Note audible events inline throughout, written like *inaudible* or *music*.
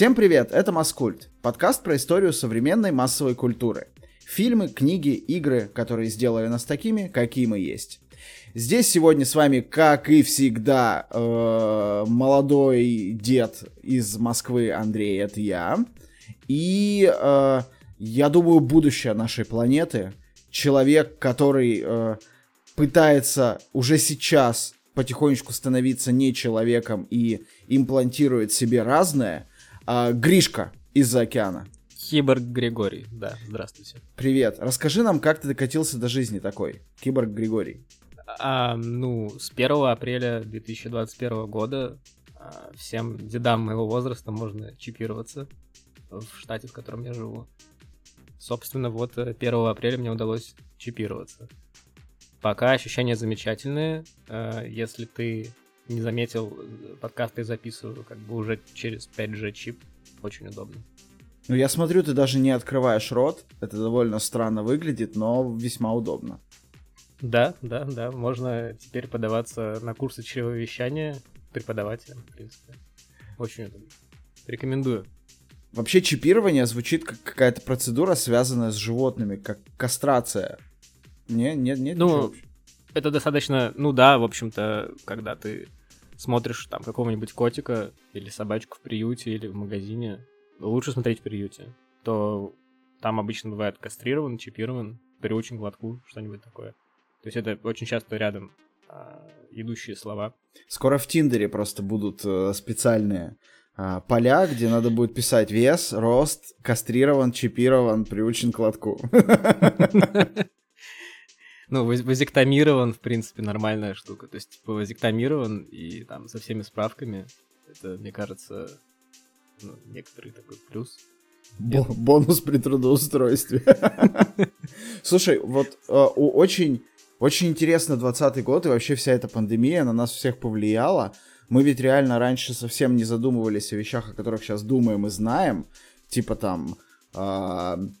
Всем привет, это Маскульт, подкаст про историю современной массовой культуры. Фильмы, книги, игры, которые сделали нас такими, какие мы есть. Здесь сегодня с вами, как и всегда, э, молодой дед из Москвы Андрей, это я. И э, я думаю, будущее нашей планеты, человек, который э, пытается уже сейчас потихонечку становиться не человеком и имплантирует себе разное, э, Гришка из-за океана. Киборг Григорий, да, здравствуйте. Привет. Расскажи нам, как ты докатился до жизни такой, Киборг Григорий. А, ну, с 1 апреля 2021 года а, всем дедам моего возраста можно чипироваться в штате, в котором я живу. Собственно, вот 1 э, апреля мне удалось чипироваться. Пока ощущения замечательные. Э, если ты не заметил, подкасты записываю как бы уже через 5G чип. Очень удобно. Ну, я смотрю, ты даже не открываешь рот. Это довольно странно выглядит, но весьма удобно. Да, да, да. Можно теперь подаваться на курсы чревовещания преподавателям, в принципе. Очень удобно. Рекомендую. Вообще чипирование звучит как какая-то процедура, связанная с животными, как кастрация. Не, нет, нет. Ну, это достаточно, ну да, в общем-то, когда ты смотришь там какого-нибудь котика или собачку в приюте или в магазине, лучше смотреть в приюте, то там обычно бывает кастрирован, чипирован, приучен к лотку, что-нибудь такое. То есть это очень часто рядом а, идущие слова. Скоро в Тиндере просто будут э, специальные а, поля, где надо будет писать вес, рост, кастрирован, чипирован, приучен к лотку. *laughs* Ну, вазектомирован, в принципе, нормальная штука. То есть, типа, вазектомирован и там со всеми справками. Это, мне кажется, ну, некоторый такой плюс. Бо- бонус при трудоустройстве. *laughs* Слушай, вот э, очень очень интересно 20 год и вообще вся эта пандемия на нас всех повлияла. Мы ведь реально раньше совсем не задумывались о вещах, о которых сейчас думаем и знаем. Типа там э,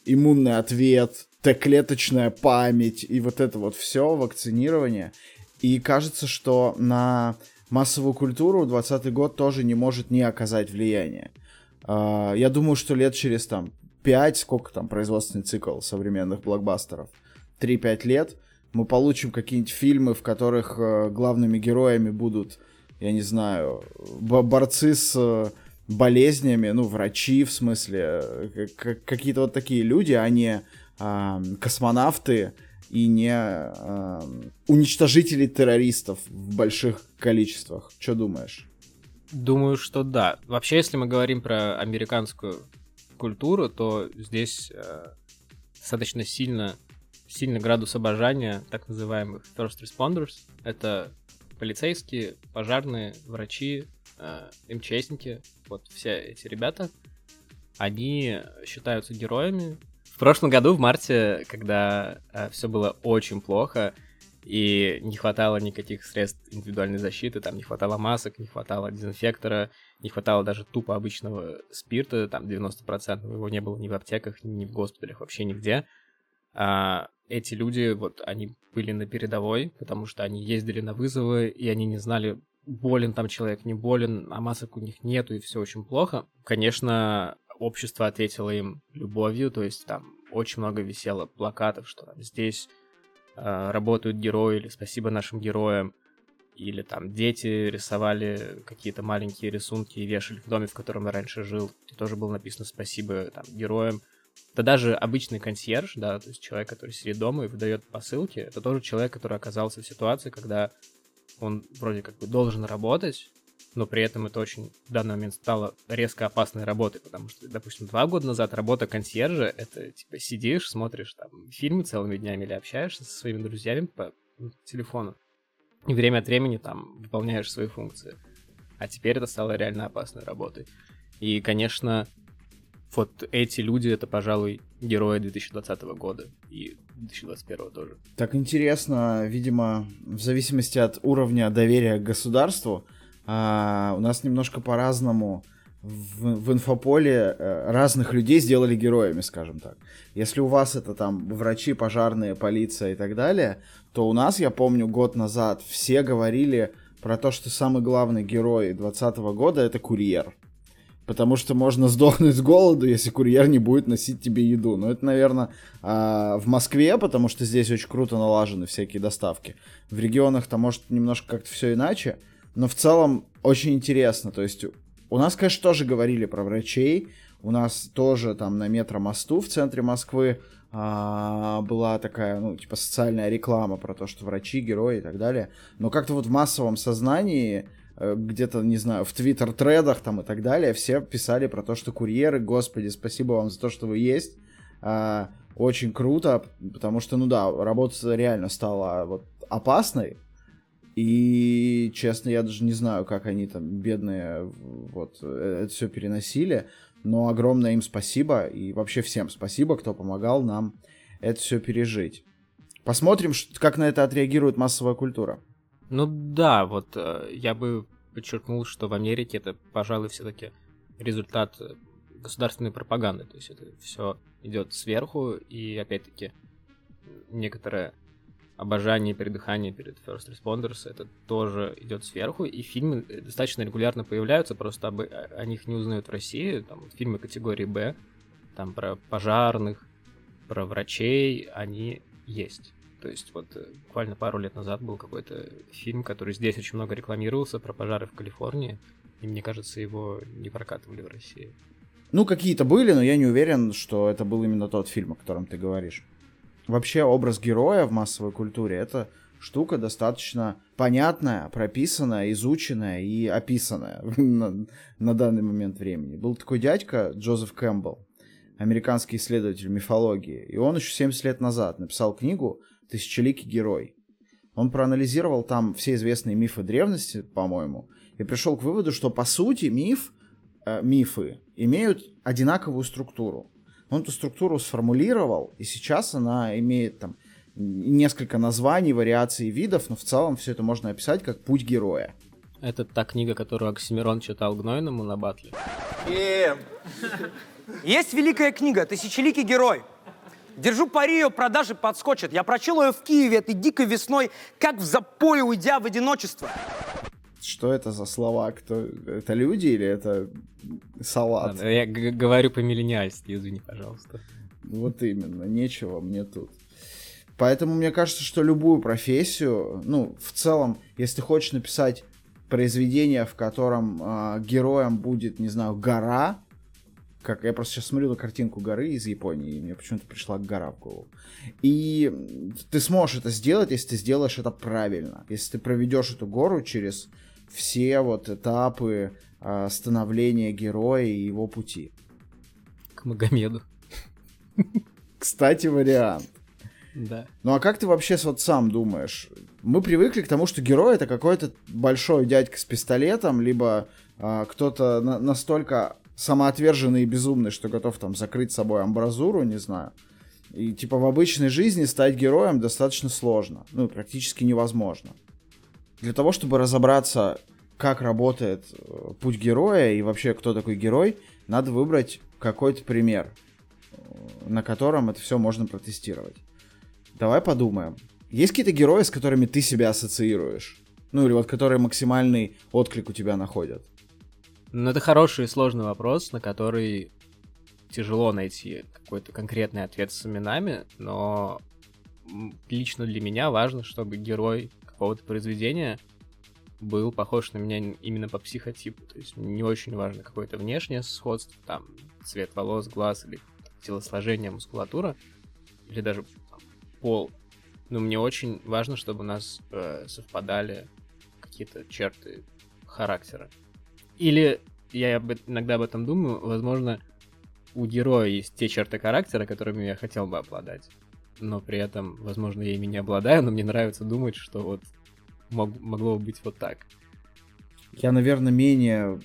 иммунный ответ, Т-клеточная память и вот это вот все, вакцинирование. И кажется, что на массовую культуру 20 год тоже не может не оказать влияния. Э, я думаю, что лет через там 5, сколько там производственный цикл современных блокбастеров? 3-5 лет — мы получим какие-нибудь фильмы, в которых э, главными героями будут, я не знаю, борцы с э, болезнями, ну, врачи, в смысле, э, какие-то вот такие люди, а не э, космонавты и не э, уничтожители террористов в больших количествах. Что думаешь? Думаю, что да. Вообще, если мы говорим про американскую культуру, то здесь э, достаточно сильно сильный градус обожания так называемых first responders. Это полицейские, пожарные, врачи, э, МЧСники, вот все эти ребята, они считаются героями. Прошлом году, в марте, когда э, все было очень плохо, и не хватало никаких средств индивидуальной защиты, там не хватало масок, не хватало дезинфектора, не хватало даже тупо обычного спирта, там 90% его не было ни в аптеках, ни в госпиталях, вообще нигде. А, эти люди, вот, они были на передовой, потому что они ездили на вызовы, и они не знали, болен там человек, не болен, а масок у них нету, и все очень плохо. Конечно, общество ответило им любовью, то есть там очень много висело плакатов, что там здесь э, работают герои, или спасибо нашим героям, или там дети рисовали какие-то маленькие рисунки и вешали в доме, в котором я раньше жил, и тоже было написано спасибо там героям. Да даже обычный консьерж, да, то есть человек, который сидит дома и выдает посылки, это тоже человек, который оказался в ситуации, когда он вроде как бы должен работать, но при этом это очень в данный момент стало резко опасной работой, потому что, допустим, два года назад работа консьержа — это, типа, сидишь, смотришь там фильмы целыми днями или общаешься со своими друзьями по телефону, и время от времени там выполняешь свои функции. А теперь это стало реально опасной работой. И, конечно, вот эти люди это, пожалуй, герои 2020 года и 2021 тоже. Так интересно, видимо, в зависимости от уровня доверия к государству, а, у нас немножко по-разному в, в инфополе э, разных людей сделали героями, скажем так. Если у вас это там врачи, пожарные, полиция и так далее, то у нас, я помню, год назад все говорили про то, что самый главный герой 2020 года это курьер потому что можно сдохнуть с голоду, если курьер не будет носить тебе еду. Но это, наверное, а, в Москве, потому что здесь очень круто налажены всякие доставки. В регионах-то может немножко как-то все иначе, но в целом очень интересно. То есть у нас, конечно, тоже говорили про врачей, у нас тоже там на метромосту в центре Москвы а, была такая, ну, типа социальная реклама про то, что врачи, герои и так далее. Но как-то вот в массовом сознании э, где-то, не знаю, в твиттер-тредах там и так далее, все писали про то, что курьеры, господи, спасибо вам за то, что вы есть. А, очень круто, потому что, ну да, работа реально стала вот опасной. И, честно, я даже не знаю, как они там, бедные, вот, э, это все переносили. Но огромное им спасибо и вообще всем спасибо, кто помогал нам это все пережить. Посмотрим, как на это отреагирует массовая культура. Ну да, вот э, я бы подчеркнул, что в Америке это, пожалуй, все-таки результат э, государственной пропаганды. То есть это все идет сверху, и опять-таки некоторая обожание, передыхание перед First Responders, это тоже идет сверху, и фильмы достаточно регулярно появляются, просто об, о них не узнают в России, там фильмы категории Б, там про пожарных, про врачей, они есть. То есть вот э, буквально пару лет назад был какой-то фильм, который здесь очень много рекламировался про пожары в Калифорнии, и мне кажется, его не прокатывали в России. Ну, какие-то были, но я не уверен, что это был именно тот фильм, о котором ты говоришь вообще образ героя в массовой культуре это штука достаточно понятная, прописанная, изученная и описанная *laughs* на, на данный момент времени. Был такой дядька Джозеф Кэмпбелл, американский исследователь мифологии, и он еще 70 лет назад написал книгу «Тысячеликий герой». Он проанализировал там все известные мифы древности, по-моему, и пришел к выводу, что по сути миф, э, мифы имеют одинаковую структуру. Он эту структуру сформулировал, и сейчас она имеет там несколько названий, вариаций видов, но в целом все это можно описать как путь героя. Это та книга, которую Оксимирон читал Гнойному на батле. И... Есть великая книга «Тысячеликий герой». Держу пари, ее продажи подскочат. Я прочел ее в Киеве этой дикой весной, как в запое уйдя в одиночество. Что это за слова? Кто... Это люди или это салат? Ладно, я говорю по-миллениальски, извини, пожалуйста. Вот именно, нечего мне тут. Поэтому мне кажется, что любую профессию, ну, в целом, если хочешь написать произведение, в котором э, героем будет, не знаю, гора, как я просто сейчас смотрю на картинку горы из Японии, и мне почему-то пришла гора в голову. И ты сможешь это сделать, если ты сделаешь это правильно. Если ты проведешь эту гору через все вот этапы э, становления героя и его пути. К Магомеду. Кстати, вариант. Да. Ну а как ты вообще вот сам думаешь? Мы привыкли к тому, что герой это какой-то большой дядька с пистолетом, либо э, кто-то на- настолько самоотверженный и безумный, что готов там закрыть собой амбразуру, не знаю. И типа в обычной жизни стать героем достаточно сложно, ну практически невозможно. Для того, чтобы разобраться, как работает э, путь героя и вообще кто такой герой, надо выбрать какой-то пример, э, на котором это все можно протестировать. Давай подумаем. Есть какие-то герои, с которыми ты себя ассоциируешь? Ну или вот которые максимальный отклик у тебя находят? Ну это хороший и сложный вопрос, на который тяжело найти какой-то конкретный ответ с именами, но лично для меня важно, чтобы герой какого-то произведения был похож на меня именно по психотипу. То есть не очень важно какое-то внешнее сходство, там, цвет волос, глаз или телосложение, мускулатура, или даже пол. Но мне очень важно, чтобы у нас э, совпадали какие-то черты характера. Или я об, иногда об этом думаю, возможно, у героя есть те черты характера, которыми я хотел бы обладать но при этом, возможно, я ими не обладаю, но мне нравится думать, что вот мог, могло быть вот так. Я, наверное, менее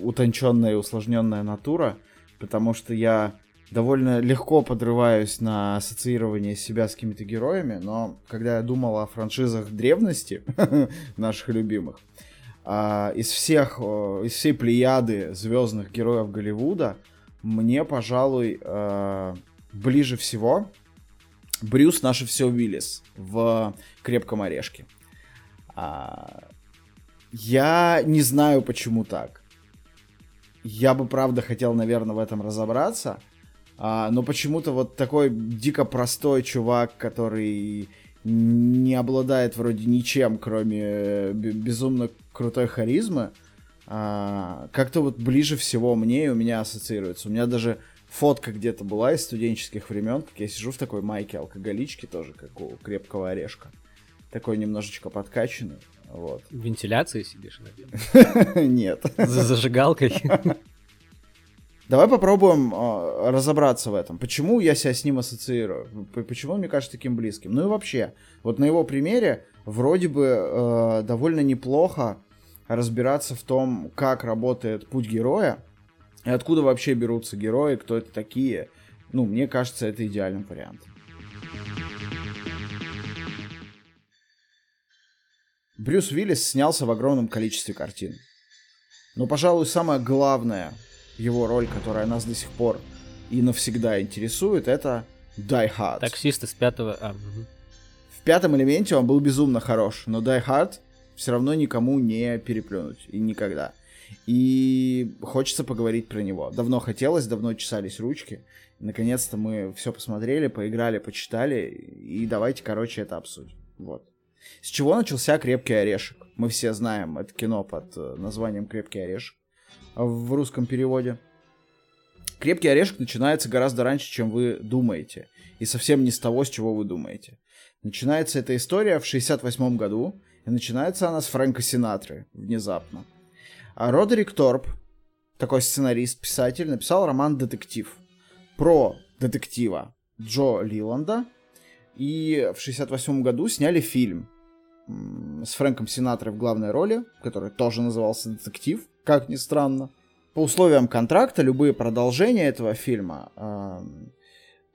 утонченная и усложненная натура, потому что я довольно легко подрываюсь на ассоциирование себя с какими-то героями, но когда я думал о франшизах древности, *laughs* наших любимых, а, из всех, из всей плеяды звездных героев Голливуда, мне, пожалуй, а, ближе всего Брюс наше все Уиллис в «Крепком орешке». А, я не знаю, почему так. я бы правда хотел, наверное, в этом разобраться. А, но почему-то вот такой дико простой чувак, который не обладает вроде ничем, кроме э, безумно крутой харизмы, а, как-то вот ближе всего мне и у меня ассоциируется. У меня даже фотка где-то была из студенческих времен, как я сижу в такой майке алкоголички тоже, как у крепкого орешка. Такой немножечко подкачанный. Вот. В вентиляции сидишь, наверное? *laughs* Нет. За зажигалкой? Давай попробуем э, разобраться в этом. Почему я себя с ним ассоциирую? Почему он мне кажется таким близким? Ну и вообще, вот на его примере вроде бы э, довольно неплохо разбираться в том, как работает путь героя и откуда вообще берутся герои, кто это такие. Ну, мне кажется, это идеальный вариант. Брюс Уиллис снялся в огромном количестве картин. Но, пожалуй, самое главное его роль, которая нас до сих пор и навсегда интересует, это Die Hard. Таксист из пятого... А, угу. В пятом элементе он был безумно хорош, но Die Hard все равно никому не переплюнуть. И никогда. И хочется поговорить про него. Давно хотелось, давно чесались ручки. Наконец-то мы все посмотрели, поиграли, почитали. И давайте, короче, это обсудим. Вот. С чего начался «Крепкий орешек»? Мы все знаем это кино под э, названием «Крепкий орешек» в русском переводе. Крепкий орешек начинается гораздо раньше, чем вы думаете. И совсем не с того, с чего вы думаете. Начинается эта история в 68 году, и начинается она с Фрэнка Синатры, внезапно. А Родерик Торп, такой сценарист, писатель, написал роман «Детектив» про детектива Джо Лиланда, и в 68 году сняли фильм с Фрэнком Синатрой в главной роли, который тоже назывался «Детектив», как ни странно. По условиям контракта любые продолжения этого фильма, э,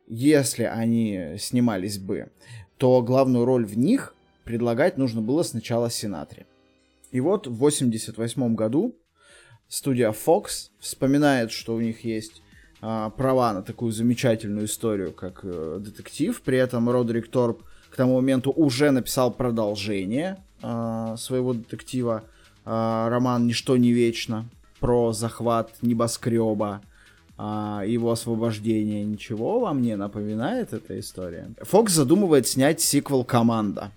если они снимались бы, то главную роль в них предлагать нужно было сначала Синатре. И вот в 88 году студия Fox вспоминает, что у них есть э, права на такую замечательную историю, как э, детектив. При этом Родерик Торп к тому моменту уже написал продолжение э, своего детектива э, роман «Ничто не вечно» про захват небоскреба, э, его освобождение. Ничего вам не напоминает эта история? Фокс задумывает снять сиквел «Команда».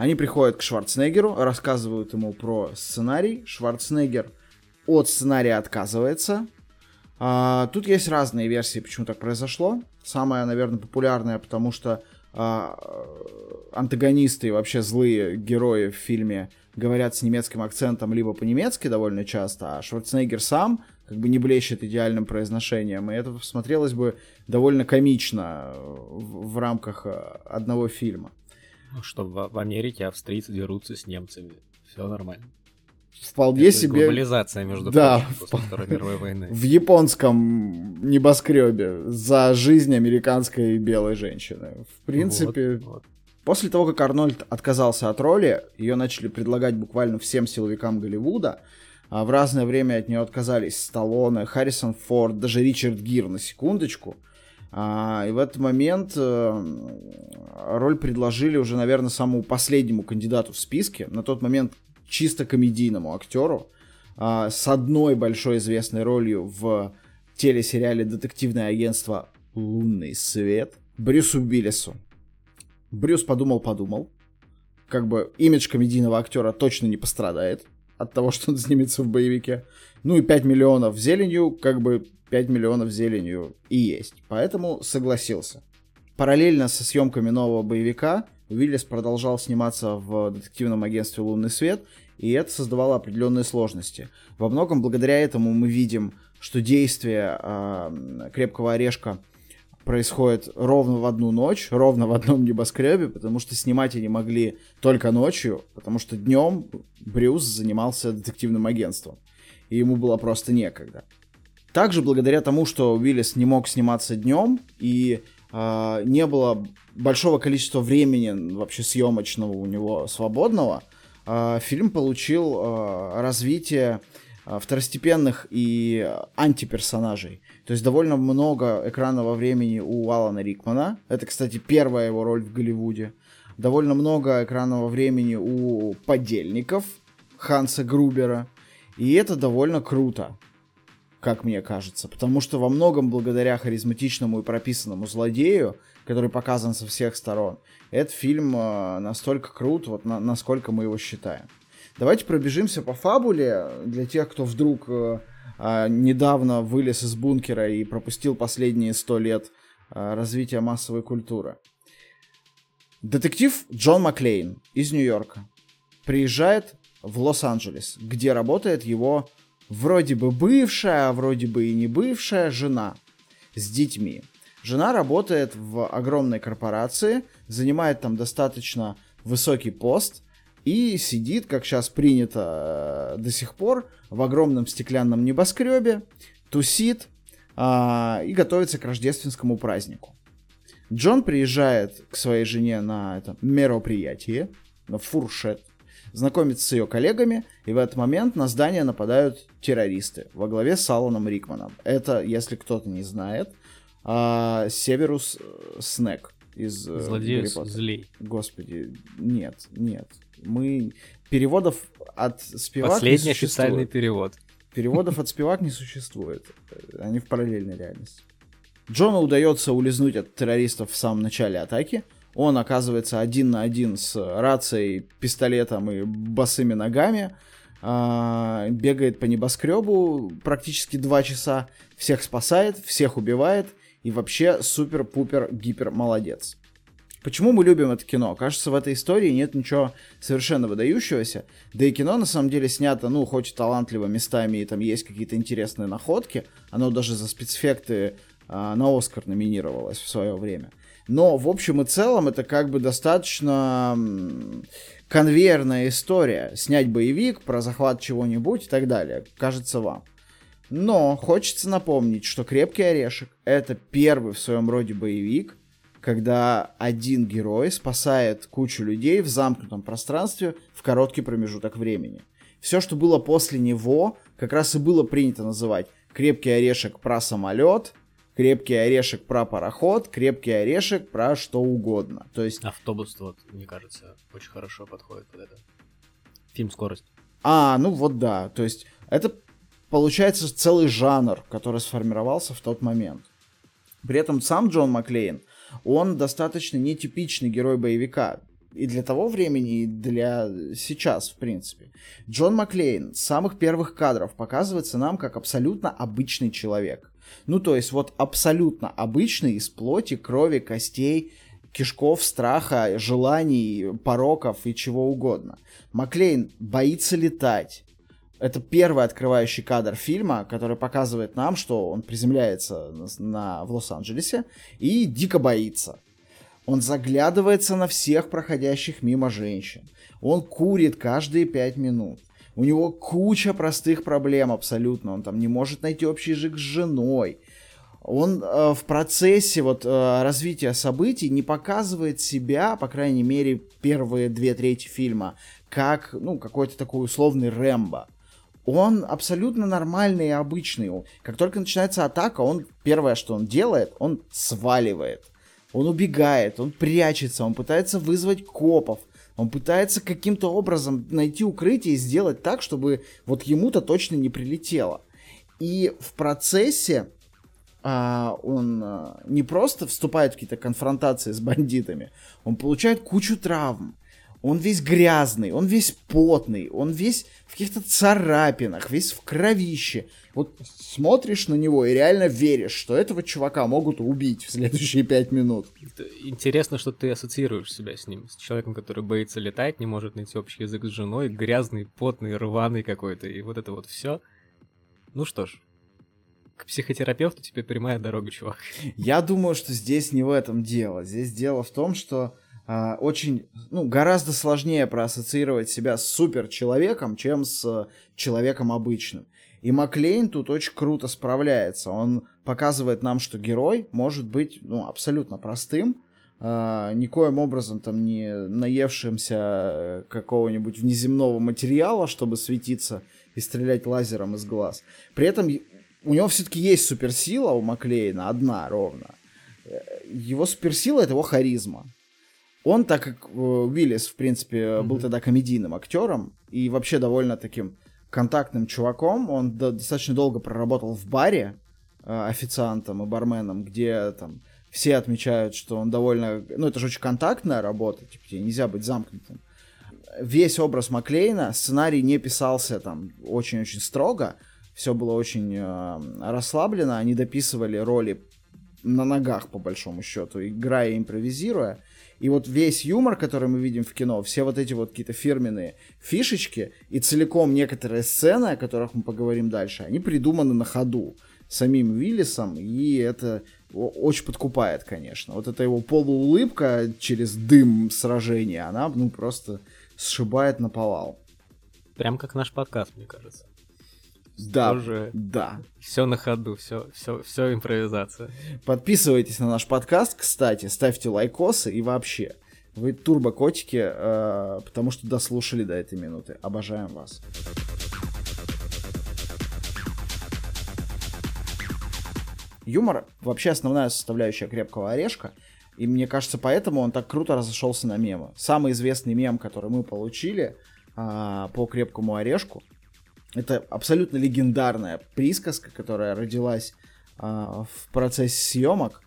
Они приходят к Шварценеггеру, рассказывают ему про сценарий. Шварценеггер от сценария отказывается. А, тут есть разные версии, почему так произошло. Самая, наверное, популярная, потому что а, антагонисты и вообще злые герои в фильме говорят с немецким акцентом либо по-немецки довольно часто, а Шварценеггер сам как бы не блещет идеальным произношением, и это смотрелось бы довольно комично в, в рамках э, одного фильма. Что в, в Америке австрийцы дерутся с немцами. Все нормально. Вполне это себе... Глобализация, между да, прочим, после Второй мировой войны. *laughs* В японском небоскребе за жизнь американской белой женщины. В принципе, вот, вот. после того, как Арнольд отказался от роли, ее начали предлагать буквально всем силовикам Голливуда, а в разное время от нее отказались Сталлоне, Харрисон Форд, даже Ричард Гир на секундочку. А, и в этот момент э, роль предложили уже, наверное, самому последнему кандидату в списке. На тот момент чисто комедийному актеру а, с одной большой известной ролью в телесериале «Детективное агентство Лунный свет» Брюсу Уиллису. Брюс подумал-подумал. Как бы имидж комедийного актера точно не пострадает от того, *laughs* что он снимется в боевике. Ну и 5 миллионов зеленью, как бы 5 миллионов зеленью и есть. Поэтому согласился. Параллельно со съемками нового боевика Уиллис продолжал сниматься в детективном агентстве «Лунный свет», и это создавало определенные сложности. Во многом благодаря этому мы видим, что действие э, «Крепкого орешка» происходит ровно в одну ночь, ровно в одном небоскребе, потому что снимать они могли только ночью, потому что днем Брюс занимался детективным агентством, и ему было просто некогда. Также благодаря тому, что Уиллис не мог сниматься днем и э, не было большого количества времени вообще съемочного у него свободного, э, фильм получил э, развитие второстепенных и антиперсонажей. То есть довольно много экранного времени у Алана Рикмана. Это, кстати, первая его роль в Голливуде. Довольно много экранного времени у подельников Ханса Грубера. И это довольно круто. как мне кажется. Потому что во многом благодаря харизматичному и прописанному злодею, который показан со всех сторон, этот фильм э, настолько крут, вот на, насколько мы его считаем. Давайте пробежимся по фабуле для тех, кто вдруг э, э, недавно вылез из бункера и пропустил последние сто лет э, развития массовой культуры. Детектив Джон Маклейн из Нью-Йорка приезжает в Лос-Анджелес, где работает его вроде бы бывшая, а вроде бы и не бывшая жена с детьми. Жена работает в огромной корпорации, занимает там достаточно высокий пост и сидит, как сейчас принято э, до сих пор, в огромном стеклянном небоскребе, тусит а, и готовится к рождественскому празднику. Джон приезжает к своей жене на это мероприятие, на фуршет, знакомится с ее коллегами, и в этот момент на здание нападают террористы во главе с Аланом Рикманом. Это, если кто-то не знает, а, Северус э, Снег из э, Злодеев злей. Господи, нет, нет. Мы переводов от спивак Последний не официальный перевод. Переводов от спивак не существует. Они в параллельной реальности. Джону удается улизнуть от террористов в самом начале атаки. Он оказывается один на один с рацией, пистолетом и босыми ногами. А, бегает по небоскребу практически два часа. Всех спасает, всех убивает. И вообще супер-пупер-гипер молодец. Почему мы любим это кино? Кажется, в этой истории нет ничего совершенно выдающегося. Да и кино на самом деле снято, ну, хоть талантливо местами, и там есть какие-то интересные находки. Оно даже за спецэффекты а, на Оскар номинировалось в свое время. Но в общем и целом это как бы достаточно конвейерная история. Снять боевик про захват чего-нибудь и так далее. Кажется вам. Но хочется напомнить, что «Крепкий орешек» — это первый в своем роде боевик, когда один герой спасает кучу людей в замкнутом пространстве в короткий промежуток времени. Все, что было после него, как раз и было принято называть «Крепкий орешек про самолет», «Крепкий орешек про пароход», «Крепкий орешек про что угодно». То есть... Автобус, вот, мне кажется, очень хорошо подходит под это. Фильм «Скорость». А, ну вот да. То есть это получается целый жанр, который сформировался в тот момент. При этом сам Джон Маклейн, он достаточно нетипичный герой боевика. И для того времени, и для сейчас, в принципе. Джон Маклейн с самых первых кадров показывается нам как абсолютно обычный человек. Ну, то есть вот абсолютно обычный из плоти, крови, костей, кишков, страха, желаний, пороков и чего угодно. Маклейн боится летать, это первый открывающий кадр фильма, который показывает нам, что он приземляется на, на, в Лос-Анджелесе и дико боится. Он заглядывается на всех проходящих мимо женщин. Он курит каждые пять минут. У него куча простых проблем абсолютно. Он там не может найти общий язык с женой. Он э, в процессе вот э, развития событий не показывает себя, по крайней мере, первые две трети фильма, как, ну, какой-то такой условный Рэмбо он абсолютно нормальный и обычный. Как только начинается атака, он первое, что он делает, он сваливает. Он убегает, он прячется, он пытается вызвать копов. Он пытается каким-то образом найти укрытие и сделать так, чтобы вот ему-то точно не прилетело. И в процессе а, он а, не просто вступает в какие-то конфронтации с бандитами, он получает кучу травм. Он весь грязный, он весь потный, он весь в каких-то царапинах, весь в кровище. Вот смотришь на него и реально веришь, что этого чувака могут убить в следующие пять минут. Интересно, что ты ассоциируешь себя с ним, с человеком, который боится летать, не может найти общий язык с женой, грязный, потный, рваный какой-то, и вот это вот все. Ну что ж, к психотерапевту тебе прямая дорога, чувак. Я думаю, что здесь не в этом дело. Здесь дело в том, что а, очень, ну, гораздо сложнее проассоциировать себя с суперчеловеком, чем с человеком обычным. И Маклейн тут очень круто справляется. Он показывает нам, что герой может быть ну, абсолютно простым, э, никоим образом там не наевшимся какого-нибудь внеземного материала, чтобы светиться и стрелять лазером из глаз. При этом у него все-таки есть суперсила у Маклейна, одна ровно. Э, его суперсила — это его харизма. Он, так как э, Уиллис, в принципе, mm-hmm. был тогда комедийным актером и вообще довольно таким контактным чуваком, он достаточно долго проработал в баре э, официантом и барменом, где там все отмечают, что он довольно... Ну, это же очень контактная работа, типа, тебе нельзя быть замкнутым. Весь образ Маклейна, сценарий не писался там очень-очень строго, все было очень э, расслаблено, они дописывали роли на ногах, по большому счету, играя и импровизируя. И вот весь юмор, который мы видим в кино, все вот эти вот какие-то фирменные фишечки и целиком некоторые сцены, о которых мы поговорим дальше, они придуманы на ходу самим Виллисом, и это очень подкупает, конечно. Вот эта его полуулыбка через дым сражения, она, ну, просто сшибает на повал. Прям как наш подкаст, мне кажется. Да, Тоже да. Все на ходу, все, все, все импровизация. Подписывайтесь на наш подкаст, кстати, ставьте лайкосы и вообще. Вы турбокотики, э, потому что дослушали до этой минуты. Обожаем вас. Юмор вообще основная составляющая крепкого орешка. И мне кажется, поэтому он так круто разошелся на мемы. Самый известный мем, который мы получили а, по крепкому орешку, это абсолютно легендарная присказка, которая родилась а, в процессе съемок,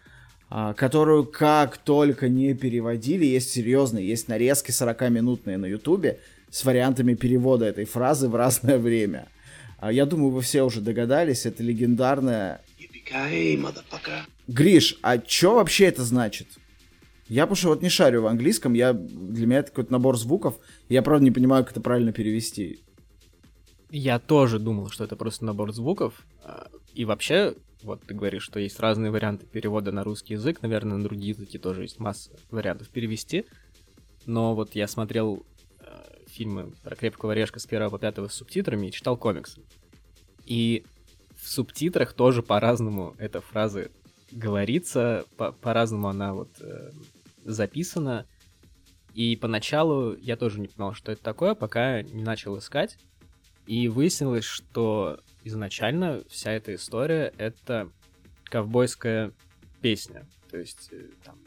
а, которую как только не переводили, есть серьезные, есть нарезки 40-минутные на ютубе с вариантами перевода этой фразы в разное время. А, я думаю, вы все уже догадались, это легендарная... Гриш, а что вообще это значит? Я потому что вот не шарю в английском, я, для меня это какой-то набор звуков, я правда не понимаю, как это правильно перевести. Я тоже думал, что это просто набор звуков. А, и вообще, вот ты говоришь, что есть разные варианты перевода на русский язык, наверное, на другие языки тоже есть масса вариантов перевести. Но вот я смотрел э, фильмы про крепкого орешка с первого по пятого с субтитрами и читал комиксы. И в субтитрах тоже по-разному эта фраза говорится, по- по-разному она вот э, записана. И поначалу я тоже не понимал, что это такое, пока не начал искать. И выяснилось, что изначально вся эта история — это ковбойская песня. То есть э, там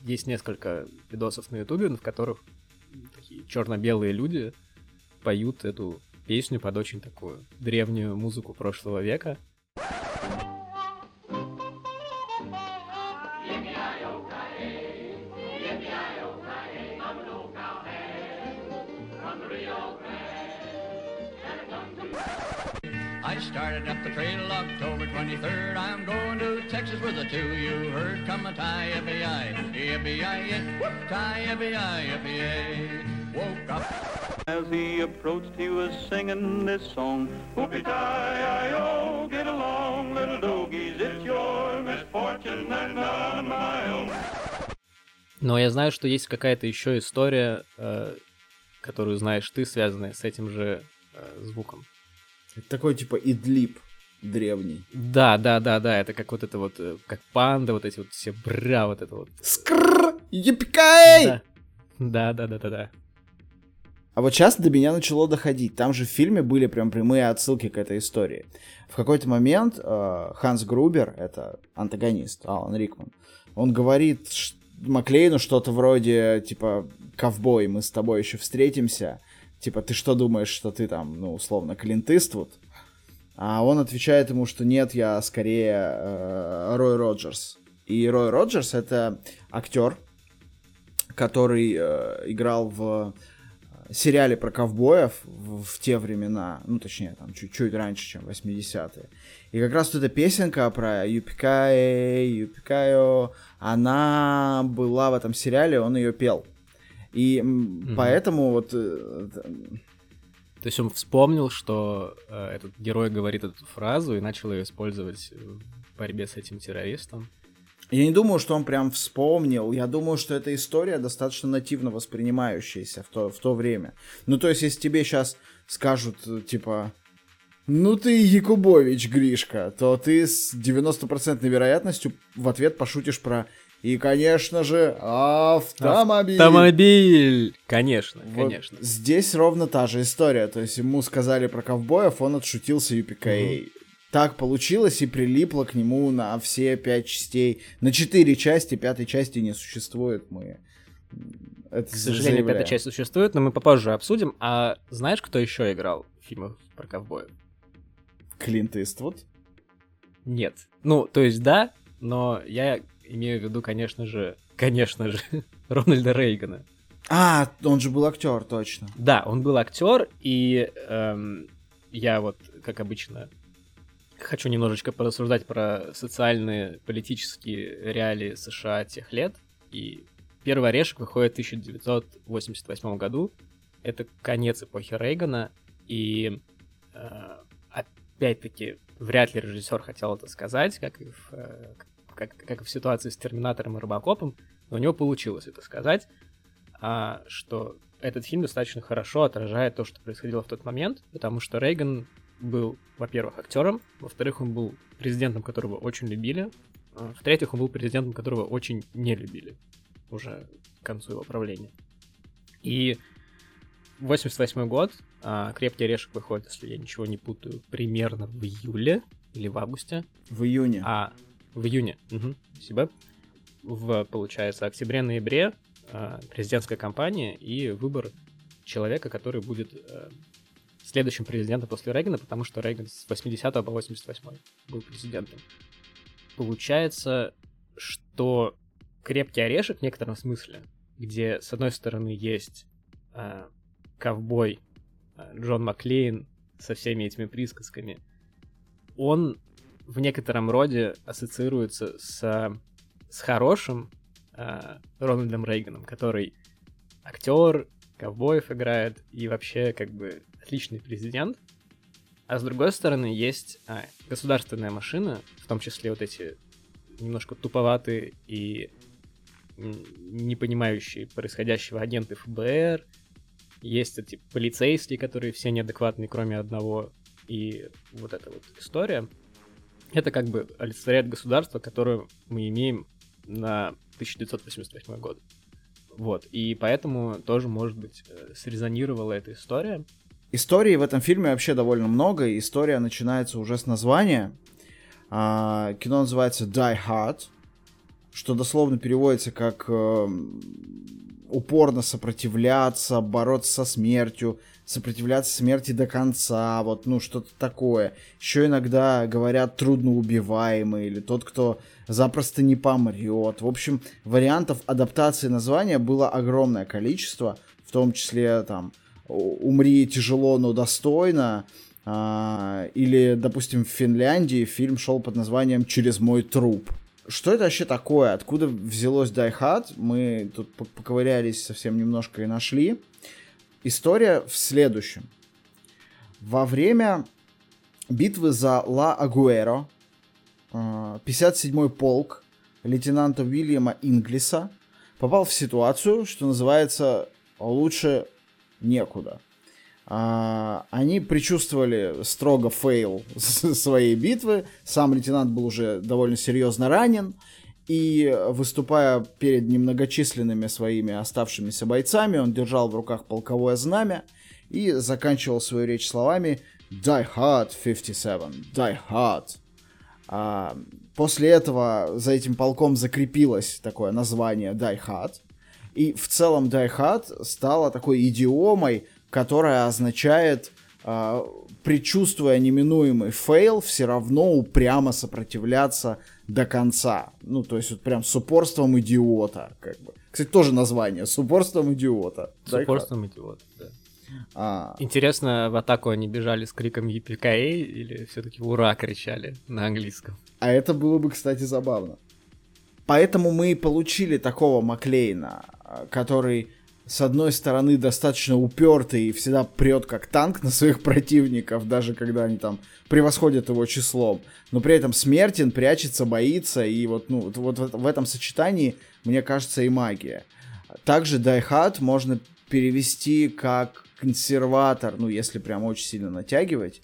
есть несколько видосов на ютубе, в которых такие черно-белые люди поют эту песню под очень такую древнюю музыку прошлого века. 23rd. I'm going to Texas with a two. You heard, come a tie, yippee-yi, yippee-yi, tie, yippee-yi, yippee Woke up. As he approached, he was singing this song. Whoopie-tie-I-O, get along, little doggies, it's your misfortune and not my own. Но я знаю, что есть какая-то еще история, э, которую знаешь ты, связанная с этим же э, звуком. Это такой типа идлип древний. Да, да, да, да, это как вот это вот, э, как панда, вот эти вот все бра, вот это вот. Скрррр, епикай! Да. да, да, да, да. А вот сейчас до меня начало доходить. Там же в фильме были прям прямые отсылки к этой истории. В какой-то момент э, Ханс Грубер, это антагонист, Алан Рикман, он говорит Маклейну что-то вроде, типа, ковбой, мы с тобой еще встретимся, типа, ты что думаешь, что ты там, ну, условно, Клинт Иствуд? А он отвечает ему, что нет, я скорее э, Рой Роджерс. И Рой Роджерс это актер, который э, играл в сериале про ковбоев в, в те времена, ну, точнее, там, чуть-чуть раньше, чем 80-е. И как раз вот эта песенка про Юпикай, Юпикайо, она была в этом сериале, он ее пел. И mm-hmm. поэтому вот... Э, То есть он вспомнил, что э, этот герой говорит эту фразу и начал ее использовать в борьбе с этим террористом. Я не думаю, что он прям вспомнил. Я думаю, что эта история достаточно нативно воспринимающаяся в то, в то время. Ну, то есть, если тебе сейчас скажут, типа, ну ты Якубович, Гришка, то ты с 90% вероятностью в ответ пошутишь про и, конечно же, автомобиль. Автомобиль! Конечно, вот конечно. Здесь ровно та же история. То есть ему сказали про ковбоев, он отшутился UPKA. Угу. Так получилось и прилипло к нему на все пять частей. На четыре части, пятой части не существует. Мы это К сожалению, заявляю. пятая часть существует, но мы попозже обсудим. А знаешь, кто еще играл в фильмах про ковбоев? Клинт Иствуд. Нет. Ну, то есть да, но я имею в виду, конечно же, конечно же, *laughs* Рональда Рейгана. А, он же был актер, точно. Да, он был актер, и эм, я вот, как обычно, хочу немножечко порассуждать про социальные, политические реалии США тех лет. И первый орешек выходит в 1988 году. Это конец эпохи Рейгана, и э, опять-таки вряд ли режиссер хотел это сказать, как и в, э, как, как и в ситуации с Терминатором и Робокопом, но у него получилось это сказать, а, что этот фильм достаточно хорошо отражает то, что происходило в тот момент, потому что Рейган был, во-первых, актером, во-вторых, он был президентом, которого очень любили, а, в-третьих, он был президентом, которого очень не любили уже к концу его правления. И 88 год, а, «Крепкий орешек» выходит, если я ничего не путаю, примерно в июле или в августе. В июне. А, в июне. Угу, спасибо. В, получается, октябре-ноябре э, президентская кампания и выбор человека, который будет э, следующим президентом после Рейгана, потому что Рейган с 80 по 88 был президентом. Получается, что крепкий орешек в некотором смысле, где с одной стороны есть э, ковбой э, Джон Маклейн со всеми этими присказками, он в некотором роде ассоциируется с, с хорошим э, Рональдом Рейганом, который актер, ковбоев играет и вообще как бы отличный президент. А с другой стороны есть а, государственная машина, в том числе вот эти немножко туповатые и не понимающие происходящего агенты ФБР. Есть эти полицейские, которые все неадекватные, кроме одного. И вот эта вот история. Это как бы олицетворяет государство, которое мы имеем на 1988 год. Вот, и поэтому тоже, может быть, срезонировала эта история. Истории в этом фильме вообще довольно много. История начинается уже с названия. А, кино называется Die Hard, что дословно переводится как э, упорно сопротивляться, бороться со смертью, сопротивляться смерти до конца, вот, ну, что-то такое. Еще иногда говорят трудноубиваемый или тот, кто запросто не помрет. В общем, вариантов адаптации названия было огромное количество, в том числе там «Умри тяжело, но достойно», а, или, допустим, в Финляндии фильм шел под названием «Через мой труп». Что это вообще такое? Откуда взялось Die Hard? Мы тут поковырялись совсем немножко и нашли. История в следующем. Во время битвы за Ла Агуэро 57-й полк лейтенанта Уильяма Инглиса попал в ситуацию, что называется «лучше некуда». Они предчувствовали строго фейл *laughs* своей битвы. Сам лейтенант был уже довольно серьезно ранен. И выступая перед немногочисленными своими оставшимися бойцами, он держал в руках полковое знамя и заканчивал свою речь словами «Die hard, 57! Die hard!» а, После этого за этим полком закрепилось такое название Die Hard. И в целом Die Hard стало такой идиомой, которая означает, э, предчувствуя неминуемый фейл, все равно упрямо сопротивляться до конца. Ну, то есть вот прям с упорством идиота, как бы. Кстати, тоже название, с упорством идиота. С упорством идиота, да. А... Интересно, в атаку они бежали с криком «Yippee-ki-yay» или все-таки «Ура!» кричали на английском? А это было бы, кстати, забавно. Поэтому мы и получили такого Маклейна, который с одной стороны, достаточно упертый и всегда прет как танк на своих противников, даже когда они там превосходят его числом, но при этом смертен, прячется, боится, и вот, ну, вот в этом сочетании, мне кажется, и магия. Также Die Hard можно перевести как консерватор, ну, если прям очень сильно натягивать,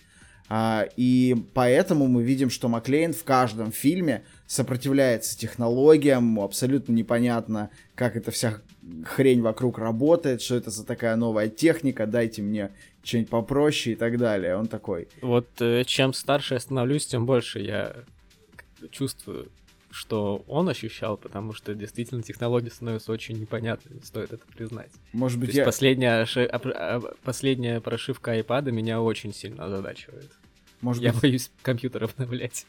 а, и поэтому мы видим, что Маклейн в каждом фильме сопротивляется технологиям, абсолютно непонятно, как эта вся хрень вокруг работает, что это за такая новая техника, дайте мне что-нибудь попроще и так далее. Он такой. Вот э, чем старше я становлюсь, тем больше я чувствую что он ощущал, потому что действительно технологии становятся очень непонятными, стоит это признать. Может быть, То есть я... последняя, оши- оп- а- последняя прошивка iPad меня очень сильно озадачивает. Может Я быть, боюсь компьютер обновлять.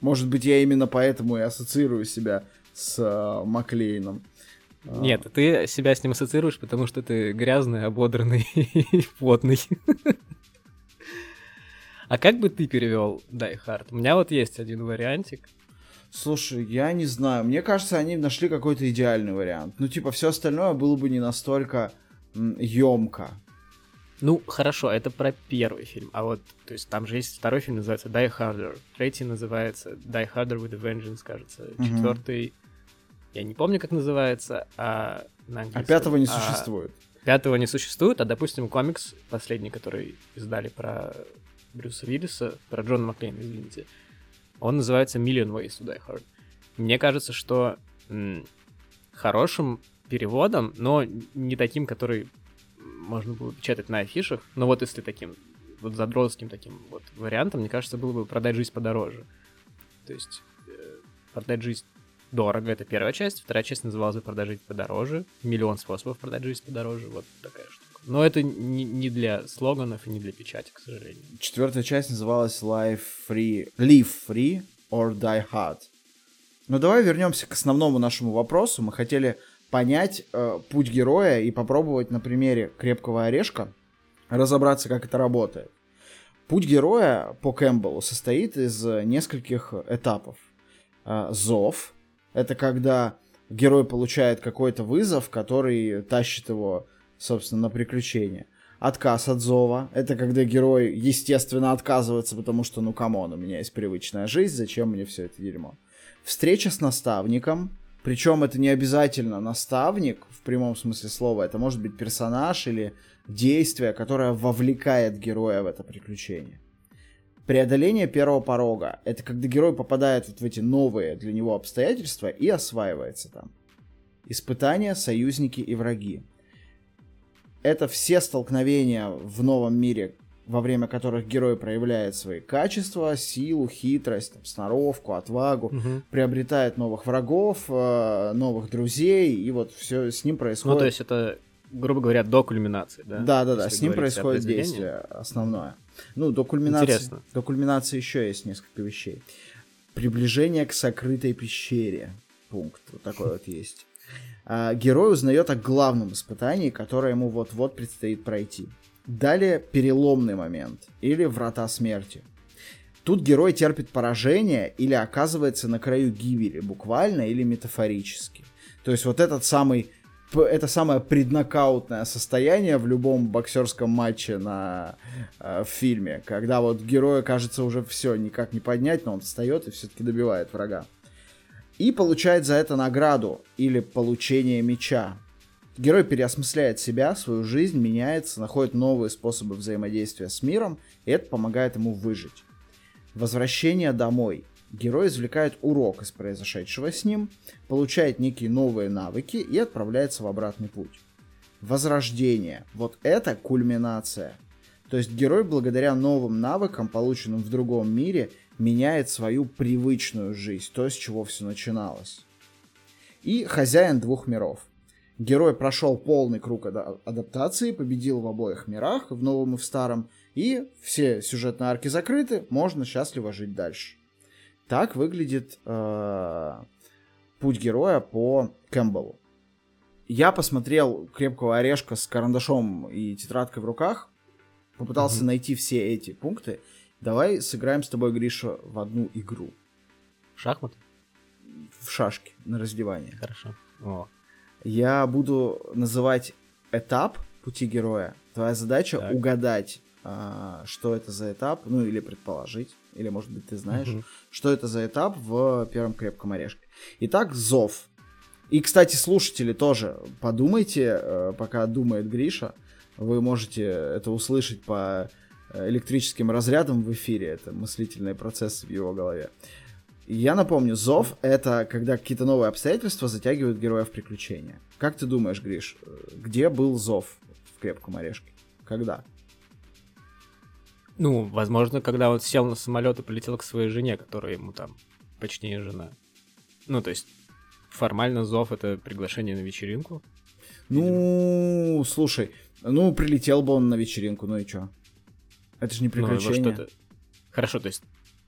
может быть, я именно поэтому и ассоциирую себя с э, Маклейном. А, Нет, ты себя с ним ассоциируешь, потому что ты грязный, ободранный *laughs* и потный. А как бы ты перевел Die Hard? У меня вот есть один вариантик. Слушай, я не знаю. Мне кажется, они нашли какой-то идеальный вариант. Ну, типа, все остальное было бы не настолько емко. Ну, хорошо, это про первый фильм. А вот, то есть там же есть второй фильм, называется Die Harder. Третий называется Die Harder with a Vengeance, кажется. Четвертый, я не помню, как называется, а на А английском. пятого не А существует. Пятого не существует, а, допустим, комикс последний, который издали про Брюса Виллиса, про Джона Маклейна, извините, он называется Million Ways to Die Hard. Мне кажется, что м, хорошим переводом, но не таким, который можно было печатать на афишах, но вот если таким вот задротским таким вот вариантом, мне кажется, было бы продать жизнь подороже. То есть э, продать жизнь дорого, это первая часть. Вторая часть называлась «Продать подороже». Миллион способов продать жизнь подороже. Вот такая штука. Но это не, не для слоганов и не для печати, к сожалению. Четвертая часть называлась Life Free, Live Free or Die Hard. Но давай вернемся к основному нашему вопросу. Мы хотели понять э, путь героя и попробовать на примере крепкого орешка разобраться, как это работает. Путь героя по Кэмпбеллу состоит из э, нескольких этапов. Э, зов — это когда герой получает какой-то вызов, который тащит его, собственно, на приключение. Отказ от зова — это когда герой, естественно, отказывается, потому что, ну, come on, у меня есть привычная жизнь, зачем мне все это дерьмо? Встреча с наставником, причем это не обязательно наставник в прямом смысле слова, это может быть персонаж или действие, которое вовлекает героя в это приключение. Преодоление первого порога — это когда герой попадает вот в эти новые для него обстоятельства и осваивается там. Испытания, союзники и враги. Это все столкновения в новом мире, во время которых герой проявляет свои качества, силу, хитрость, там, сноровку, отвагу, приобретает новых врагов, э, новых друзей, и вот все с ним происходит. Ну, то есть это, грубо говоря, до кульминации, да? Да, да, да, с ним происходит действие основное. Ну, до кульминации, Интересно. до кульминации еще есть несколько вещей. Приближение к сокрытой пещере. Пункт. Вот такой вот есть. А, герой узнает о главном испытании, которое ему вот-вот предстоит пройти. Далее переломный момент или врата смерти. Тут герой терпит поражение или оказывается на краю гибели, буквально или метафорически. То есть вот этот самый это самое преднокаутное состояние в любом боксерском матче на э, в фильме, когда вот герою кажется уже все никак не поднять, но он встает и все-таки добивает врага. И получает за это награду или получение меча. Герой переосмысляет себя, свою жизнь, меняется, находит новые способы взаимодействия с миром, и это помогает ему выжить. Возвращение домой. Герой извлекает урок из произошедшего с ним, получает некие новые навыки и отправляется в обратный путь. Возрождение. Вот это кульминация. То есть герой благодаря новым навыкам, полученным в другом мире, меняет свою привычную жизнь, то, с чего все начиналось. И хозяин двух миров. Герой прошел полный круг ада- адаптации, победил в обоих мирах, в новом и в старом, и все сюжетные арки закрыты, можно счастливо жить дальше. Так выглядит э, путь героя по Кэмпбеллу. Я посмотрел «Крепкого орешка» с карандашом и тетрадкой в руках, попытался Мгм. найти все эти пункты. Давай сыграем с тобой, Гриша, в одну игру. Шахмат? В шашки на раздевание. Хорошо. О, Я буду называть этап пути героя. Твоя задача Так. угадать, а, что это за этап, ну или предположить, или может быть ты знаешь, Мгм. что это за этап в первом крепком орешке. Итак, зов. И, кстати, слушатели тоже подумайте, э, пока думает Гриша, вы можете это услышать по э, электрическим разрядам в эфире, это мыслительные процессы в его голове. Я напомню, зов — это когда какие-то новые обстоятельства затягивают героя в приключения. Как ты думаешь, Гриш, э, где был зов в крепком орешке? Когда? Ну, возможно, когда он сел на самолет и полетел к своей жене, которая ему там почти не жена. Ну, то есть, формально зов — это приглашение на вечеринку? Ну, слушай, ну, прилетел бы он на вечеринку, ну и чё? Это же не Ну, приключение. что-то... Хорошо, то есть,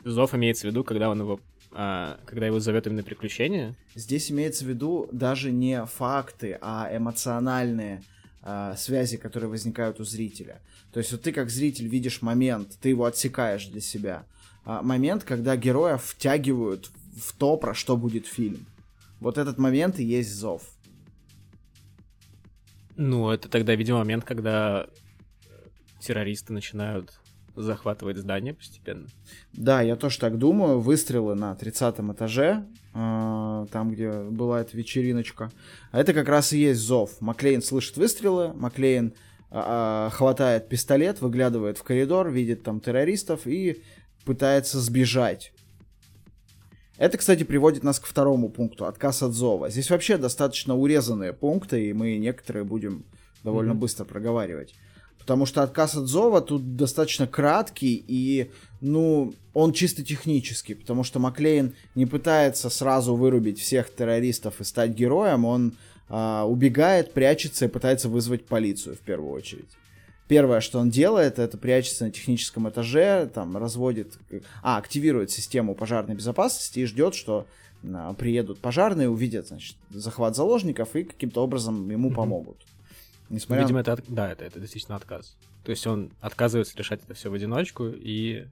зов имеется в виду, когда он его... а, когда его зовет именно приключение? Здесь имеется в виду даже не факты, а эмоциональные а, связи, которые возникают у зрителя. То есть вот ты как зритель видишь момент, ты его отсекаешь для себя. А, момент, когда героя втягивают в то, про что будет фильм. Вот этот момент и есть зов. Ну, это тогда, видимо, момент, когда террористы начинают захватывать здание постепенно. Да, я тоже так думаю. Выстрелы на 30 этаже, э, там, где была эта вечериночка. А это как раз и есть зов. Маклейн слышит выстрелы, Маклейн а, хватает пистолет, выглядывает в коридор, видит там террористов и пытается сбежать. Это, кстати, приводит нас к второму пункту, отказ от зова. Здесь вообще достаточно урезанные пункты, и мы некоторые будем довольно Мгм. быстро проговаривать. Потому что отказ от зова тут достаточно краткий и, ну, он чисто технический, потому что Маклейн не пытается сразу вырубить всех террористов и стать героем, он а, убегает, прячется и пытается вызвать полицию в первую очередь. Первое, что он делает, это прячется на техническом этаже, там разводит, а, активирует систему пожарной безопасности и ждет, что а, приедут пожарные, увидят, значит, захват заложников и каким-то образом ему помогут. Ну, Несмотря Видимо, на... это, от- да, это, это действительно отказ. То есть он отказывается решать это все в одиночку и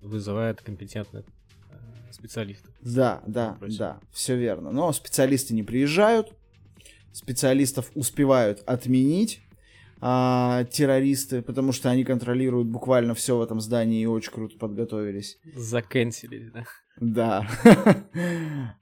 вызывает компетентных э, специалистов. Да, да, вопросе. да, все верно. Но специалисты не приезжают, специалистов успевают отменить а, террористы, потому что они контролируют буквально все в этом здании и очень круто подготовились. Заканчивали, да? Да. *laughs*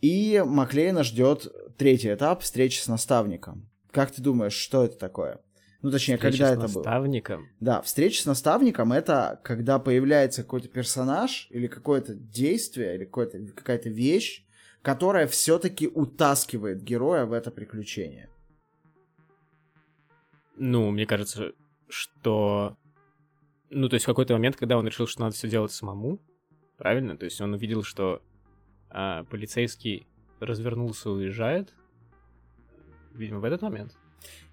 И Маклейна ждет третий этап встречи с наставником. Как ты думаешь, что это такое? Ну, точнее, Встреча когда это было? наставником. Да, встреча с наставником это когда появляется какой-то персонаж или какое-то действие или какая-то вещь, которая все-таки утаскивает героя в это приключение. Ну, мне кажется, что... Ну, то есть в какой-то момент, когда он решил, что надо все делать самому, правильно? То есть он увидел, что а, полицейский развернулся и уезжает. Видимо, в этот момент.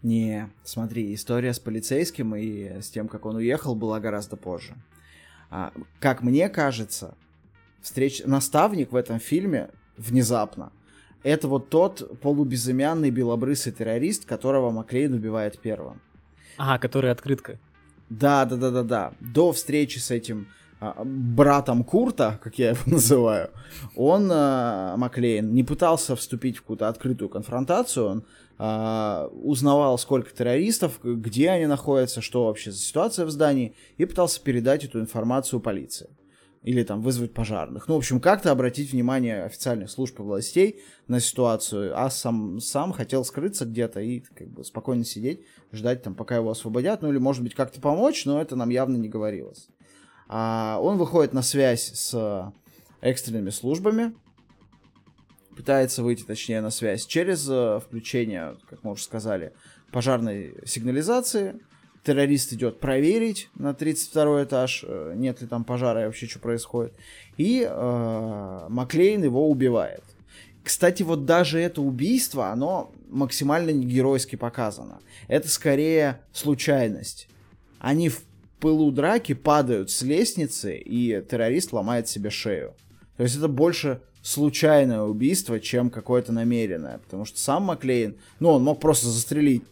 Не, смотри, история с полицейским и с тем, как он уехал, была гораздо позже. А, как мне кажется, встреч... наставник в этом фильме внезапно. Это вот тот полубезымянный белобрысый террорист, которого Маклейн убивает первым. А, который открытка. Да, да, да, да, да. До встречи с этим братом Курта, как я его *laughs* называю, он, а, Маклейн, не пытался вступить в какую-то открытую конфронтацию, он а, узнавал, сколько террористов, где они находятся, что вообще за ситуация в здании, и пытался передать эту информацию полиции. Или там вызвать пожарных. Ну, в общем, как-то обратить внимание официальных служб и властей на ситуацию, а сам, сам хотел скрыться где-то и как бы спокойно сидеть, ждать там, пока его освободят, ну или, может быть, как-то помочь, но это нам явно не говорилось. А он выходит на связь с экстренными службами, пытается выйти, точнее, на связь через э, включение, как мы уже сказали, пожарной сигнализации. Террорист идет проверить на 32 этаж, э, нет ли там пожара и вообще что происходит. И э, Маклейн его убивает. Кстати, вот даже это убийство, оно максимально не геройски показано. Это скорее случайность. Они в пылу драки падают с лестницы, и террорист ломает себе шею. То есть это больше случайное убийство, чем какое-то намеренное. Потому что сам Маклейн, ну, он мог просто застрелить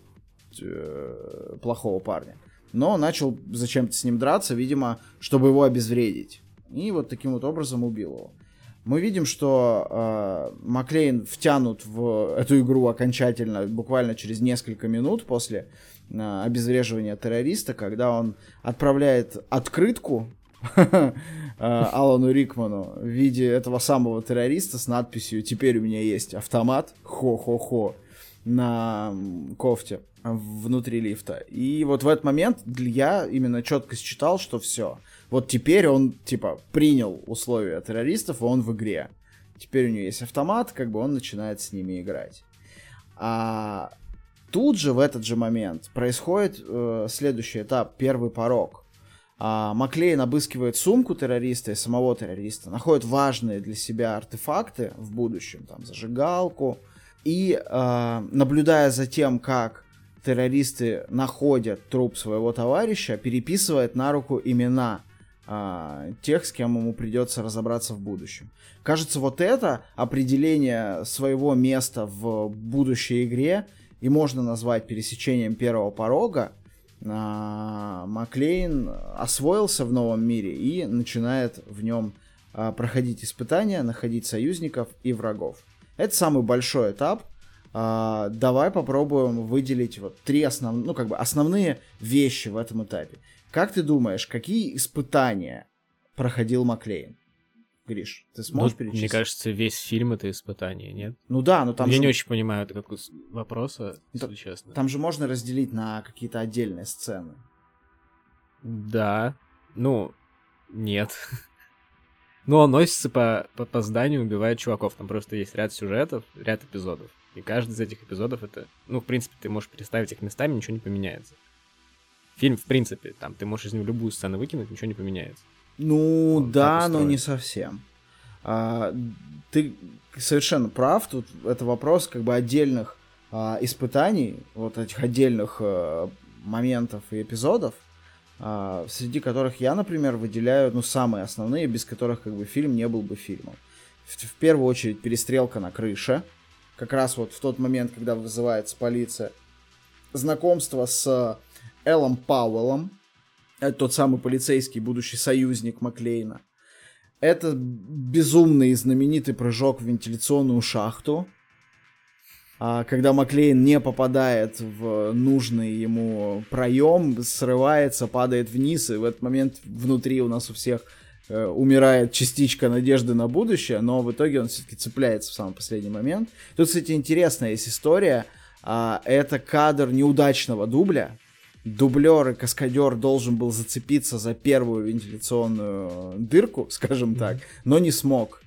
э, плохого парня. Но начал зачем-то с ним драться, видимо, чтобы его обезвредить. И вот таким вот образом убил его. Мы видим, что э, Маклейн втянут в эту игру окончательно буквально через несколько минут после обезвреживания террориста, когда он отправляет открытку *laughs* э, Алану Рикману в виде этого самого террориста с надписью «Теперь у меня есть автомат, хо-хо-хо» на кофте внутри лифта. И вот в этот момент я именно четко считал, что все. Вот теперь он, типа, принял условия террористов, он в игре. Теперь у него есть автомат, как бы он начинает с ними играть. А тут же, в этот же момент, происходит э, следующий этап, первый порог. А, Маклейн обыскивает сумку террориста и самого террориста, находит важные для себя артефакты в будущем, там зажигалку, и а, наблюдая за тем, как террористы находят труп своего товарища, переписывает на руку имена а, тех, с кем ему придется разобраться в будущем. Кажется, вот это определение своего места в будущей игре и можно назвать пересечением первого порога, а, Маклейн освоился в новом мире и начинает в нем а, проходить испытания, находить союзников и врагов. Это самый большой этап. А, давай попробуем выделить вот три основ... ну, как бы основные вещи в этом этапе. Как ты думаешь, какие испытания проходил Маклейн? Гриш, ты сможешь Ну, перечислить? Мне кажется, весь фильм это испытание, нет? Ну да, но там Я же, не очень понимаю это как вопроса, Да, если честно. там же можно разделить на какие-то отдельные сцены. Да. Ну, нет. Ну, он носится по, по, по зданию, убивает чуваков. Там просто есть ряд сюжетов, ряд эпизодов. И каждый из этих эпизодов это... Ну, в принципе, ты можешь переставить их местами, ничего не поменяется. Фильм, в принципе, там ты можешь из него любую сцену выкинуть, ничего не поменяется. Ну Он да, но не совсем. А, ты совершенно прав. Тут это вопрос как бы отдельных а, испытаний, вот этих отдельных а, моментов и эпизодов, а, среди которых я, например, выделяю ну самые основные, без которых как бы фильм не был бы фильмом. В, в первую очередь перестрелка на крыше, как раз вот в тот момент, когда вызывается полиция, знакомство с Эллом Пауэллом, тот самый полицейский, будущий союзник Маклейна. Это безумный и знаменитый прыжок в вентиляционную шахту, а, когда Маклейн не попадает в нужный ему проем, срывается, падает вниз, и в этот момент внутри у нас у всех э, умирает частичка надежды на будущее, но в итоге он все-таки цепляется в самый последний момент. Тут, кстати, интересная есть история. А, это кадр неудачного дубля, дублер и каскадер должен был зацепиться за первую вентиляционную дырку, скажем так, но не смог.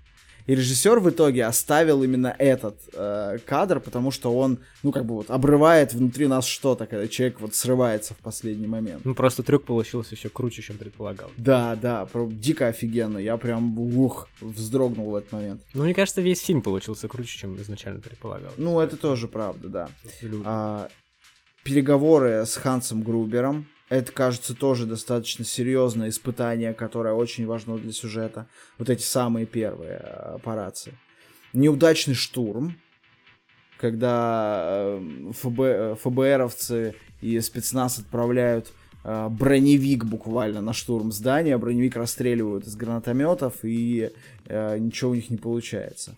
И режиссер в итоге оставил именно этот э, кадр, потому что он, ну, как бы вот обрывает внутри нас что-то, когда человек вот срывается в последний момент. Ну, просто трюк получился еще круче, чем предполагал. Да, да, дико офигенно. Я прям, ух, вздрогнул в этот момент. Ну, мне кажется, весь фильм получился круче, чем изначально предполагал. Ну, это тоже правда, да. А, переговоры с Хансом Грубером. Это, кажется, тоже достаточно серьезное испытание, которое очень важно для сюжета. Вот эти самые первые э, операции. Неудачный штурм, когда э, ФБ, э, ФБРовцы и спецназ отправляют э, броневик буквально на штурм здания, броневик расстреливают из гранатометов, и э, ничего у них не получается.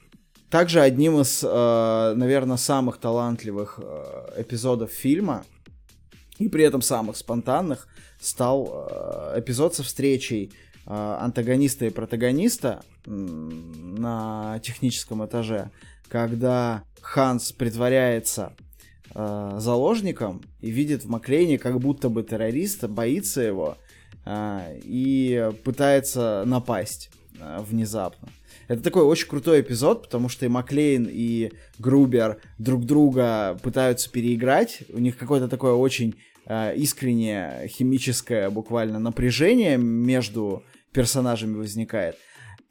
Также одним из, наверное, самых талантливых э, эпизодов фильма, и при этом самых спонтанных, стал э, эпизод со встречей э, антагониста и протагониста на техническом этаже, когда Ханс притворяется э, заложником и видит в Маклейне как будто бы террориста, боится его э, и пытается напасть э, внезапно. Это такой очень крутой эпизод, потому что и Маклейн, и Грубер друг друга пытаются переиграть. У них какое-то такое очень э, искреннее химическое буквально напряжение между персонажами возникает.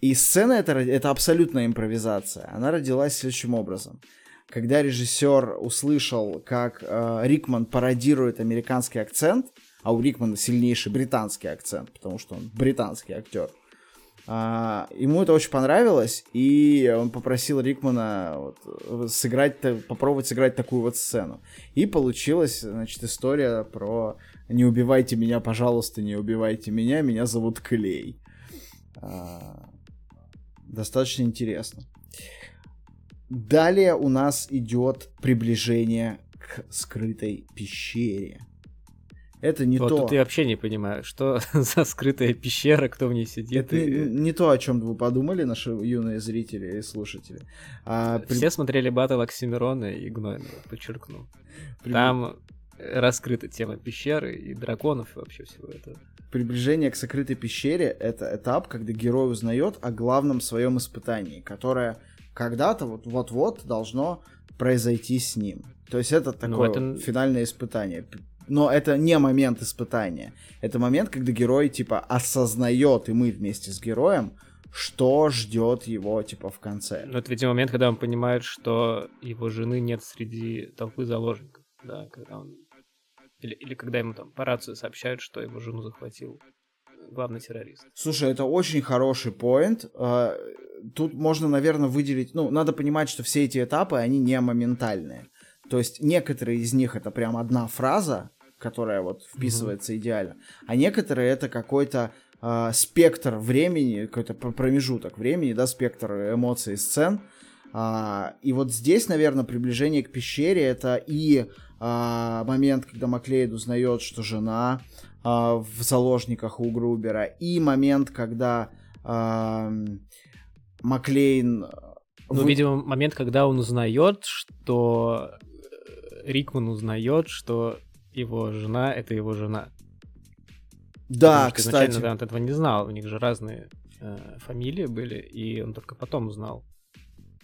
И сцена это, это абсолютная импровизация. Она родилась следующим образом. Когда режиссер услышал, как э, Рикман пародирует американский акцент, а у Рикмана сильнейший британский акцент, потому что он британский актер, а, ему это очень понравилось, и он попросил Рикмана вот, сыграть, попробовать сыграть такую вот сцену. И получилась, значит, история про «Не убивайте меня, пожалуйста, не убивайте меня, меня зовут Клей». А, достаточно интересно. Далее у нас идет приближение к скрытой пещере. Это не вот то. тут я вообще не понимаю, что *laughs* за скрытая пещера, кто в ней сидит. Это не, и- не то, о чем вы подумали, наши юные зрители и слушатели. А при- Все смотрели батл Оксимирона и Гнойного, подчеркну. при- Там раскрыта тема пещеры и драконов и вообще всего этого. приближение к сокрытой пещере — это этап, когда герой узнает о главном своем испытании, которое когда-то вот- вот-вот должно произойти с ним. То есть это такое это- вот финальное испытание. Но это не момент испытания. Это момент, когда герой, типа, осознает, и мы вместе с героем, что ждет его, типа, в конце. Ну, это, видимо, момент, когда он понимает, что его жены нет среди толпы заложников. Да, когда он... Или, или когда ему там по рации сообщают, что его жену захватил главный террорист. Слушай, это очень хороший поинт. А, тут можно, наверное, выделить... Ну, надо понимать, что все эти этапы, они не моментальные. То есть некоторые из них это прям одна фраза, которая вот вписывается mm-hmm. идеально, а некоторые это какой-то э, спектр времени, какой-то промежуток времени, да, спектр эмоций, сцен. А, и вот здесь, наверное, приближение к пещере это и а, момент, когда Маклейд узнает, что жена а, в заложниках у Грубера, и момент, когда а, Маклейн... Ну, вы... видимо, момент, когда он узнает, что Рикман узнает, что его жена — это его жена. Да, Потому что кстати. Изначально он этого не знал, у них же разные э, фамилии были, и он только потом узнал.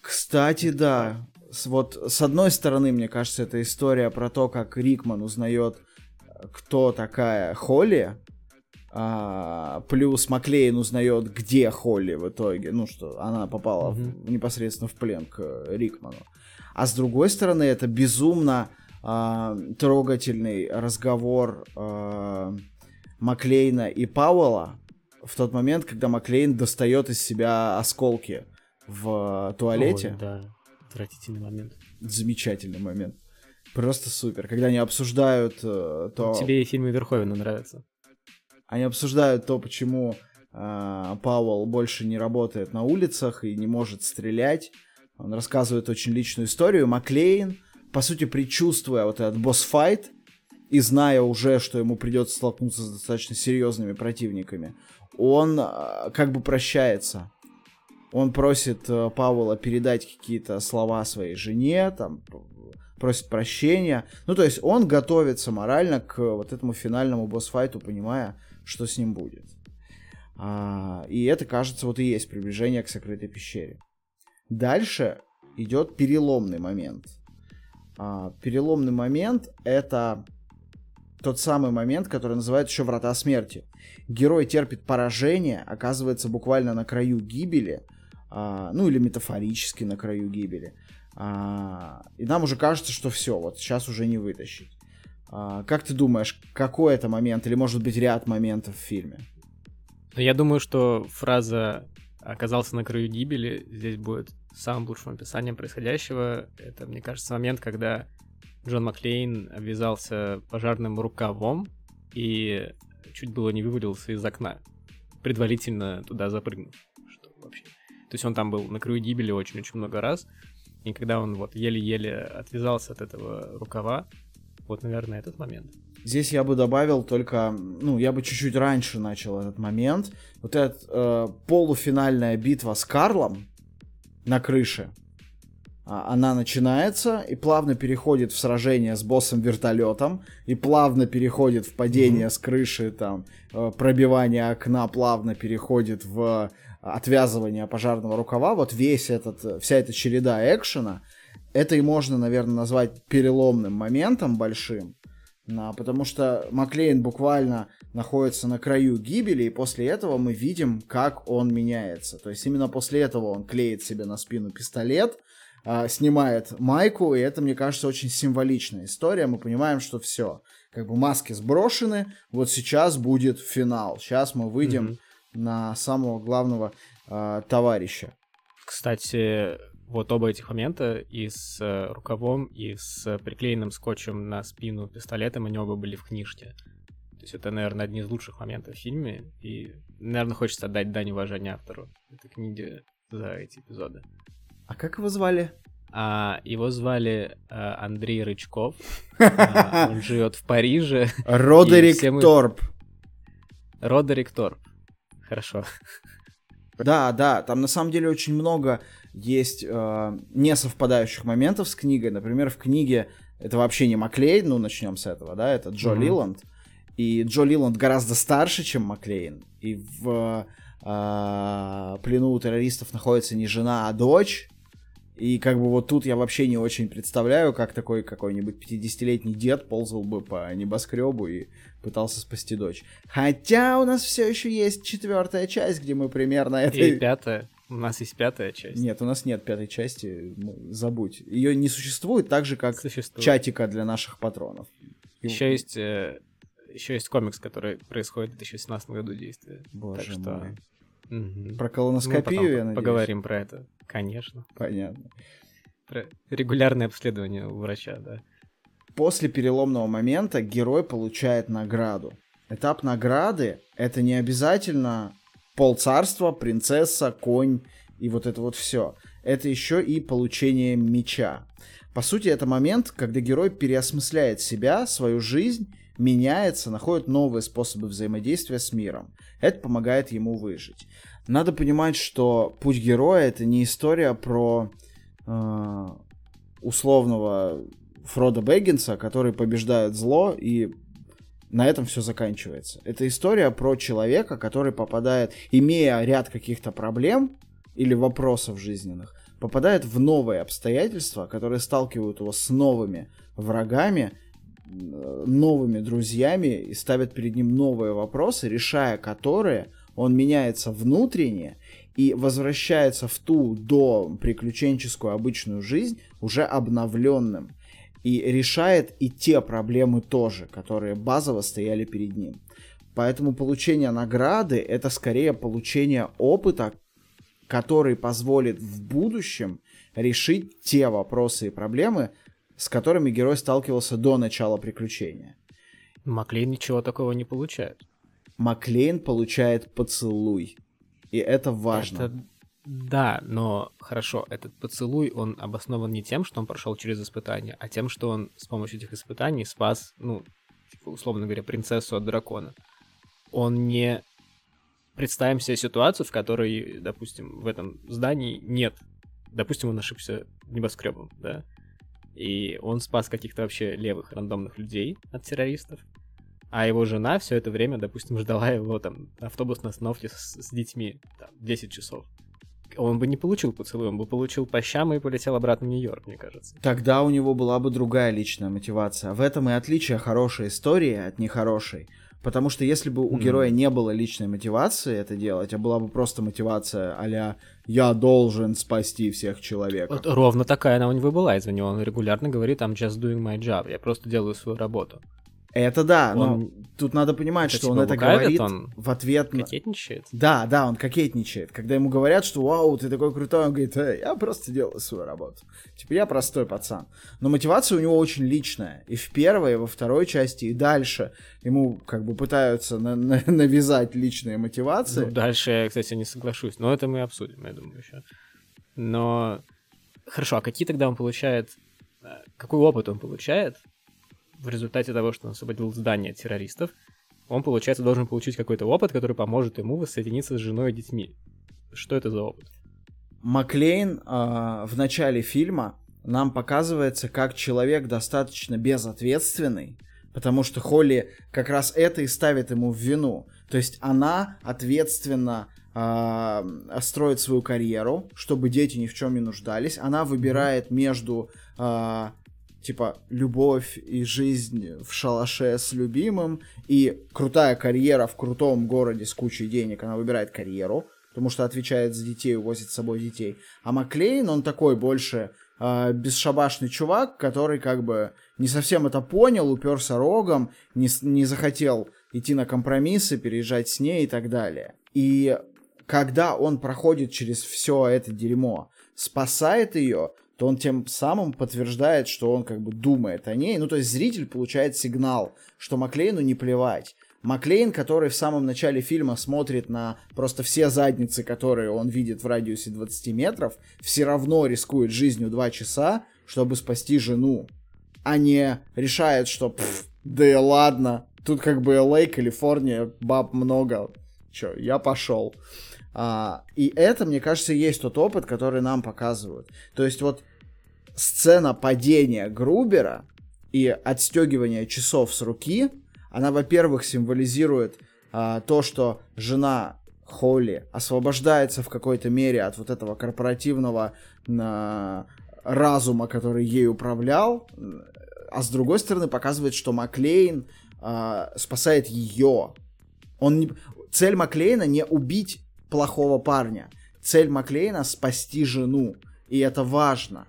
Кстати, да. С, вот с одной стороны, мне кажется, это история про то, как Рикман узнает, кто такая Холли, а, плюс Маклейн узнает, где Холли в итоге, ну что она попала mm-hmm. в, непосредственно в плен к Рикману. А с другой стороны, это безумно а, трогательный разговор а, Маклейна и Пауэлла в тот момент, когда Маклейн достает из себя осколки в туалете. Ой, да, отвратительный момент. Замечательный момент. Просто супер. Когда они обсуждают э, то... Тебе и фильмы Верховена нравятся. Они обсуждают то, почему э, Пауэлл больше не работает на улицах и не может стрелять. Он рассказывает очень личную историю. Маклейн, по сути, предчувствуя вот этот босс-файт и зная уже, что ему придется столкнуться с достаточно серьезными противниками, он э, как бы прощается. Он просит э, Пауэлла передать какие-то слова своей жене, там, просит прощения. Ну, то есть он готовится морально к вот этому финальному босс-файту, понимая, что с ним будет. А, и это, кажется, вот и есть приближение к сокрытой пещере. Дальше идет переломный момент. А, переломный момент это тот самый момент, который называют еще врата смерти. Герой терпит поражение, оказывается буквально на краю гибели, а, ну или метафорически на краю гибели. А, и нам уже кажется, что все, вот сейчас уже не вытащить. А, как ты думаешь, какой это момент, или может быть ряд моментов в фильме? Я думаю, что фраза оказался на краю гибели здесь будет самым лучшим описанием происходящего. Это, мне кажется, момент, когда Джон Маклейн обвязался пожарным рукавом и чуть было не вывалился из окна, предварительно туда запрыгнув. Что вообще? То есть он там был на краю гибели очень-очень много раз, и когда он вот еле-еле отвязался от этого рукава, вот, наверное, этот момент. Здесь я бы добавил только, ну, я бы чуть-чуть раньше начал этот момент. Вот эта э, полуфинальная битва с Карлом, на крыше. А, она начинается и плавно переходит в сражение с боссом вертолетом, и плавно переходит в падение mm-hmm. с крыши, там, э, пробивание окна плавно переходит в отвязывание пожарного рукава. Вот весь этот, вся эта череда экшена, это и можно, наверное, назвать переломным моментом большим, потому что Маклейн буквально находится на краю гибели, и после этого мы видим, как он меняется. То есть именно после этого он клеит себе на спину пистолет, а, снимает майку, и это, мне кажется, очень символичная история. Мы понимаем, что все, как бы маски сброшены, вот сейчас будет финал. Сейчас мы выйдем mm-hmm. на самого главного э, товарища. Кстати, вот оба этих момента и с э, рукавом, и с приклеенным скотчем на спину пистолетом, они оба были в книжке. То есть это, наверное, одни из лучших моментов в фильме, и, наверное, хочется отдать дань уважения автору этой книги за эти эпизоды. А как его звали? А, его звали а, Андрей Рычков. *laughs* а, он живет в Париже. Родерик мы... Торп. Родерик Торп. Хорошо. Да, да, там на самом деле очень много есть э, несовпадающих моментов с книгой. Например, в книге это вообще не Маклейн, ну начнем с этого, да, это Джо mm-hmm. Лиланд. И Джо Лиланд гораздо старше, чем Маклейн. И в э, плену у террористов находится не жена, а дочь. И как бы вот тут я вообще не очень представляю, как такой какой-нибудь 50-летний дед ползал бы по небоскребу и пытался спасти дочь. Хотя у нас все еще есть четвертая часть, где мы примерно это... И пятая. У нас есть пятая часть. Нет, у нас нет пятой части, ну, забудь. Ее не существует так же, как Существует. чатика для наших патронов. Еще есть, э, еще есть комикс, который происходит в 2017 году действия. Боже так что... мой. Мгм. Про Мы колоноскопию, потом я надеюсь? поговорим про это. Конечно. Понятно. Про регулярное обследование у врача, да. После переломного момента герой получает награду. Этап награды — это не обязательно полцарства, принцесса, конь и вот это вот все. Это еще и получение меча. По сути, это момент, когда герой переосмысляет себя, свою жизнь, меняется, находит новые способы взаимодействия с миром. Это помогает ему выжить. Надо понимать, что путь героя это не история про э, условного Фрода Бэггинса, который побеждает зло и на этом все заканчивается. Это история про человека, который попадает, имея ряд каких-то проблем или вопросов жизненных, попадает в новые обстоятельства, которые сталкивают его с новыми врагами, новыми друзьями и ставят перед ним новые вопросы, решая которые он меняется внутренне и возвращается в ту до приключенческую обычную жизнь уже обновленным и решает и те проблемы тоже, которые базово стояли перед ним. Поэтому получение награды это скорее получение опыта, который позволит в будущем решить те вопросы и проблемы, с которыми герой сталкивался до начала приключения. Маклейн ничего такого не получает. Маклейн получает поцелуй. И это важно. Это да, но хорошо, этот поцелуй, он обоснован не тем, что он прошел через испытания, а тем, что он с помощью этих испытаний спас, ну, типа, условно говоря, принцессу от дракона. Он не... Представим себе ситуацию, в которой, допустим, в этом здании нет. Допустим, он ошибся небоскребом, да? И он спас каких-то вообще левых рандомных людей от террористов. А его жена все это время, допустим, ждала его там на автобусной остановке с, с детьми там, 10 часов он бы не получил поцелуй, он бы получил по щам и полетел обратно в Нью-Йорк, мне кажется. Тогда у него была бы другая личная мотивация. В этом и отличие хорошей истории от нехорошей. Потому что если бы у Мгм. героя не было личной мотивации это делать, а была бы просто мотивация а «я должен спасти всех человеков». Вот ровно такая она у него была из-за него. Он регулярно говорит, I'm just doing my job, я просто делаю свою работу. Это да, но Он- тут надо понимать, Это что он это лукавит, говорит он в ответ на... Кокетничает. Да, да, он кокетничает. Когда ему говорят, что вау, ты такой крутой, он говорит, «Э, я просто делаю свою работу. Типа, я простой пацан. Но мотивация у него очень личная. И в первой, и во второй части, и дальше ему как бы пытаются на- на- *laughs* навязать личные мотивации. Ну, дальше я, кстати, не соглашусь, но это мы обсудим, я думаю, еще. Но хорошо, а какие тогда он получает, э, какой опыт он получает в результате того, что он освободил здание от террористов? Он, получается, должен получить какой-то опыт, который поможет ему воссоединиться с женой и детьми. Что это за опыт? Маклейн а, в начале фильма нам показывается как человек достаточно безответственный, потому что Холли как раз это и ставит ему в вину. То есть она ответственно а, строит свою карьеру, чтобы дети ни в чем не нуждались. Она выбирает между а, типа любовь и жизнь в шалаше с любимым и крутая карьера в крутом городе с кучей денег. Она выбирает карьеру, потому что отвечает за детей, увозит с собой детей. А Маклейн, он такой больше э, бесшабашный чувак, который как бы не совсем это понял, уперся рогом, не, не захотел идти на компромиссы, переезжать с ней и так далее. И когда он проходит через все это дерьмо, спасает ее, то он тем самым подтверждает, что он как бы думает о ней. Ну, то есть зритель получает сигнал, что Маклейну не плевать. Маклейн, который в самом начале фильма смотрит на просто все задницы, которые он видит в радиусе 20 метров, все равно рискует жизнью 2 часа, чтобы спасти жену, а не решает, что «Пф, да и ладно, тут как бы Л.А., Калифорния, баб много, чё, я пошел. А, и это, мне кажется, есть тот опыт, который нам показывают. То есть вот сцена падения Грубера и отстегивания часов с руки, она, во-первых, символизирует а, то, что жена Холли освобождается в какой-то мере от вот этого корпоративного на разума, который ей управлял, а с другой стороны показывает, что Маклейн э, спасает ее. Он не... Цель Маклейна не убить плохого парня. Цель Маклейна спасти жену. И это важно.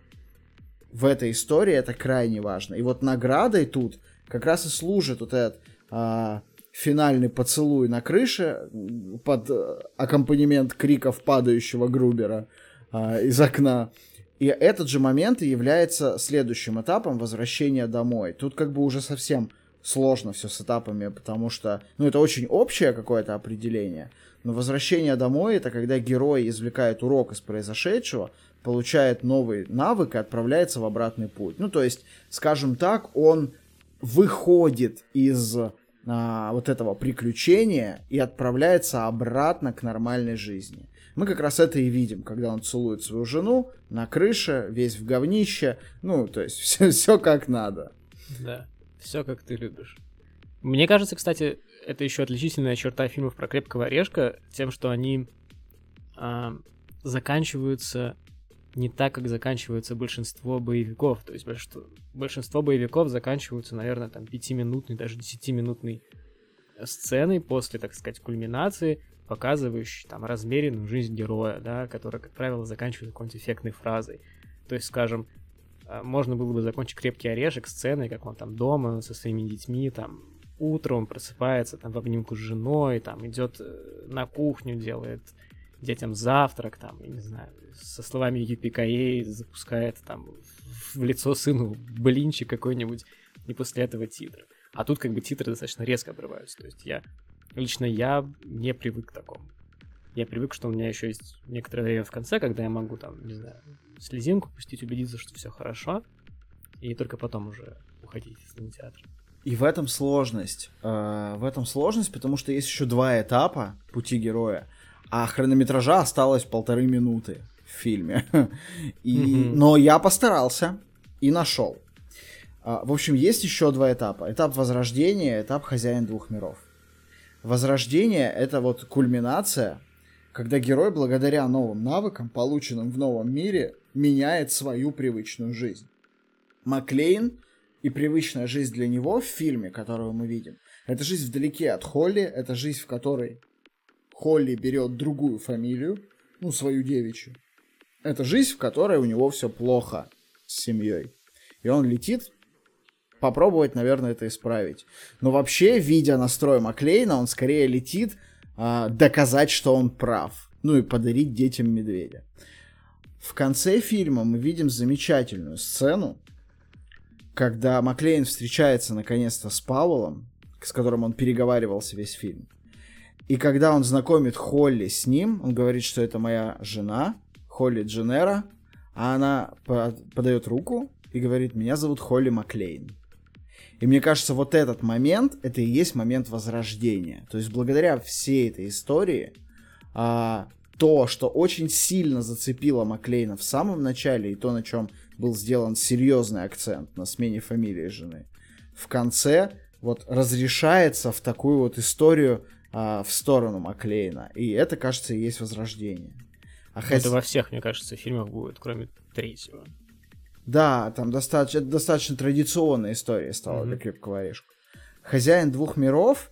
В этой истории это крайне важно. И вот наградой тут как раз и служит вот этот э, финальный поцелуй на крыше под аккомпанемент криков падающего Грубера э, из окна. И этот же момент и является следующим этапом возвращения домой. Тут как бы уже совсем сложно все с этапами, потому что, ну, это очень общее какое-то определение, но возвращение домой это когда герой извлекает урок из произошедшего, получает новый навык и отправляется в обратный путь. Ну, то есть, скажем так, он выходит из а, вот этого приключения и отправляется обратно к нормальной жизни. Мы как раз это и видим, когда он целует свою жену на крыше, весь в говнище. Ну, то есть *laughs* все, все как надо. Да, все как ты любишь. Мне кажется, кстати, это еще отличительная черта фильмов про крепкого орешка, тем, что они а, заканчиваются не так, как заканчивается большинство боевиков. То есть большинство, боевиков заканчиваются, наверное, там пятиминутной, даже десятиминутной сценой после, так сказать, кульминации, показывающий там размеренную жизнь героя, да, которая, как правило, заканчивается какой-нибудь эффектной фразой. То есть, скажем, а, можно было бы закончить крепкий орешек сценой, как он там дома со своими детьми, там утром просыпается там в обнимку с женой, там идет э, на кухню, делает детям завтрак, там, я не знаю, со словами юпикаей запускает там в лицо сыну блинчик какой-нибудь, и после этого титры. А тут как бы титры достаточно резко обрываются. То есть я Лично я не привык к такому. Я привык, что у меня еще есть некоторое время в конце, когда я могу там, не знаю, слезинку пустить, убедиться, что все хорошо, и только потом уже уходить из кинотеатра. И в этом сложность. Э, в этом сложность, потому что есть еще два этапа пути героя, а хронометража осталось полторы минуты в фильме. *laughs* И... Mm-hmm. Но я постарался и нашел. Э, в общем, есть еще два этапа. Этап возрождения, этап хозяин двух миров. Возрождение — это вот кульминация, когда герой благодаря новым навыкам, полученным в новом мире, меняет свою привычную жизнь. Маклейн и привычная жизнь для него в фильме, которую мы видим, это жизнь вдалеке от Холли, это жизнь, в которой Холли берет другую фамилию, ну, свою девичью. Это жизнь, в которой у него все плохо с семьей. И он летит попробовать, наверное, это исправить. Но вообще, видя настрой Маклейна, он скорее летит а, доказать, что он прав. Ну и подарить детям медведя. В конце фильма мы видим замечательную сцену, когда Маклейн встречается наконец-то с Пауэллом, с которым он переговаривался весь фильм. И когда он знакомит Холли с ним, он говорит, что это моя жена, Холли Дженера, а она подает руку и говорит, меня зовут Холли Маклейн. И мне кажется, вот этот момент, это и есть момент возрождения. То есть благодаря всей этой истории, а, то, что очень сильно зацепило Маклейна в самом начале, и то, на чем был сделан серьезный акцент на смене фамилии жены, в конце вот разрешается в такую вот историю а, в сторону Маклейна. И это, кажется, и есть возрождение. А это хз... во всех, мне кажется, фильмах будет, кроме третьего. Да, там достаточно, достаточно традиционная история стала mm-hmm. для крепкого орешка. Хозяин двух миров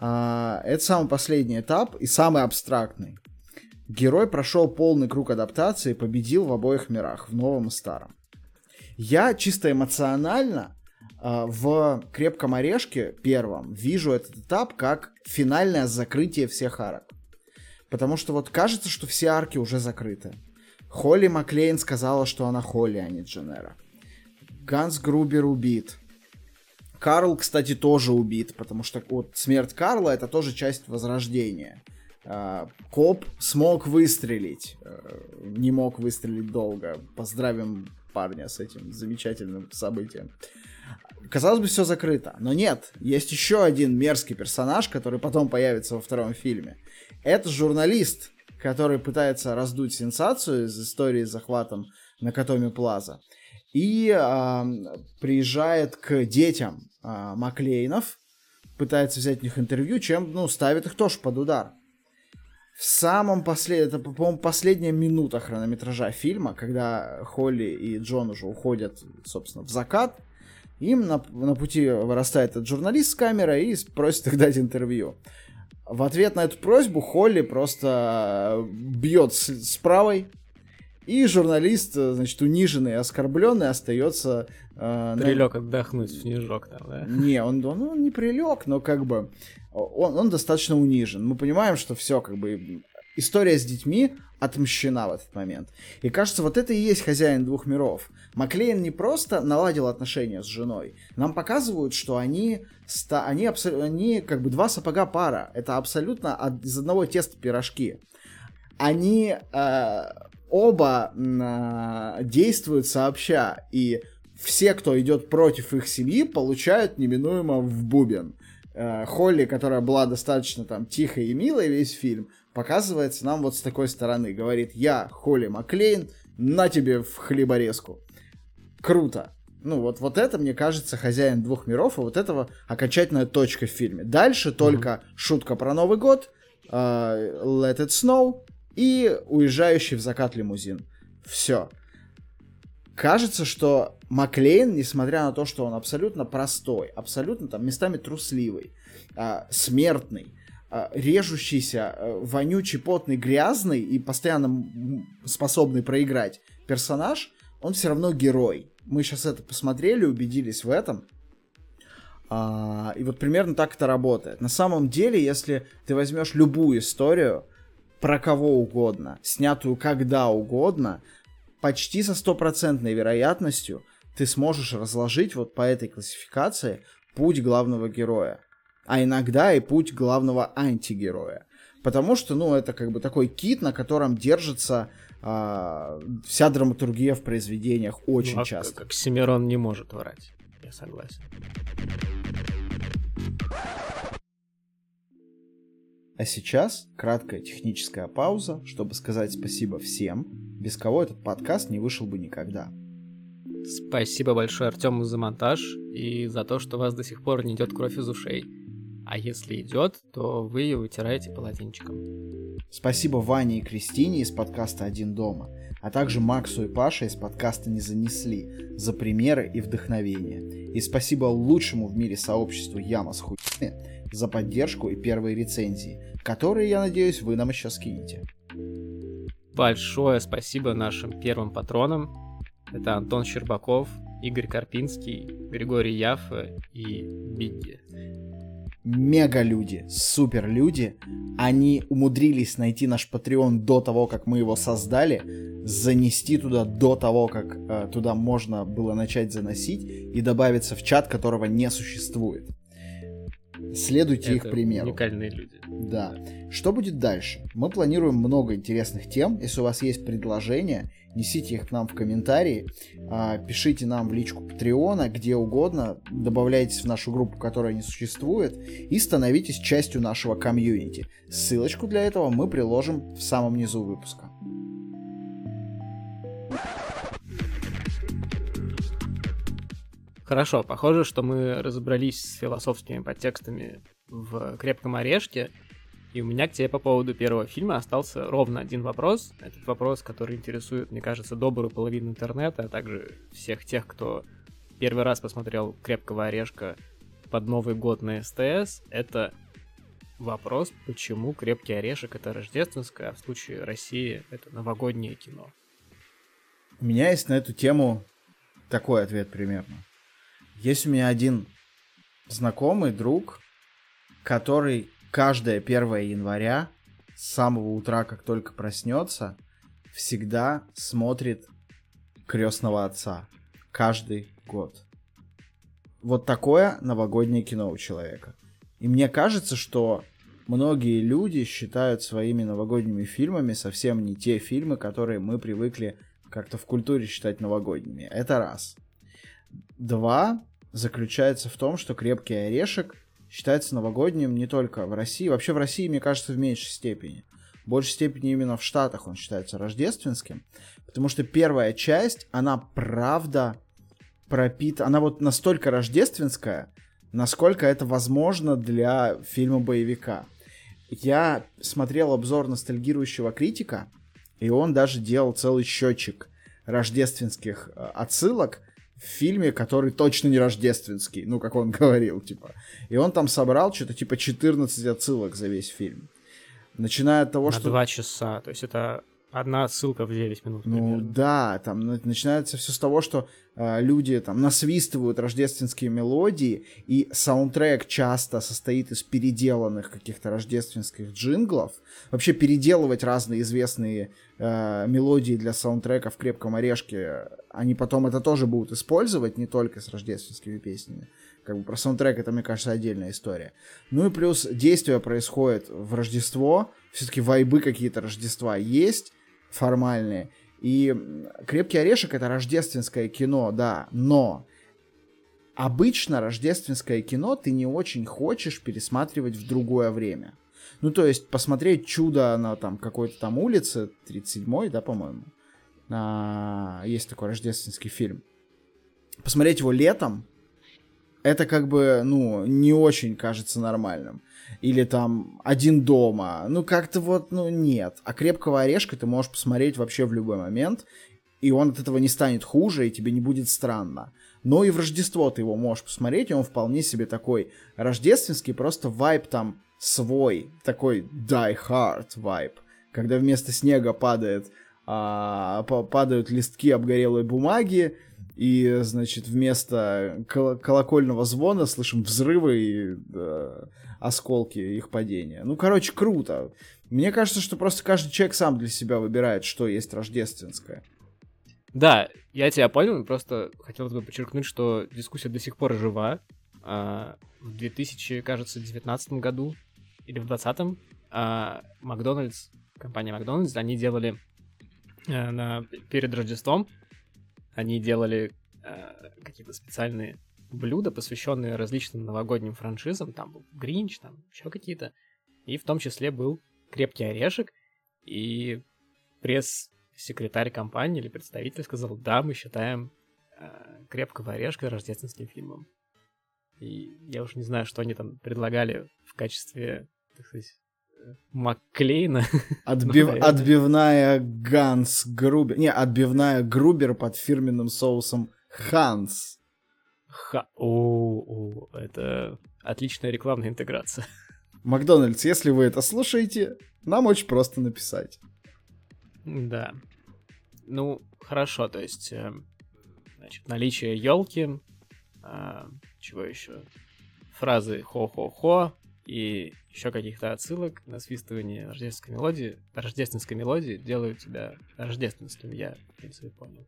а, это самый последний этап и самый абстрактный. Герой прошел полный круг адаптации и победил в обоих мирах, в новом и старом. Я чисто эмоционально в крепком орешке первом вижу этот этап как финальное закрытие всех арок. Потому что вот кажется, что все арки уже закрыты. Холли Маклейн сказала, что она Холли, а не Дженера. Ганс Грубер убит. Карл, кстати, тоже убит, потому что вот смерть Карла это тоже часть возрождения. А, коп смог выстрелить, э, не мог выстрелить долго. Поздравим парня с этим замечательным событием. Казалось бы, все закрыто, но нет, есть еще один мерзкий персонаж, который потом появится во втором фильме. Это журналист, который пытается раздуть сенсацию из истории с захватом на Накатоми Плаза. И э, приезжает к детям э, Маклейнов, пытается взять у них интервью, чем ну, ставит их тоже под удар. в самом последнем, это, по-моему, последняя минута хронометража фильма, когда Холли и Джон уже уходят, собственно, в закат, им на, на пути вырастает этот журналист с камерой и просит их дать интервью. В ответ на эту просьбу Холли просто бьет с, с правой, и журналист, значит, униженный и оскорбленный остается... Э, прилег на... отдохнуть в снежок там, да? Не, он, он, он не прилег, но как бы он, он достаточно унижен. Мы понимаем, что все, как бы, история с детьми отмщена в этот момент. И кажется, вот это и есть хозяин двух миров. Маклейн не просто наладил отношения с женой, нам показывают, что они, они, они как бы два сапога пара. Это абсолютно от, из одного теста пирожки. Они э, оба э, действуют сообща, и все, кто идет против их семьи, получают неминуемо в бубен. Э, Холли, которая была достаточно там тихой и милой весь фильм, показывается нам вот с такой стороны. Говорит, я Холли Маклейн, на тебе в хлеборезку. Круто. Ну, вот, вот это, мне кажется, хозяин двух миров, и вот этого окончательная точка в фильме. Дальше mm-hmm. только шутка про Новый год, uh, Let It Snow и уезжающий в закат лимузин. Все. Кажется, что Маклейн, несмотря на то, что он абсолютно простой, абсолютно там местами трусливый, э, смертный, э, режущийся, э, вонючий, потный, грязный и постоянно способный проиграть персонаж, он все равно герой. Мы сейчас это посмотрели, убедились в этом. А, и вот примерно так это работает. На самом деле, если ты возьмешь любую историю про кого угодно, снятую когда угодно, почти со стопроцентной вероятностью ты сможешь разложить вот по этой классификации путь главного героя. А иногда и путь главного антигероя. Потому что, ну, это как бы такой кит, на котором держится а, вся драматургия в произведениях очень ну, а часто. Как Семирон не может врать. Я согласен. А сейчас краткая техническая пауза, чтобы сказать спасибо всем, без кого этот подкаст не вышел бы никогда. Спасибо большое Артему за монтаж и за то, что у вас до сих пор не идет кровь из ушей. А если идет, то вы ее вытираете полотенчиком. Спасибо Ване и Кристине из подкаста «Один дома», а также Максу и Паше из подкаста «Не занесли» за примеры и вдохновение. И спасибо лучшему в мире сообществу Яма с хуйнями за поддержку и первые рецензии, которые, я надеюсь, вы нам еще скинете. Большое спасибо нашим первым патронам. Это Антон Щербаков, Игорь Карпинский, Григорий Яфа и Бигги мега люди, супер люди. Они умудрились найти наш Patreon до того, как мы его создали, занести туда до того, как э, туда можно было начать заносить и добавиться в чат, которого не существует. Следуйте Это их примеру. Уникальные люди. Да. Что будет дальше? Мы планируем много интересных тем. Если у вас есть предложения, несите их к нам в комментарии, а, пишите нам в личку Патреона, где угодно, добавляйтесь в нашу группу, которая не существует, и становитесь частью нашего комьюнити. Ссылочку для этого мы приложим в самом низу выпуска. Хорошо, похоже, что мы разобрались с философскими подтекстами в «Крепком орешке», и у меня к тебе по поводу первого фильма остался ровно один вопрос. Этот вопрос, который интересует, мне кажется, добрую половину интернета, а также всех тех, кто первый раз посмотрел «Крепкого орешка» под Новый год на СТС, это вопрос, почему «Крепкий орешек» — это рождественское, а в случае России — это новогоднее кино. У меня есть на эту тему такой ответ примерно. Есть у меня один знакомый, друг, который каждое 1 января с самого утра, как только проснется, всегда смотрит крестного отца. Каждый год. Вот такое новогоднее кино у человека. И мне кажется, что многие люди считают своими новогодними фильмами совсем не те фильмы, которые мы привыкли как-то в культуре считать новогодними. Это раз. Два заключается в том, что «Крепкий орешек» считается новогодним не только в России, вообще в России, мне кажется, в меньшей степени. В большей степени именно в Штатах он считается рождественским, потому что первая часть, она правда пропита, она вот настолько рождественская, насколько это возможно для фильма боевика. я смотрел обзор ностальгирующего критика, и он даже делал целый счетчик рождественских э, отсылок в фильме, который точно не рождественский, ну, как он *laughs* говорил, типа. И он там собрал что-то типа 14 отсылок за весь фильм. Начиная от того, На что... два часа. То есть это одна ссылка в 9 минут. Ну примерно. да, там на- начинается все с того, что э, люди там насвистывают рождественские мелодии, и саундтрек часто состоит из переделанных каких-то рождественских джинглов. Вообще переделывать разные известные э, мелодии для саундтрека в крепком орешке, они потом это тоже будут использовать, не только с рождественскими песнями. Как бы про саундтрек это, мне кажется, отдельная история. Ну и плюс действие происходит в Рождество, все-таки вайбы какие-то Рождества есть, формальные. И «Крепкий орешек» — это рождественское кино, да, но обычно рождественское кино ты не очень хочешь пересматривать в другое время. Ну, то есть посмотреть «Чудо» на там какой-то там улице, 37-й, да, по-моему, есть такой рождественский фильм. Посмотреть его летом, это как бы, ну, не очень кажется нормальным. Или там «Один дома», ну, как-то вот, ну, нет. А «Крепкого орешка» ты можешь посмотреть вообще в любой момент, и он от этого не станет хуже, и тебе не будет странно. Но и в Рождество ты его можешь посмотреть, и он вполне себе такой рождественский, просто вайб там свой, такой die hard вайб, когда вместо снега падает, а, па- падают листки обгорелой бумаги, и, значит, вместо кол- колокольного звона слышим взрывы и э, осколки их падения. Ну, короче, круто. Мне кажется, что просто каждый человек сам для себя выбирает, что есть рождественское. Да, я тебя понял, просто хотелось бы подчеркнуть, что дискуссия до сих пор жива. А, В 2000, кажется, 19 году или в 20 а, Макдональдс, компания Макдональдс, они делали э, на, перед Рождеством, они делали э, какие-то специальные блюда, посвященные различным новогодним франшизам. Там был Гринч, там еще какие-то. И в том числе был крепкий орешек. И пресс-секретарь компании или представитель сказал, да, мы считаем э, крепкого орешка рождественским фильмом. И я уж не знаю, что они там предлагали в качестве, так сказать, Макклейна. *laughs* Отбив- наверное. отбивная Ганс Грубер. Не, отбивная Грубер под фирменным соусом Ханс. Ха. О, о, это отличная рекламная интеграция. Макдональдс, если вы это слушаете, нам очень просто написать. Да. Ну, хорошо, то есть, э, значит, наличие елки, чего еще? Фразы хо-хо-хо и еще каких-то отсылок, насвистывание рождественской мелодии, рождественской мелодии делают тебя рождественским, я, в принципе, понял.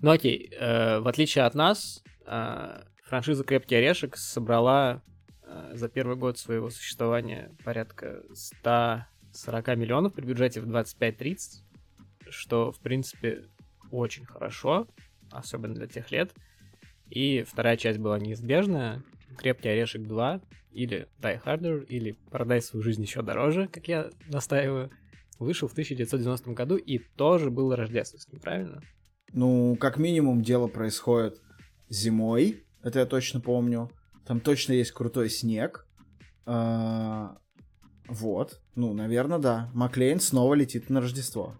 Ну окей, э, в отличие от нас, э, франшиза «Крепкий орешек» собрала э, за первый год своего существования порядка 140 миллионов при бюджете в 25-30, что, в принципе, очень хорошо, особенно для тех лет. И вторая часть была неизбежна. «Крепкий орешек 2» или «Die Harder» или «Продай свою жизнь еще дороже», как я настаиваю, вышел в 1990 году и тоже был рождественским, правильно? Ну, как минимум, дело происходит зимой, это я точно помню. Там точно есть крутой снег. А, Вот. Ну, наверное, да. Маклейн снова летит на Рождество.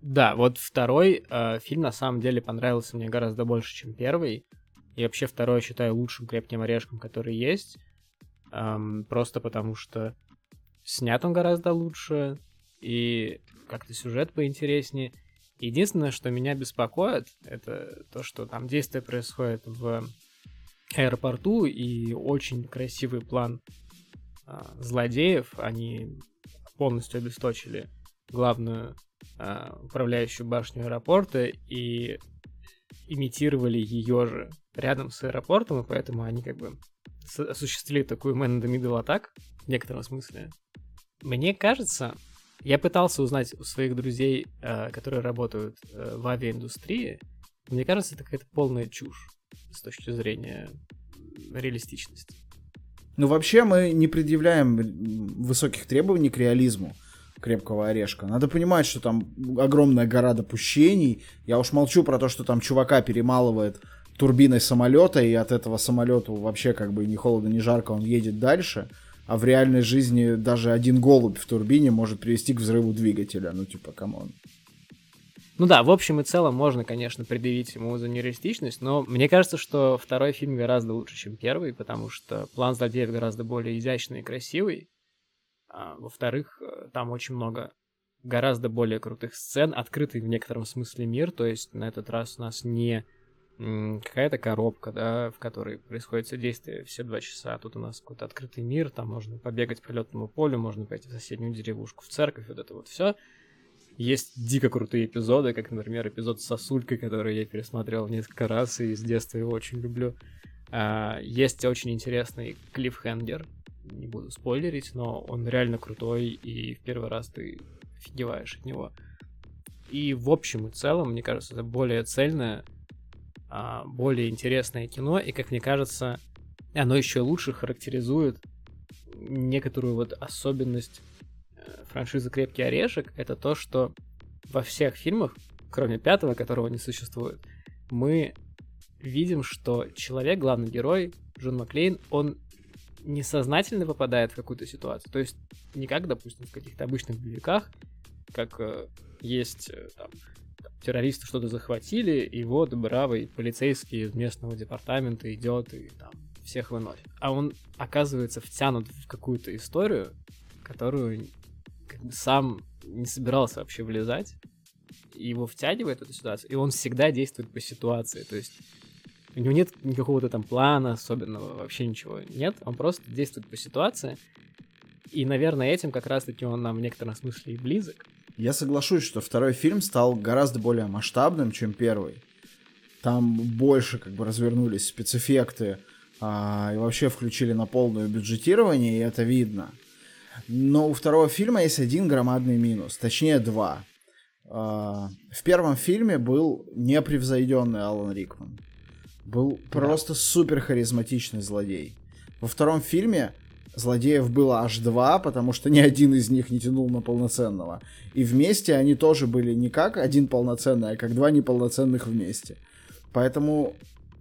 Да, вот второй э, фильм на самом деле понравился мне гораздо больше, чем первый. И вообще второй я считаю лучшим крепким орешком, который есть. Эм, просто потому что снят он гораздо лучше, и как-то сюжет поинтереснее. Единственное, что меня беспокоит, это то, что там действие происходит в аэропорту, и очень красивый план а, злодеев. Они полностью обесточили главную а, управляющую башню аэропорта и имитировали ее же рядом с аэропортом, и поэтому они как бы осуществили такую man in the middle атак в некотором смысле. Мне кажется, я пытался узнать у своих друзей, э, которые работают э, в авиаиндустрии, мне кажется, это какая-то полная чушь с точки зрения реалистичности. Ну, вообще, мы не предъявляем высоких требований к реализму крепкого орешка. Надо понимать, что там огромная гора допущений. Я уж молчу про то, что там чувака перемалывает турбиной самолета, и от этого самолету вообще как бы ни холодно, ни жарко, он едет дальше. а в реальной жизни даже один голубь в турбине может привести к взрыву двигателя. Ну, типа, come on. Ну да, в общем и целом можно, конечно, предъявить ему за нереалистичность, но мне кажется, что второй фильм гораздо лучше, чем первый, потому что план злодеев гораздо более изящный и красивый. А, во-вторых, э, там очень много гораздо более крутых сцен, открытый в некотором смысле мир, то есть на этот раз у нас не какая-то коробка, да, в которой происходит все действие все два часа. А тут у нас какой-то открытый мир, там можно побегать по летному полю, можно пойти в соседнюю деревушку, в церковь, вот это вот все. Есть дико крутые эпизоды, как, например, эпизод с сосулькой, который я пересмотрел несколько раз и с детства его очень люблю. А, есть очень интересный клиффхенгер, не буду спойлерить, но он реально крутой, и в первый раз ты офигеваешь от него. И в общем и целом, мне кажется, это более цельное а, более интересное кино, и, как мне кажется, оно еще лучше характеризует некоторую вот особенность э, франшизы «Крепкий орешек», это то, что во всех фильмах, кроме пятого, которого не существует, мы видим, что человек, главный герой, Джон Маклейн, он несознательно попадает в какую-то ситуацию. То есть не как, допустим, в каких-то обычных боевиках, как э, есть э, там, террористы что-то захватили, и вот бравый полицейский из местного департамента идет и там всех выносит. А он оказывается втянут в какую-то историю, которую как бы сам не собирался вообще влезать, и его втягивает в эту ситуацию, и он всегда действует по ситуации, то есть у него нет никакого-то там плана особенного, вообще ничего нет, он просто действует по ситуации, и, наверное, этим как раз-таки он нам в некотором смысле и близок, я соглашусь, что второй фильм стал гораздо более масштабным, чем первый. Там больше как бы развернулись спецэффекты а, и вообще включили на полное бюджетирование, и это видно. Но у второго фильма есть один громадный минус, точнее два. А, в первом фильме был непревзойденный Алан Рикман. Был да. просто супер харизматичный злодей. Во втором фильме злодеев было аж два, потому что ни один из них не тянул на полноценного. И вместе они тоже были не как один полноценный, а как два неполноценных вместе. Поэтому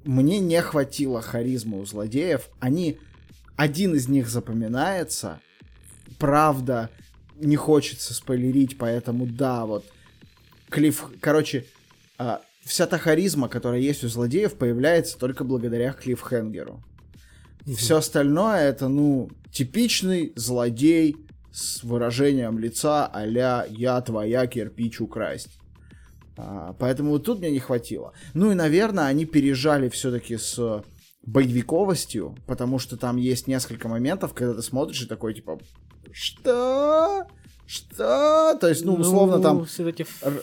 мне не хватило харизмы у злодеев. Они... Один из них запоминается. Правда, не хочется спойлерить, поэтому да, вот Клифф... Короче, а, вся та харизма, которая есть у злодеев, появляется только благодаря Клиффхенгеру. Угу. Все остальное это, ну, типичный злодей с выражением лица а-ля «я твоя кирпич украсть». А, поэтому вот тут мне не хватило. Ну и, наверное, они пережали все-таки с боевиковостью, потому что там есть несколько моментов, когда ты смотришь и такой, типа, что? Что? То есть, ну, условно, ну, там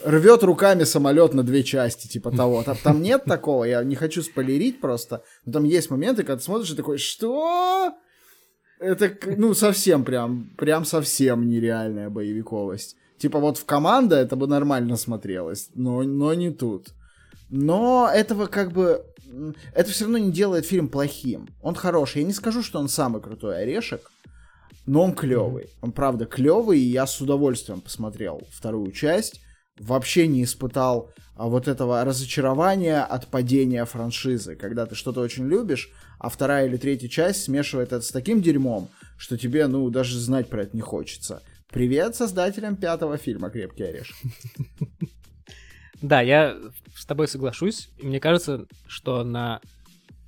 рвет руками самолет на две части, типа того. Там, там нет такого, я не хочу спойлерить просто. Но там есть моменты, когда ты смотришь и такой, что? Это, ну, совсем прям, прям совсем нереальная боевиковость. Типа вот в команда это бы нормально смотрелось, но, но не тут. Но этого как бы... Это все равно не делает фильм плохим. Он хороший. Я не скажу, что он самый крутой орешек, но он клевый. Он правда клевый, и я с удовольствием посмотрел вторую часть. Вообще не испытал а, вот этого разочарования от падения франшизы, когда ты что-то очень любишь, а вторая или третья часть смешивает это с таким дерьмом, что тебе, ну, даже знать про это не хочется. Привет создателям пятого фильма «Крепкий орешек». Да, я с тобой соглашусь. Мне кажется, что на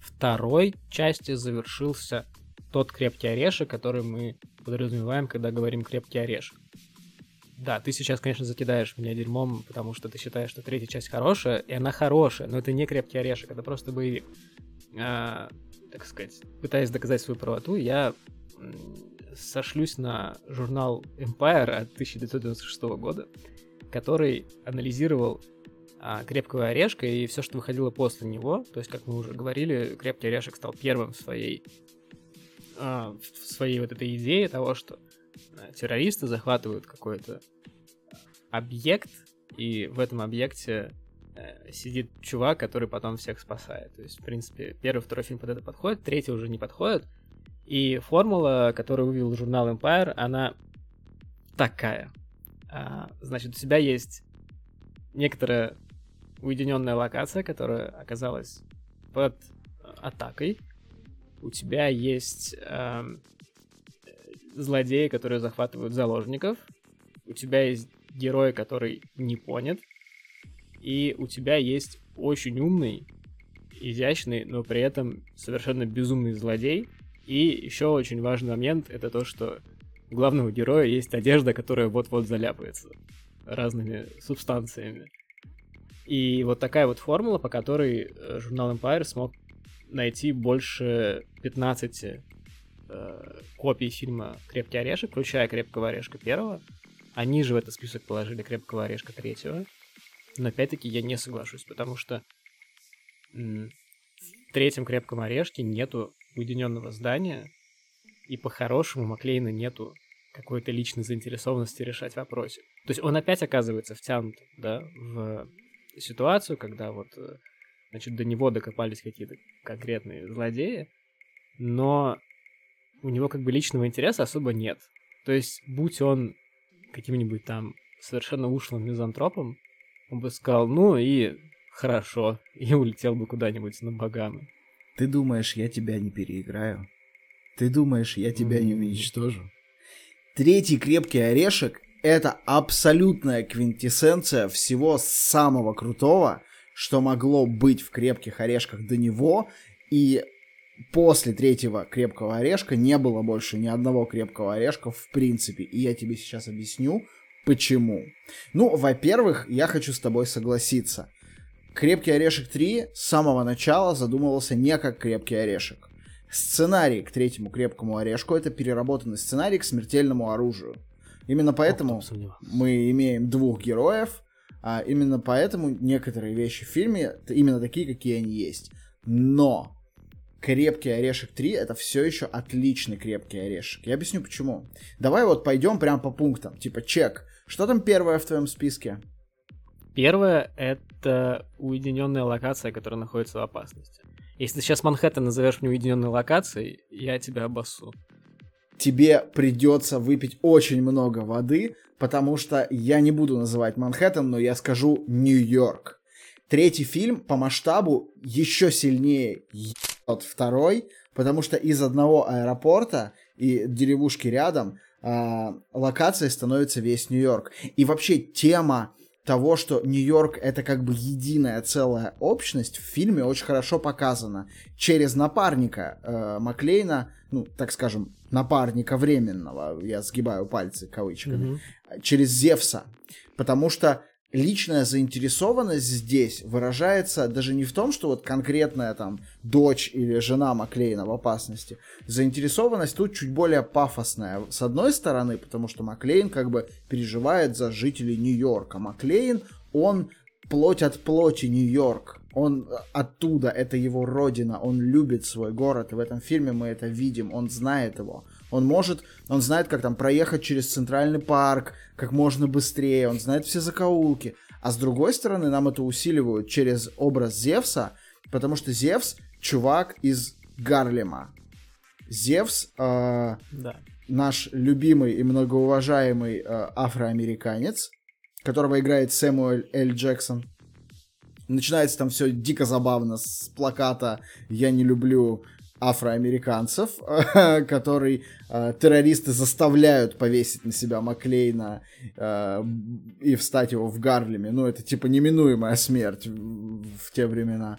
второй части завершился тот крепкий орешек, который мы подразумеваем, когда говорим крепкий орешек. Да, ты сейчас, конечно, закидаешь меня дерьмом, потому что ты считаешь, что третья часть хорошая, и она хорошая, но это не крепкий орешек, это просто боевик. А, так сказать, пытаясь доказать свою правоту, я сошлюсь на журнал Empire от 1996 года, который анализировал а, крепкого орешка и все, что выходило после него. То есть, как мы уже говорили, крепкий орешек стал первым в своей в своей вот этой идее того, что а, террористы захватывают какой-то объект, и в этом объекте э, сидит чувак, который потом всех спасает. То есть, в принципе, первый, второй фильм под это подходит, третий уже не подходит. И формула, которую вывел журнал Empire, она такая. А, значит, у тебя есть некоторая уединенная локация, которая оказалась под атакой, у тебя есть э, злодеи, которые захватывают заложников, у тебя есть герой, который не понят, и у тебя есть очень умный, изящный, но при этом совершенно безумный злодей. И еще очень важный момент это то, что у главного героя есть одежда, которая вот-вот заляпается разными субстанциями. И вот такая вот формула, по которой э, журнал Empire смог найти больше 15 э, копий фильма «Крепкий орешек», включая «Крепкого орешка» первого. Они же в этот список положили «Крепкого орешка» третьего. Но опять-таки я не соглашусь, потому что в третьем «Крепком орешке» нету уединенного здания, и по-хорошему Маклейна нету какой-то личной заинтересованности решать вопросы. То есть он опять оказывается втянут, да, в ситуацию, когда вот, э, значит, до него докопались какие-то конкретные злодеи, но у него как бы личного интереса особо нет. То есть, будь он каким-нибудь там совершенно ушлым мизантропом, он бы сказал, ну и хорошо, и улетел бы куда-нибудь на Багамы. Ты думаешь, я тебя не переиграю? Ты думаешь, я тебя не уничтожу? Третий крепкий орешек — это абсолютная квинтэссенция всего самого крутого, что могло быть в крепких орешках до него, и после третьего крепкого орешка не было больше ни одного крепкого орешка в принципе. И я тебе сейчас объясню, почему. Ну, во-первых, я хочу с тобой согласиться. Крепкий орешек 3 с самого начала задумывался не как крепкий орешек. Сценарий к третьему крепкому орешку это переработанный сценарий к смертельному оружию. Именно поэтому мы имеем двух героев, а именно поэтому некоторые вещи в фильме именно такие, какие они есть. Но крепкий орешек 3 это все еще отличный крепкий орешек. Я объясню почему. Давай вот пойдем прям по пунктам. Типа чек. Что там первое в твоем списке? Первое — это уединенная локация, которая находится в опасности. Если ты сейчас Манхэттен назовешь мне уединенной локацией, я тебя обоссу. Тебе придется выпить очень много воды, потому что я не буду называть Манхэттен, но я скажу Нью-Йорк. Третий фильм по масштабу еще сильнее ебет второй, потому что из одного аэропорта и деревушки рядом э, локацией становится весь Нью-Йорк. И вообще тема того, что Нью-Йорк это как бы единая целая общность, в фильме очень хорошо показано. Через напарника э, Маклейна, ну, так скажем, напарника временного, я сгибаю пальцы кавычками, mm-hmm. через Зевса. Потому что личная заинтересованность здесь выражается даже не в том, что вот конкретная там дочь или жена Маклейна в опасности. Заинтересованность тут чуть более пафосная. С одной стороны, потому что Маклейн как бы переживает за жителей Нью-Йорка. Маклейн, он плоть от плоти Нью-Йорк. Он оттуда, это его родина, он любит свой город, и в этом фильме мы это видим, он знает его. Он может, он знает, как там проехать через центральный парк как можно быстрее, он знает все закоулки. А с другой стороны, нам это усиливают через образ Зевса, потому что Зевс чувак из Гарлема. Зевс э, да. наш любимый и многоуважаемый э, афроамериканец, которого играет Сэмуэль Л. Джексон. Начинается там все дико забавно с плаката «Я не люблю афроамериканцев, *laughs* который э, террористы заставляют повесить на себя Маклейна э, и встать его в Гарлеме. Ну, это типа неминуемая смерть в, в те времена.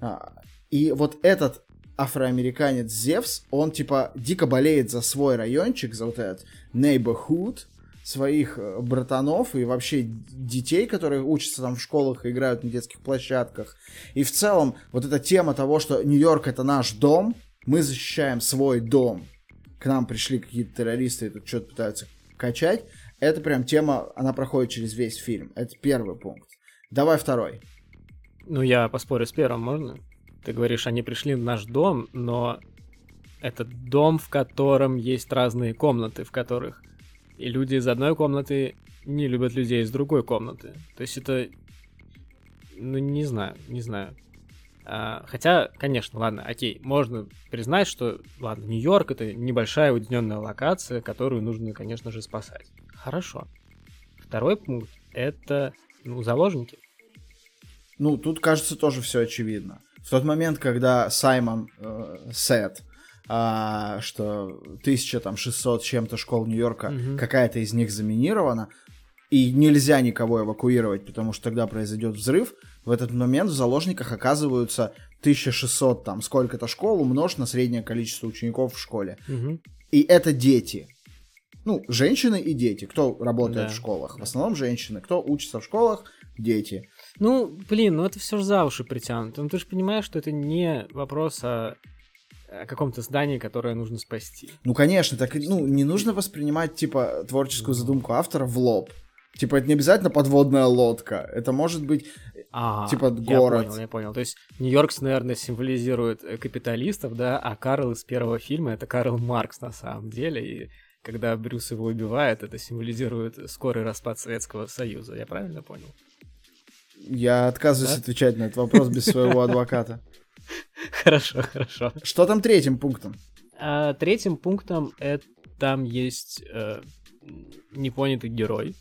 А, и вот этот афроамериканец Зевс, он типа дико болеет за свой райончик, за вот этот neighborhood, своих э, братанов и вообще детей, которые учатся там в школах и играют на детских площадках. И в целом вот эта тема того, что Нью-Йорк это наш дом, мы защищаем свой дом, к нам пришли какие-то террористы и тут что-то пытаются качать, это прям тема, она проходит через весь фильм. Это первый пункт. Давай второй. Ну, я поспорю с первым, можно? Ты говоришь, они пришли в наш дом, но это дом, в котором есть разные комнаты, в которых и люди из одной комнаты не любят людей из другой комнаты. То есть это... Ну, не знаю, не знаю. А, хотя, конечно, ладно, окей, можно признать, что, ладно, Нью-Йорк это небольшая уединенная локация, которую нужно, конечно же, спасать. Хорошо. Второй пункт это, ну, заложники. Ну, тут, кажется, тоже все очевидно. В тот момент, когда Саймон э, Сет а, что 1600 чем-то школ Нью-Йорка, Мгм. какая-то из них заминирована, и нельзя никого эвакуировать, потому что тогда произойдет взрыв, в этот момент в заложниках оказываются 1600, там, сколько-то школ, умножь на среднее количество учеников в школе. Мгм. И это дети. Ну, женщины и дети. Кто работает Да. в школах? В основном женщины. Кто учится в школах? Дети. Ну, блин, ну это все же за уши притянуто. Ну ты же понимаешь, что это не вопрос о, о каком-то здании, которое нужно спасти. Ну, конечно, так, ну, не нужно воспринимать, типа, творческую задумку автора в лоб. Типа, это не обязательно подводная лодка. Это может быть... А, Типа я город. понял, я понял. То есть Нью-Йорк, наверное, символизирует э, капиталистов, да, а Карл из первого фильма это Карл Маркс на самом деле. И когда Брюс его убивает, это символизирует скорый распад Советского Союза. Я правильно понял? Я отказываюсь Да? отвечать на этот вопрос без своего адвоката. *laughs* Хорошо, хорошо. Что там третьим пунктом? А третьим пунктом это там есть э, непонятый герой.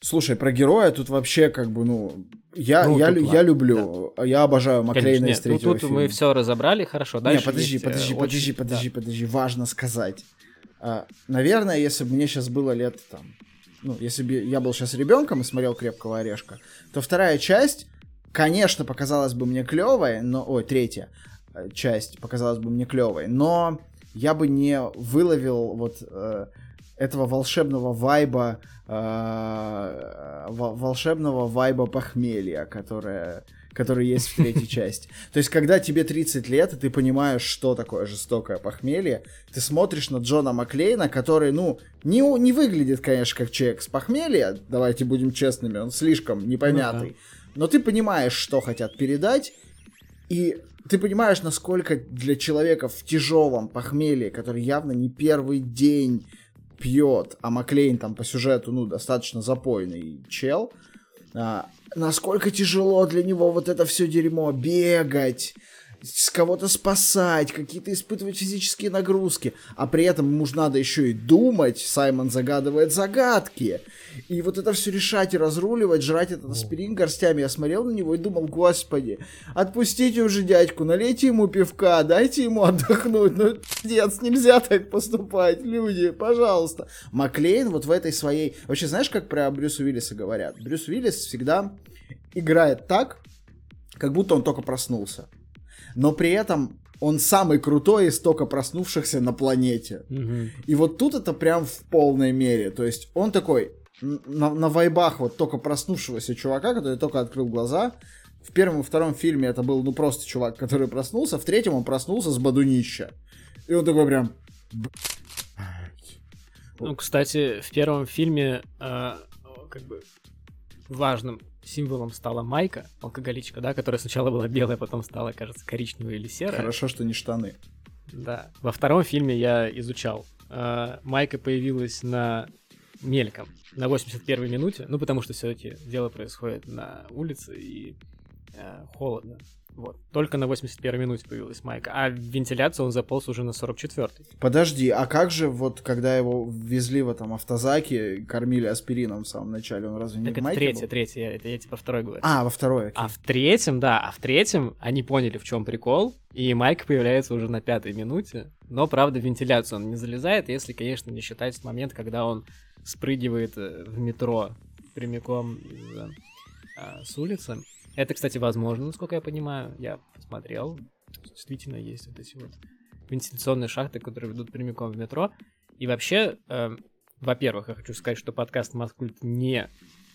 Слушай, про героя тут вообще как бы, ну... Я, Ну, я, я люблю, я обожаю Маклейна Конечно, из нет, ну третьего тут фильма. мы все разобрали, хорошо. Не, Дальше подожди, есть, э, подожди, очень- подожди, да. подожди, подожди, важно сказать. А, наверное, если бы мне сейчас было лет там, ну, если бы я был сейчас ребенком и смотрел Крепкого орешка, то вторая часть, конечно, показалась бы мне клевой, но, ой, третья э, часть показалась бы мне клевой, но я бы не выловил вот э, этого волшебного вайба, э, во- волшебного вайба похмелья, которое, который есть в третьей *laughs* части. То есть, когда тебе 30 лет, и ты понимаешь, что такое жестокое похмелье, ты смотришь на Джона Маклейна, который, ну, не, не выглядит, конечно, как человек с похмелья, давайте будем честными, он слишком непонятный. Но ты понимаешь, что хотят передать, и ты понимаешь, насколько для человека в тяжелом похмелье, который явно не первый день пьет, а Маклейн там по сюжету, ну, достаточно запойный чел, а, насколько тяжело для него вот это все дерьмо бегать, с кого-то спасать, какие-то испытывать физические нагрузки, а при этом ему же надо еще и думать, Саймон загадывает загадки, и вот это все решать и разруливать, жрать этот аспирин горстями, я смотрел на него и думал, господи, отпустите уже дядьку, налейте ему пивка, дайте ему отдохнуть, ну, пиздец, нельзя так поступать, люди, пожалуйста. Маклейн вот в этой своей... Вообще, знаешь, как про Брюса Уиллиса говорят? Брюс Уиллис всегда играет так, как будто он только проснулся. Но при этом он самый крутой из только проснувшихся на планете. Мгм. И вот тут это прям в полной мере. То есть он такой на, на вайбах вот только проснувшегося чувака, который только открыл глаза. В первом и втором фильме это был ну просто чувак, который проснулся. В третьем он проснулся с бадунища. И он такой прям... Ну, кстати, в первом фильме э, как бы важным символом стала майка, алкоголичка, да, которая сначала была белая, потом стала, кажется, коричневая или серая. Хорошо, что не штаны. Да. Во втором фильме я изучал. Э, майка появилась на мельком на 81-й минуте, ну, потому что все-таки дело происходит на улице и э, холодно. Вот. Только на 81-й минуте появилась майка, а в вентиляцию он заполз уже на 44-й. Подожди, а как же вот когда его везли в этом автозаке, кормили аспирином в самом начале, он разве не Так в майке третье, был? третье, я- это я типа второй говорю. А, во второй, окей. А в третьем, да, а в третьем они поняли, в чем прикол, и Майк появляется уже на пятой минуте, но, правда, в вентиляцию он не залезает, если, конечно, не считать момент, когда он спрыгивает э, в метро прямиком э, а, с улицы. Это, кстати, возможно, насколько я понимаю, я посмотрел, действительно есть вот эти вот вентиляционные шахты, которые ведут прямиком в метро, и вообще, э, во-первых, я хочу сказать, что подкаст Маскульт не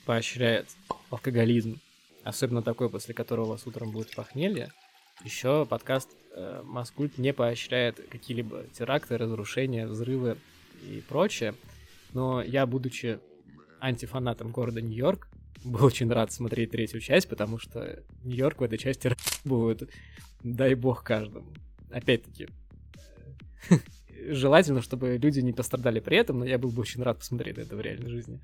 поощряет алкоголизм, особенно такой, после которого у вас утром будет похмелье. Еще подкаст э, Маскульт не поощряет какие-либо теракты, разрушения, взрывы и прочее. Но я, будучи антифанатом города Нью-Йорк, был очень рад смотреть третью часть, потому что Нью-Йорк в этой части будет, дай бог каждому. Опять-таки, э, *laughs* желательно, чтобы люди не пострадали при этом, но я был бы очень рад посмотреть это в реальной жизни.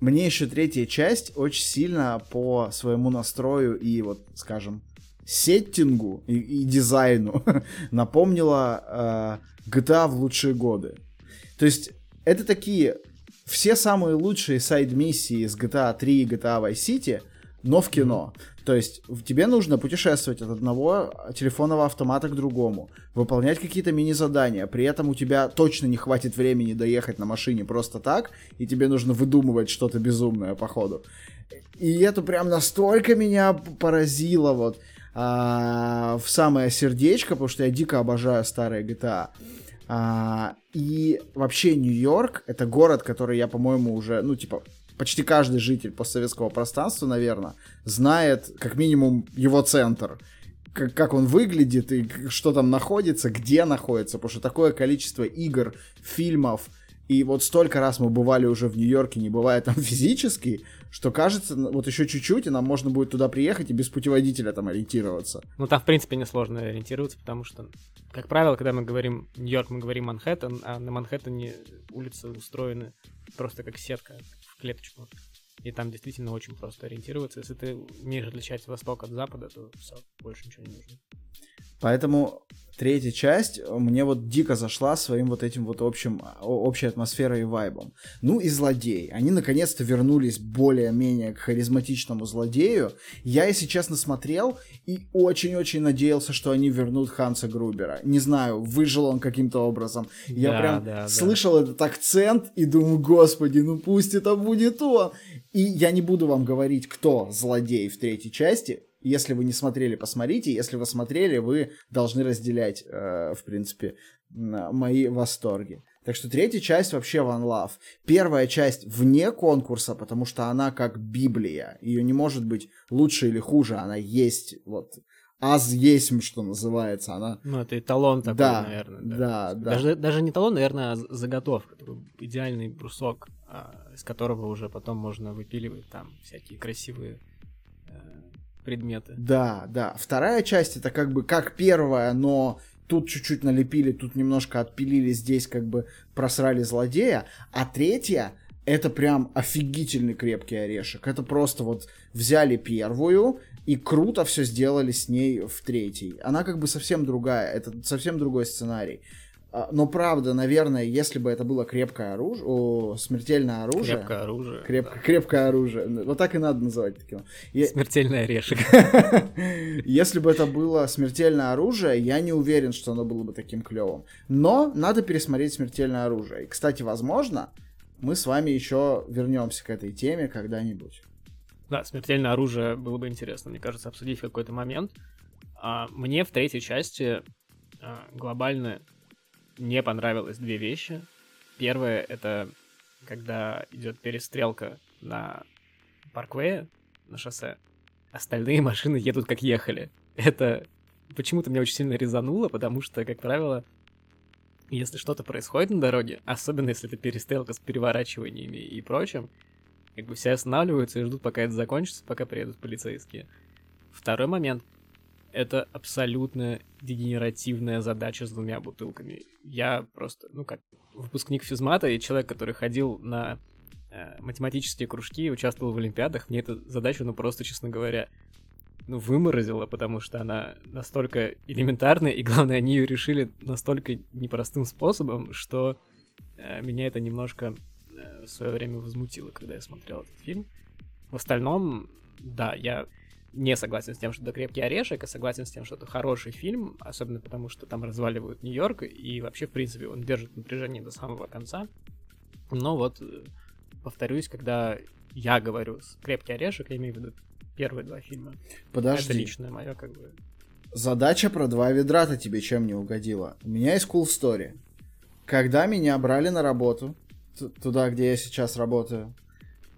Мне еще третья часть очень сильно по своему настрою и вот, скажем, сеттингу и, и дизайну *laughs* напомнила э, GTA в лучшие годы. То есть это такие все самые лучшие сайд-миссии из GTA 3 и GTA Vice City, но в кино. То есть тебе нужно путешествовать от одного телефонного автомата к другому, выполнять какие-то мини-задания, при этом у тебя точно не хватит времени доехать на машине просто так, и тебе нужно выдумывать что-то безумное по ходу. И это прям настолько меня поразило вот а, в самое сердечко, потому что я дико обожаю старые GTA. А, и вообще Нью-Йорк это город, который я, по-моему, уже, ну, типа, почти каждый житель постсоветского пространства, наверное, знает как минимум его центр. Как, как он выглядит и что там находится, где находится, потому что такое количество игр, фильмов, и вот столько раз мы бывали уже в Нью-Йорке, не бывая там *laughs* физически, что кажется, вот еще чуть-чуть, и нам можно будет туда приехать и без путеводителя там ориентироваться. Ну, там, в принципе, несложно ориентироваться, потому что, как правило, когда мы говорим Нью-Йорк, мы говорим Манхэттен, а на Манхэттене улицы устроены просто как сетка в клеточку. И там действительно очень просто ориентироваться. Если ты умеешь отличать восток от запада, то все, больше ничего не нужно. Поэтому третья часть мне вот дико зашла своим вот этим вот общим, общей атмосферой и вайбом. Ну и злодеи. Они наконец-то вернулись более-менее к харизматичному злодею. Я, если честно, смотрел и очень-очень надеялся, что они вернут Ханса Грубера. Не знаю, выжил он каким-то образом. Я да, прям да, слышал да. этот акцент и думаю, господи, ну пусть это будет он. И я не буду вам говорить, кто злодей в третьей части, если вы не смотрели, посмотрите. Если вы смотрели, вы должны разделять, э, в принципе, мои восторги. Так что третья часть вообще One Love. Первая часть вне конкурса, потому что она как Библия. Ее не может быть лучше или хуже. Она есть, вот, аз есть, что называется. Она... Ну, это эталон такой, да, наверное. Да, да. да. Даже, даже не эталон, наверное, а заготовка. Такой идеальный брусок, а, из которого уже потом можно выпиливать там всякие красивые предметы. Да, да. Вторая часть это как бы как первая, но тут чуть-чуть налепили, тут немножко отпилили, здесь как бы просрали злодея. А третья это прям офигительный крепкий орешек. Это просто вот взяли первую и круто все сделали с ней в третьей. Она как бы совсем другая, это совсем другой сценарий. А, но правда, наверное, если бы это было крепкое оружие, о, смертельное оружие. Крепкое оружие. Креп, да. Крепкое оружие. Вот так и надо называть таким. Смертельный орешек. *laughs* Если бы это было смертельное оружие, я не уверен, что оно было бы таким клевым. Но надо пересмотреть смертельное оружие. И, кстати, возможно, мы с вами еще вернемся к этой теме когда-нибудь. Да, смертельное оружие было бы интересно, мне кажется, обсудить в какой-то момент. А, мне в третьей части а, глобально мне понравилось две вещи. Первое — это когда идет перестрелка на парквее, на шоссе. Остальные *laughs* машины едут как ехали. Это почему-то меня очень сильно резануло, потому что, как правило, если что-то происходит на дороге, особенно если это перестрелка с переворачиваниями и прочим, как бы все останавливаются и ждут, пока это закончится, пока приедут полицейские. Второй момент — это абсолютно дегенеративная задача с двумя бутылками. Я просто, ну как, выпускник физмата и человек, который ходил на э, математические кружки участвовал в олимпиадах, мне эту задачу, ну просто, честно говоря, ну, выморозила, потому что она настолько элементарная, и главное, они ее решили настолько непростым способом, что э, меня это немножко э, в свое время возмутило, когда я смотрел этот фильм. В остальном, да, я не согласен с тем, что это крепкий орешек, а согласен с тем, что это хороший фильм, особенно потому, что там разваливают Нью-Йорк, и вообще, в принципе, он держит напряжение до самого конца. Но вот, э, повторюсь, когда я говорю крепкий орешек, я имею в виду первые два фильма. Подожди. Это личное мое, как бы. Задача про два ведра-то тебе чем не угодила? У меня есть cool story. Когда меня брали на работу, туда, где я сейчас работаю,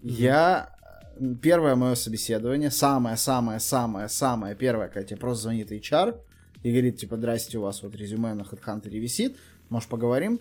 mm-hmm. я первое мое собеседование, самое-самое-самое-самое первое, когда тебе просто звонит HR и говорит, типа, здрасте, у вас вот резюме на HeadHunter висит, может, поговорим?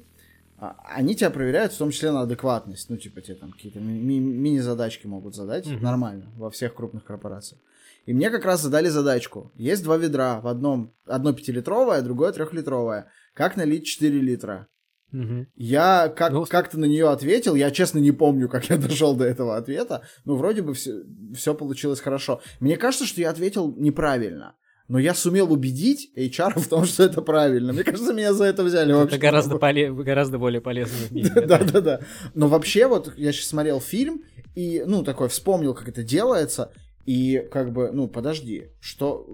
А, они тебя проверяют в том числе на адекватность. Ну, типа, тебе там какие-то ми- ми- мини-задачки могут задать. Mm-hmm. Нормально, во всех крупных корпорациях. И мне как раз задали задачку. Есть два ведра. В одном одно пятилитровое, другое трехлитровое. Как налить 4 литра? Угу. Я как, ну, как-то на нее ответил, я честно не помню, как я *laughs* дошел до этого ответа, но вроде бы все, все получилось хорошо. Мне кажется, что я ответил неправильно. Но я сумел убедить HR в том, что это правильно. Мне кажется, меня за это взяли вообще. Это гораздо, поле... гораздо более полезно в мире. *laughs* Да, да, да. Но вообще, вот я сейчас смотрел фильм и, ну, такой вспомнил, как это делается, И как бы, ну, подожди, что...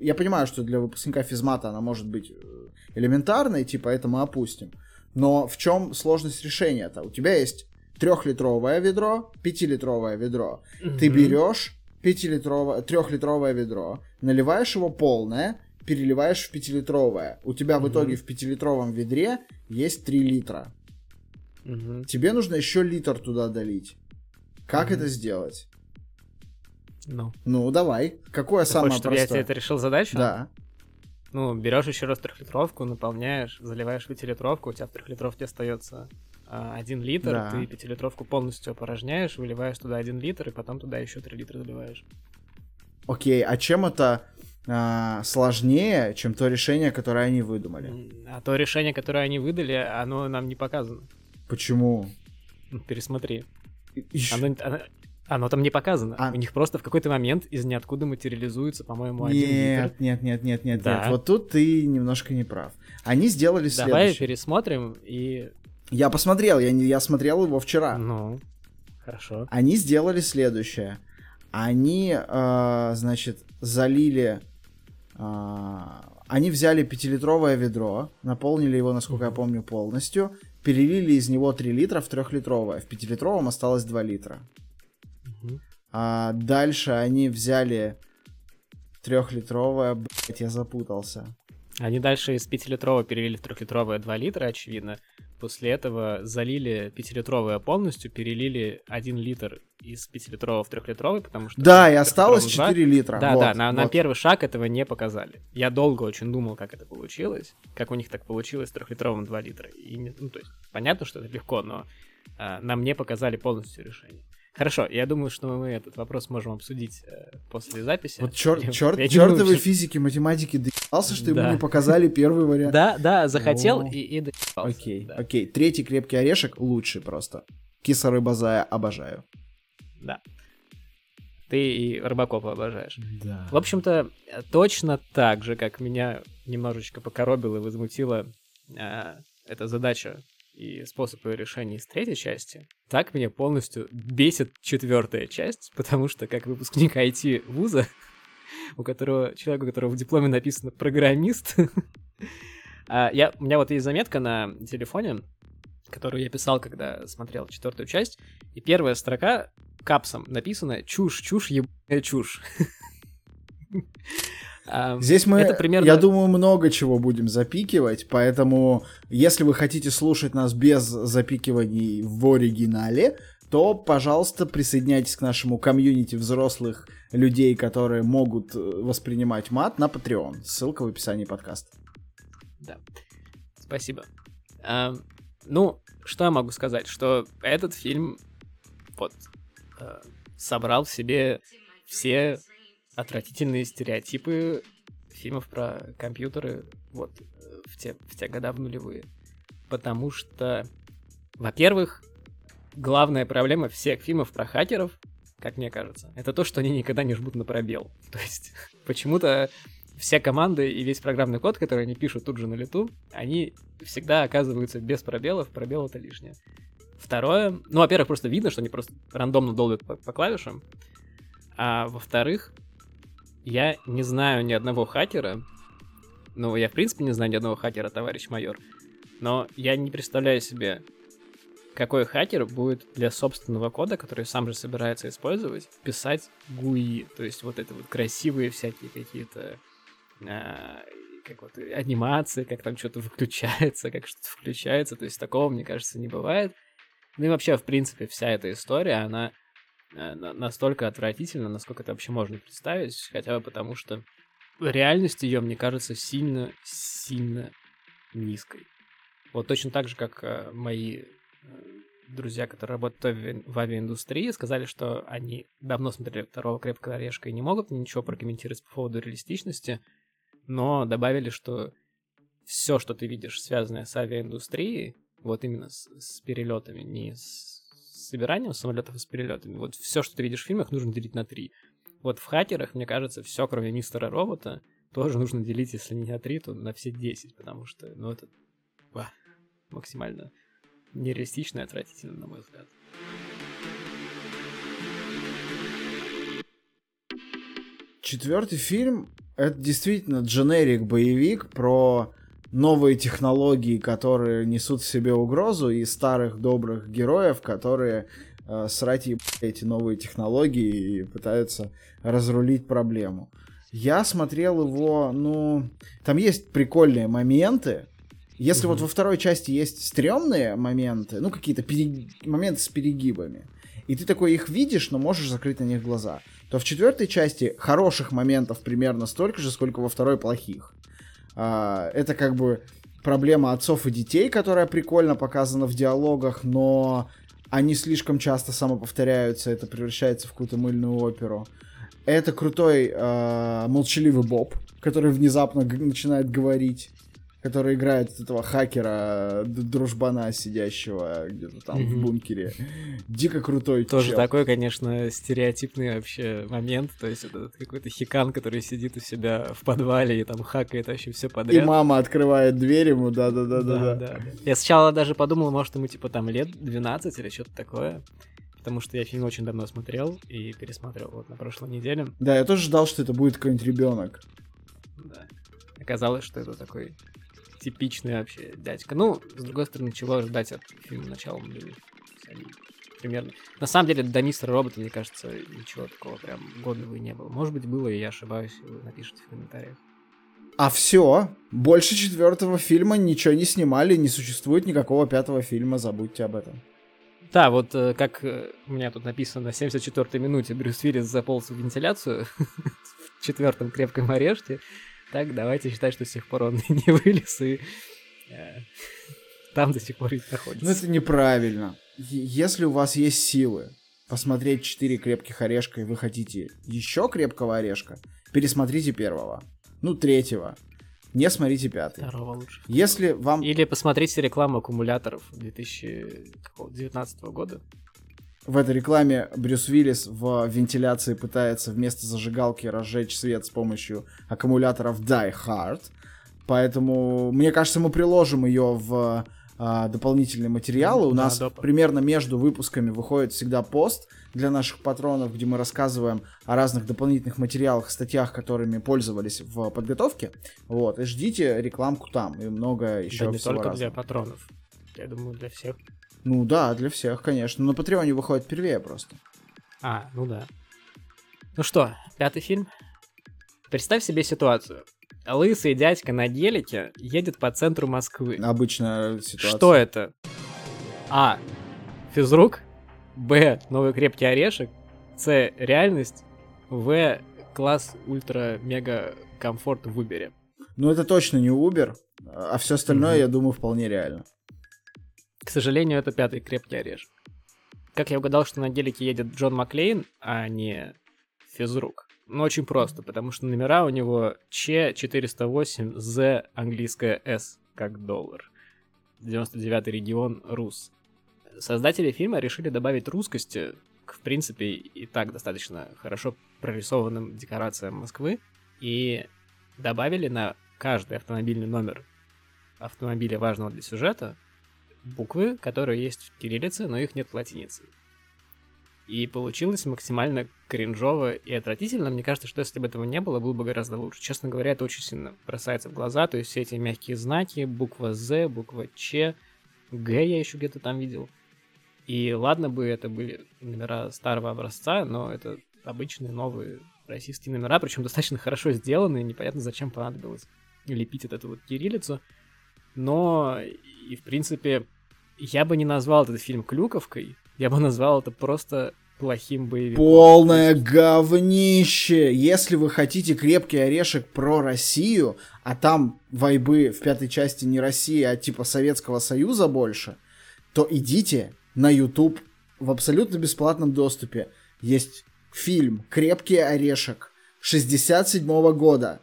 Я понимаю, что для выпускника физмата она может быть э, элементарной, типа это мы опустим. Но в чем сложность решения-то? У тебя есть трехлитровое ведро, пятилитровое ведро. Mm-hmm. Ты берешь пятилитровое, трехлитровое ведро, наливаешь его полное, переливаешь в пятилитровое. У тебя mm-hmm. в итоге в пятилитровом ведре есть 3 литра. Mm-hmm. Тебе нужно еще литр туда долить. Как mm-hmm. это сделать? Ну. Ну, давай. Какое Ты самое хочешь, чтобы простое? я тебе это решил задачу? Да. Ну, берешь еще раз трехлитровку, наполняешь, заливаешь пятилитровку, у тебя в трехлитровке остается а, один литр, Да. ты пятилитровку полностью опорожняешь, выливаешь туда один литр, и потом туда еще три литра заливаешь. Окей, а чем это а, сложнее, чем то решение, которое они выдумали? А то решение, которое они выдали, оно нам не показано. Почему? Пересмотри. Ещё- Оно, оно, оно там не показано. А- У них просто в какой-то момент из ниоткуда материализуется, по-моему, один литр. Нет, нет, нет, нет, нет, Да. нет. Вот тут ты немножко не прав. Они сделали Давай следующее. пересмотрим и... Я посмотрел, я, не, я смотрел его вчера. Ну, хорошо. Они сделали следующее. Они, э, значит, залили... э, они взяли пятилитровое ведро, наполнили его, насколько я помню, полностью, перелили из него 3 литра в трехлитровое. В пятилитровом осталось 2 литра. А дальше они взяли трехлитровое, блять, я запутался. Они дальше из 5-литрового перелили в 3-литровое 2 литра, очевидно. После этого залили 5-литровое полностью, перелили 1 литр из 5-литрового в 3-литровый, потому что... Да, и осталось трёхлитровом 4 литра. Да, вот, да, на, на вот. первый шаг этого не показали. Я долго очень думал, как это получилось, как у них так получилось с трехлитровым 2 литра. И, ну, то есть, понятно, что это легко, но а, нам не показали полностью решение. Хорошо, я думаю, что мы этот вопрос можем обсудить э, после записи. Вот черт, Я- черт, я чертовы физики, математики доебался, что ему не показали первый вариант. Да, да, захотел О. и, и доебался, Окей, да. окей. Третий крепкий орешек лучший просто. Киса рыба зая обожаю. Да. Ты и Рыбакопа обожаешь. Да. В общем-то, э, точно так же, как меня немножечко покоробила и возмутила а, эта задача и способ ее решения из третьей части, так меня полностью бесит четвертая часть, потому что как выпускник IT-вуза, *laughs* у которого, человек, у которого в дипломе написано «программист», *laughs* а, я, у меня вот есть заметка на телефоне, которую я писал, когда смотрел четвертую часть, и первая строка капсом написано «чушь, чушь, ебаная чушь». *laughs* Здесь мы, это примерно- я думаю, много чего будем запикивать, поэтому если вы хотите слушать нас без запикиваний в оригинале, то, пожалуйста, присоединяйтесь к нашему комьюнити взрослых людей, которые могут э, воспринимать мат на Patreon. Ссылка в описании подкаста. Да. Спасибо. А, ну, что я могу сказать? Что этот фильм вот э, собрал в себе все отвратительные стереотипы фильмов про компьютеры вот в те, в те года в нулевые. Потому что, во-первых, главная проблема всех фильмов про хакеров, как мне кажется, это то, что они никогда не жмут на пробел. *laughs* То есть почему-то все команды и весь программный код, который они пишут тут же на лету, они всегда оказываются без пробелов, пробел это лишнее. Второе, ну, во-первых, просто видно, что они просто рандомно долбят по, по клавишам, а во-вторых, я не знаю ни одного хакера, ну, я в принципе не знаю ни одного хакера, товарищ майор, но я не представляю себе, какой хакер будет для собственного кода, который сам же собирается использовать, писать GUI, то есть вот это вот красивые всякие какие-то а, как вот анимации, как там что-то выключается, как что-то включается, то есть такого, мне кажется, не бывает. Ну и вообще, в принципе, вся эта история, она на- настолько отвратительна, насколько это вообще можно представить, хотя бы потому, что реальность ее, мне кажется, сильно-сильно низкой. Вот точно так же, как э, мои э, друзья, которые работают в авиаиндустрии, сказали, что они давно смотрели второго крепкого орешка и не могут ничего прокомментировать по поводу реалистичности, но добавили, что все, что ты видишь, связанное с авиаиндустрией, вот именно с, с перелетами, не с собиранием самолетов, а с перелетами, вот все, что ты видишь в фильмах, нужно делить на три. Вот в хакерах, мне кажется, все, кроме мистера робота, тоже нужно делить, если не на три, то на все 10, потому что, ну, это ва, максимально нереалистично и отвратительно, на мой взгляд. четвертый фильм это действительно дженерик боевик про новые технологии, которые несут в себе угрозу, и старых добрых героев, которые э, срать эти новые технологии и пытаются разрулить проблему. Я смотрел его, ну, там есть прикольные моменты. Если mm-hmm. вот во второй части есть стрёмные моменты, ну, какие-то перег... моменты с перегибами, и ты такой их видишь, но можешь закрыть на них глаза, то в четвертой части хороших моментов примерно столько же, сколько во второй плохих. А, это как бы проблема отцов и детей, которая прикольно показана в диалогах, но они слишком часто самоповторяются, это превращается в какую-то мыльную оперу. Это крутой э, молчаливый Боб, который внезапно начинает говорить который играет этого хакера, дружбана, сидящего где-то там mm-hmm. в бункере. Дико крутой Тоже чел. такой, конечно, стереотипный вообще момент. То есть это какой-то хикан, который сидит у себя в подвале и там хакает вообще все подряд. И мама открывает дверь ему, да-да-да. да. Я сначала даже подумал, может, ему типа там лет 12 или что-то такое потому что я фильм очень давно смотрел и пересмотрел вот на прошлой неделе. Да, я тоже ждал, что это будет какой-нибудь ребенок. Да. Оказалось, что это такой типичный вообще дядька. Ну, с другой стороны, чего ждать от фильма начала нулевых? Примерно. На самом деле, до мистера робота, мне кажется, ничего такого прям годного и не было. Может быть, было, и я ошибаюсь, вы напишите в комментариях. А все, больше четвертого фильма ничего не снимали, не существует никакого пятого фильма, забудьте об этом. Да, вот э, как э, у меня тут написано, на 74-й минуте Брюс Уиллис заполз в вентиляцию *laughs* в четвертом крепком орешке. Так, давайте считать, что с тех пор он *laughs* не вылез и э, *laughs* там до сих пор и находится. Ну это неправильно. Если у вас есть силы посмотреть 4 крепких орешка и вы хотите еще крепкого орешка, пересмотрите первого. Ну, третьего. Не смотрите пятый. Второго лучше. Если вам... Или посмотрите рекламу аккумуляторов 2019 года в этой рекламе Брюс Уиллис в вентиляции пытается вместо зажигалки разжечь свет с помощью аккумуляторов Die Hard. Поэтому, мне кажется, мы приложим ее в а, дополнительные материалы. У да, нас доп. примерно между выпусками выходит всегда пост для наших патронов, где мы рассказываем о разных дополнительных материалах, статьях, которыми пользовались в подготовке. Вот, и ждите рекламку там, и много еще да, не только разного. для патронов. Я думаю, для всех. Ну да, для всех, конечно. На Патреоне выходит первее просто. А, ну да. Ну что, пятый фильм? Представь себе ситуацию. Лысый дядька на гелике едет по центру Москвы. Обычная ситуация. Что это? А. Физрук. Б. Новый крепкий орешек. С. Реальность. В. Класс ультра-мега комфорт в Uber. Ну это точно не Uber, а все остальное, mm-hmm. я думаю, вполне реально. К сожалению, это пятый крепкий орешек. Как я угадал, что на гелике едет Джон Маклейн, а не физрук? Ну, очень просто, потому что номера у него Ч408, З английская С, как доллар. 99-й регион Рус. Создатели фильма решили добавить русскости к, в принципе, и так достаточно хорошо прорисованным декорациям Москвы и добавили на каждый автомобильный номер автомобиля важного для сюжета буквы, которые есть в кириллице, но их нет в латинице. И получилось максимально кринжово и отвратительно. Мне кажется, что если бы этого не было, было бы гораздо лучше. Честно говоря, это очень сильно бросается в глаза. То есть все эти мягкие знаки, буква З, буква Ч, Г я еще где-то там видел. И ладно бы это были номера старого образца, но это обычные новые российские номера, причем достаточно хорошо сделанные, непонятно зачем понадобилось лепить вот эту вот кириллицу. Но и, в принципе, я бы не назвал этот фильм клюковкой, я бы назвал это просто плохим боевиком. Полное говнище! Если вы хотите крепкий орешек про Россию, а там вайбы в пятой части не Россия, а типа Советского Союза больше, то идите на YouTube в абсолютно бесплатном доступе. Есть фильм «Крепкий орешек» 67 -го года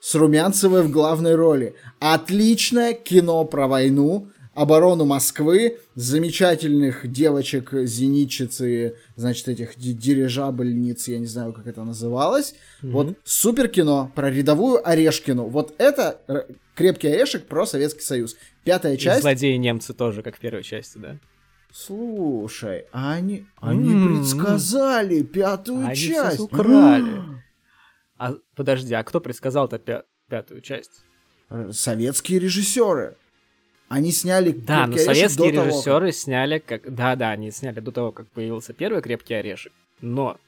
с Румянцевой в главной роли. Отличное кино про войну, оборону Москвы, замечательных девочек, зенитчицы, значит, этих дирижабельниц, я не знаю, как это называлось. Mm-hmm. Вот супер кино про рядовую Орешкину. Вот это крепкий орешек про Советский Союз. Пятая часть. И злодеи немцы тоже, как в первой части, да? Слушай, они, они mm-hmm. предсказали пятую они часть. Они украли. А подожди, а кто предсказал-то пя- пятую часть? Э, Советские режиссеры. Они сняли Да, но советские до того, как- режиссеры сняли как. Да, да, они сняли до того, как появился первый крепкий орешек. Но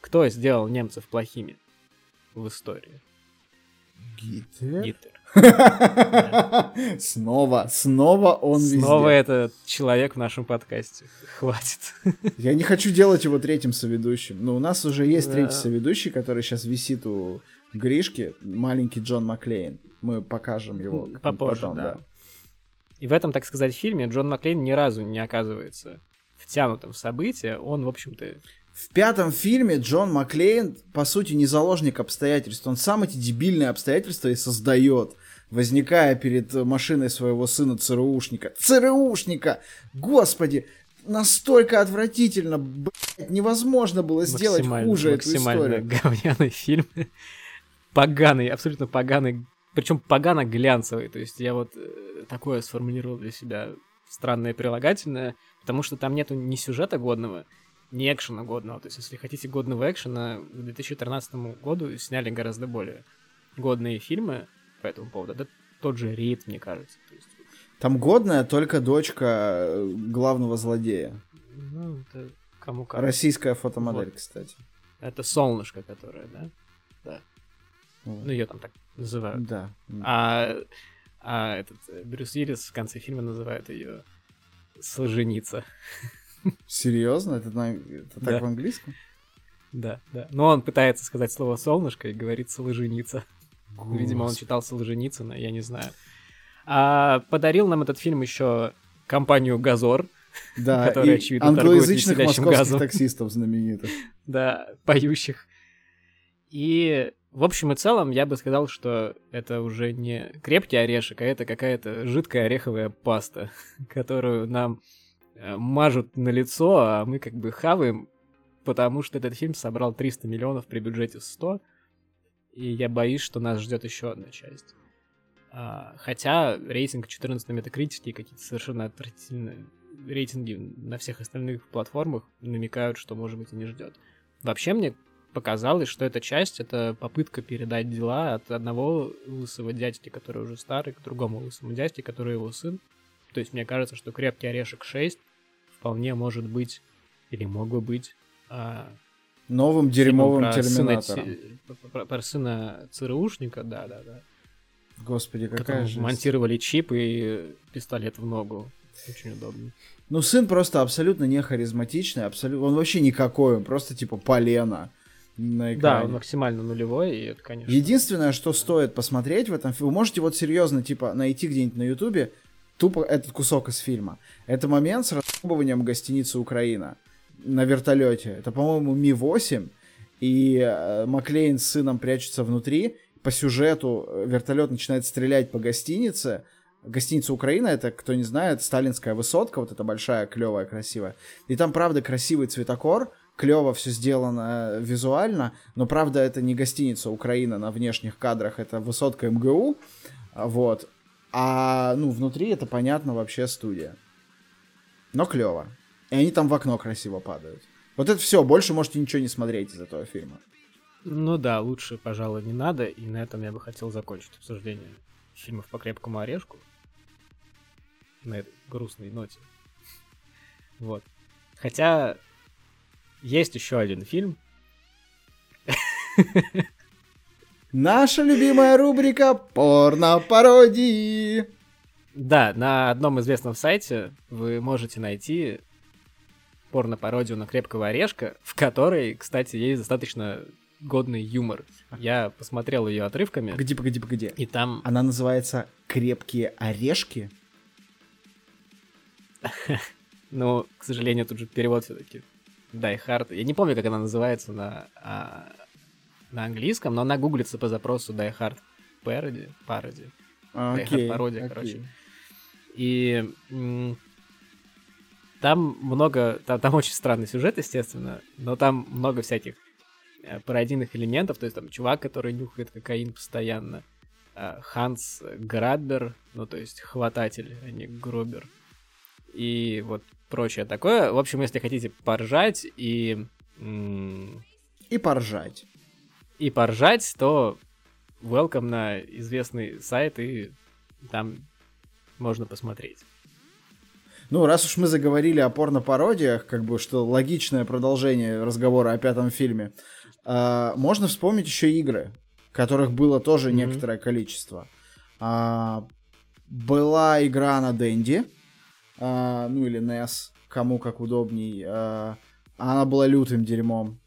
кто сделал немцев плохими в истории? Гитлер? Гитлер. *laughs* Снова, снова он Снова везде. этот человек в нашем подкасте. Хватит. *laughs* Я не хочу делать его третьим соведущим. Но у нас уже есть Да. третий соведущий, который сейчас висит у Гришки, маленький Джон Маклейн. Мы покажем его Попозже, потом, да. И в этом, так сказать, фильме Джон Маклейн ни разу не оказывается втянутым в события. Он, в общем-то, В пятом фильме Джон Маклейн, по сути, не заложник обстоятельств. Он сам эти дебильные обстоятельства и создает, возникая перед машиной своего сына ЦРУшника. ЦРУшника! Господи! Настолько отвратительно, блядь, невозможно было сделать хуже эту историю. говняный фильм. Поганый, абсолютно поганый. Причем погано глянцевый. То есть я вот э, такое сформулировал для себя странное прилагательное, потому что там нету ни сюжета годного, ни экшена годного. То есть если хотите годного экшена, к 2013 году сняли гораздо более годные фильмы по этому поводу. Да тот же Рид, мне кажется. Есть, Там годная только дочка э, главного злодея. ну, это кому как. Российская фотомодель, кстати. Это солнышко, которое, да? Вот. Ну, ее там так называют. Да. А, а этот э, Брюс Уиллис в конце фильма называет ее Солженица. Серьезно? Это, на- это так Да. в английском? Да, да. Но он пытается сказать слово солнышко и говорит Солженица. Видимо, он читал Солженицына, я не знаю. А подарил нам этот фильм еще компанию Газор, Да, *laughs* который, и очевидно, англоязычных московских газом. таксистов знаменитых. *laughs* да, поющих. И в общем и целом я бы сказал, что это уже не крепкий орешек, а это какая-то жидкая ореховая паста, *laughs* которую нам мажут на лицо, а мы как бы хаваем, потому что этот фильм собрал 300 миллионов при бюджете 100, и я боюсь, что нас ждет еще одна часть. А, хотя рейтинг 14 на Метакритике какие-то совершенно отвратительные рейтинги на всех остальных платформах намекают, что, может быть, и не ждет. Вообще мне показалось, что эта часть — это попытка передать дела от одного лысого дядьки, который уже старый, к другому лысому дядьке, который его сын. То есть мне кажется, что «Крепкий орешек 6» вполне может быть, или мог бы быть, а, Новым дерьмовым про сына терминатором. Ти- про- про- сына ЦРУшника, да-да-да. Господи, какая же... монтировали чип и пистолет в ногу. Очень удобно. Ну, сын просто абсолютно не харизматичный, абсолютно... Он вообще никакой, он просто типа полено на экране. Да, он максимально нулевой, и это, конечно... Единственное, что стоит посмотреть в этом фильме, вы можете вот серьезно, типа, найти где-нибудь на Ютубе тупо этот кусок из фильма. Это момент с расхлебыванием гостиницы Украина на вертолете. Это, по-моему, Ми-8, и э, Маклейн с сыном прячутся внутри. По сюжету э, вертолет начинает стрелять по гостинице. Гостиница Украина, это, кто не знает, сталинская высотка, вот эта большая, клевая, красивая. И там, правда, красивый цветокор, клево все сделано э, визуально, но, правда, это не гостиница Украина на внешних кадрах, это высотка МГУ, вот. А, ну, внутри это, понятно, вообще студия. Но клево. И они там в окно красиво падают. Вот это все, больше можете ничего не смотреть из этого фильма. Ну да, лучше, пожалуй, не надо, и на этом я бы хотел закончить обсуждение фильмов по крепкому орешку. На этой грустной ноте. Вот. Хотя есть еще один фильм. *laughs* Наша любимая рубрика порно-пародии. Да, на одном известном сайте вы можете найти порно-пародию на крепкого орешка, в которой, кстати, есть достаточно годный юмор. Я посмотрел ее отрывками, Погоди, погоди, погоди. и там Она называется «Крепкие орешки». *laughs* Ну, к сожалению, тут же перевод все-таки Die Hard. Я не помню, как она называется на, а, на английском, но она гуглится по запросу Die Hard Parody. Parody. А, Die Hard пародия, окей. короче. И м, там много, там, там очень странный сюжет, естественно, но там много всяких э, пародийных элементов, то есть там чувак, который нюхает кокаин постоянно, а, Ханс Граббер, ну то есть хвататель, а не Грубер, и вот прочее такое. В общем, если хотите поржать и м, И поржать. И поржать, то welcome на известный сайт, и там можно посмотреть. Ну, раз уж мы заговорили о порно-пародиях, как бы, что логичное продолжение разговора о пятом фильме, э, можно вспомнить еще игры, которых было тоже mm-hmm. некоторое количество. А, была игра на Денди, а, ну или NES, кому как удобней. А, она была лютым дерьмом.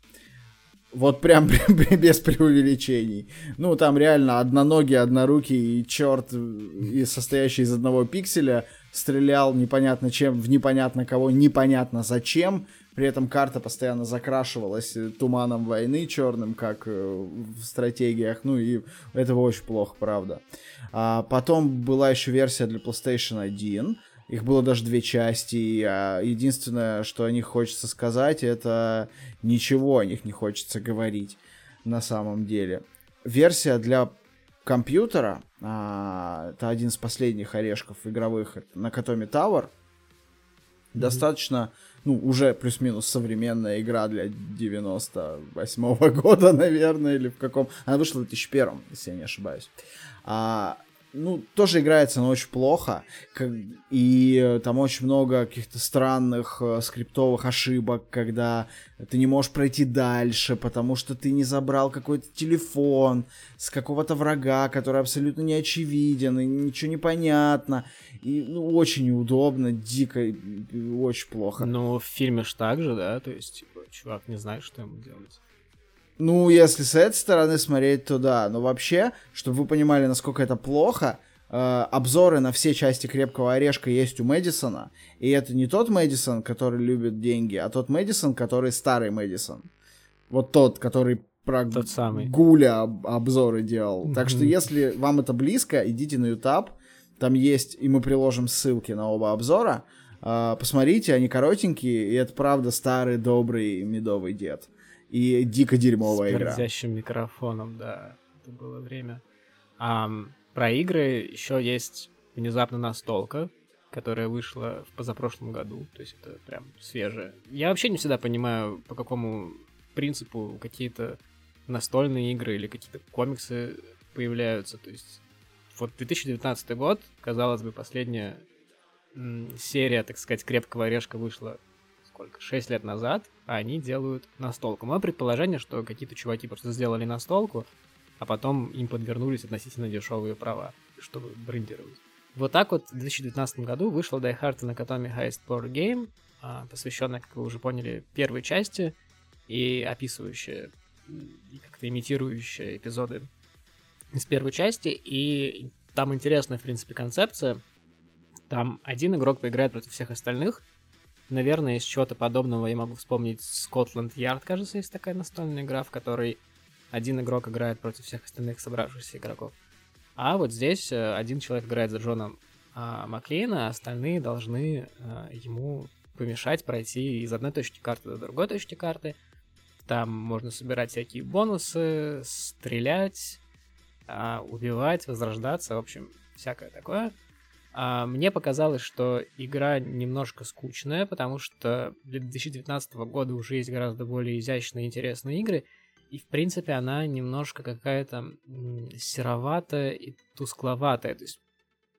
Вот *laughs* прям без преувеличений. Ну, там реально одноногий, однорукий и черт, и состоящий из одного пикселя, стрелял непонятно чем, в непонятно кого, непонятно зачем. При этом карта постоянно закрашивалась туманом войны черным, как э, в стратегиях. Ну и это очень плохо, правда. А потом была еще версия для PlayStation 1. Их было даже две части. А единственное, что о них хочется сказать, это ничего о них не хочется говорить на самом деле. Версия для компьютера, а, это один из последних орешков игровых, на Накатоми Tower, mm-hmm. достаточно, ну, уже плюс-минус современная игра для 98 *laughs* года, наверное, или в каком... Она вышла в 2001, если я не ошибаюсь. А, ну, тоже играется, но очень плохо. И э, там очень много каких-то странных э, скриптовых ошибок, когда ты не можешь пройти дальше, потому что ты не забрал какой-то телефон с какого-то врага, который абсолютно не очевиден, и ничего не понятно. И ну, очень неудобно, дико, очень плохо. Ну, в фильме ж так же, да? То есть, типа, чувак не знает, что ему делать. Ну, если с этой стороны смотреть, то да. Но вообще, чтобы вы понимали, насколько это плохо, э, обзоры на все части крепкого орешка есть у Мэдисона. И это не тот Мэдисон, который любит деньги, а тот Мэдисон, который старый Мэдисон. Вот тот, который про тот самый. Гуля обзоры делал. Mm-hmm. Так что, если вам это близко, идите на YouTube. Там есть, и мы приложим ссылки на оба обзора. Э, посмотрите, они коротенькие, и это правда старый добрый медовый дед и дико дерьмовая С игра. С микрофоном, да. Это было время. А, про игры еще есть внезапно настолка, которая вышла в позапрошлом году. То есть это прям свежее. Я вообще не всегда понимаю, по какому принципу какие-то настольные игры или какие-то комиксы появляются. То есть вот 2019 год, казалось бы, последняя серия, так сказать, крепкого орешка вышла сколько, 6 лет назад, они делают настолку. Мое предположение, что какие-то чуваки просто сделали настолку, а потом им подвернулись относительно дешевые права, чтобы брендировать. Вот так вот в 2019 году вышла Die Hard на Katami Heist Board Game, а, посвященная, как вы уже поняли, первой части и описывающая, и как-то имитирующая эпизоды из первой части. И там интересная, в принципе, концепция. Там один игрок поиграет против всех остальных — Наверное, из чего-то подобного я могу вспомнить Scotland Yard, кажется, есть такая настольная игра, в которой один игрок играет против всех остальных собравшихся игроков. А вот здесь э, один человек играет за Джона а, Маклейна, а остальные должны а, ему помешать пройти из одной точки карты до другой точки карты. Там можно собирать всякие бонусы, стрелять, а, убивать, возрождаться, в общем, всякое такое. А, мне показалось, что игра немножко скучная, потому что для 2019 года уже есть гораздо более изящные и интересные игры, и в принципе она немножко какая-то сероватая и тускловатая. То есть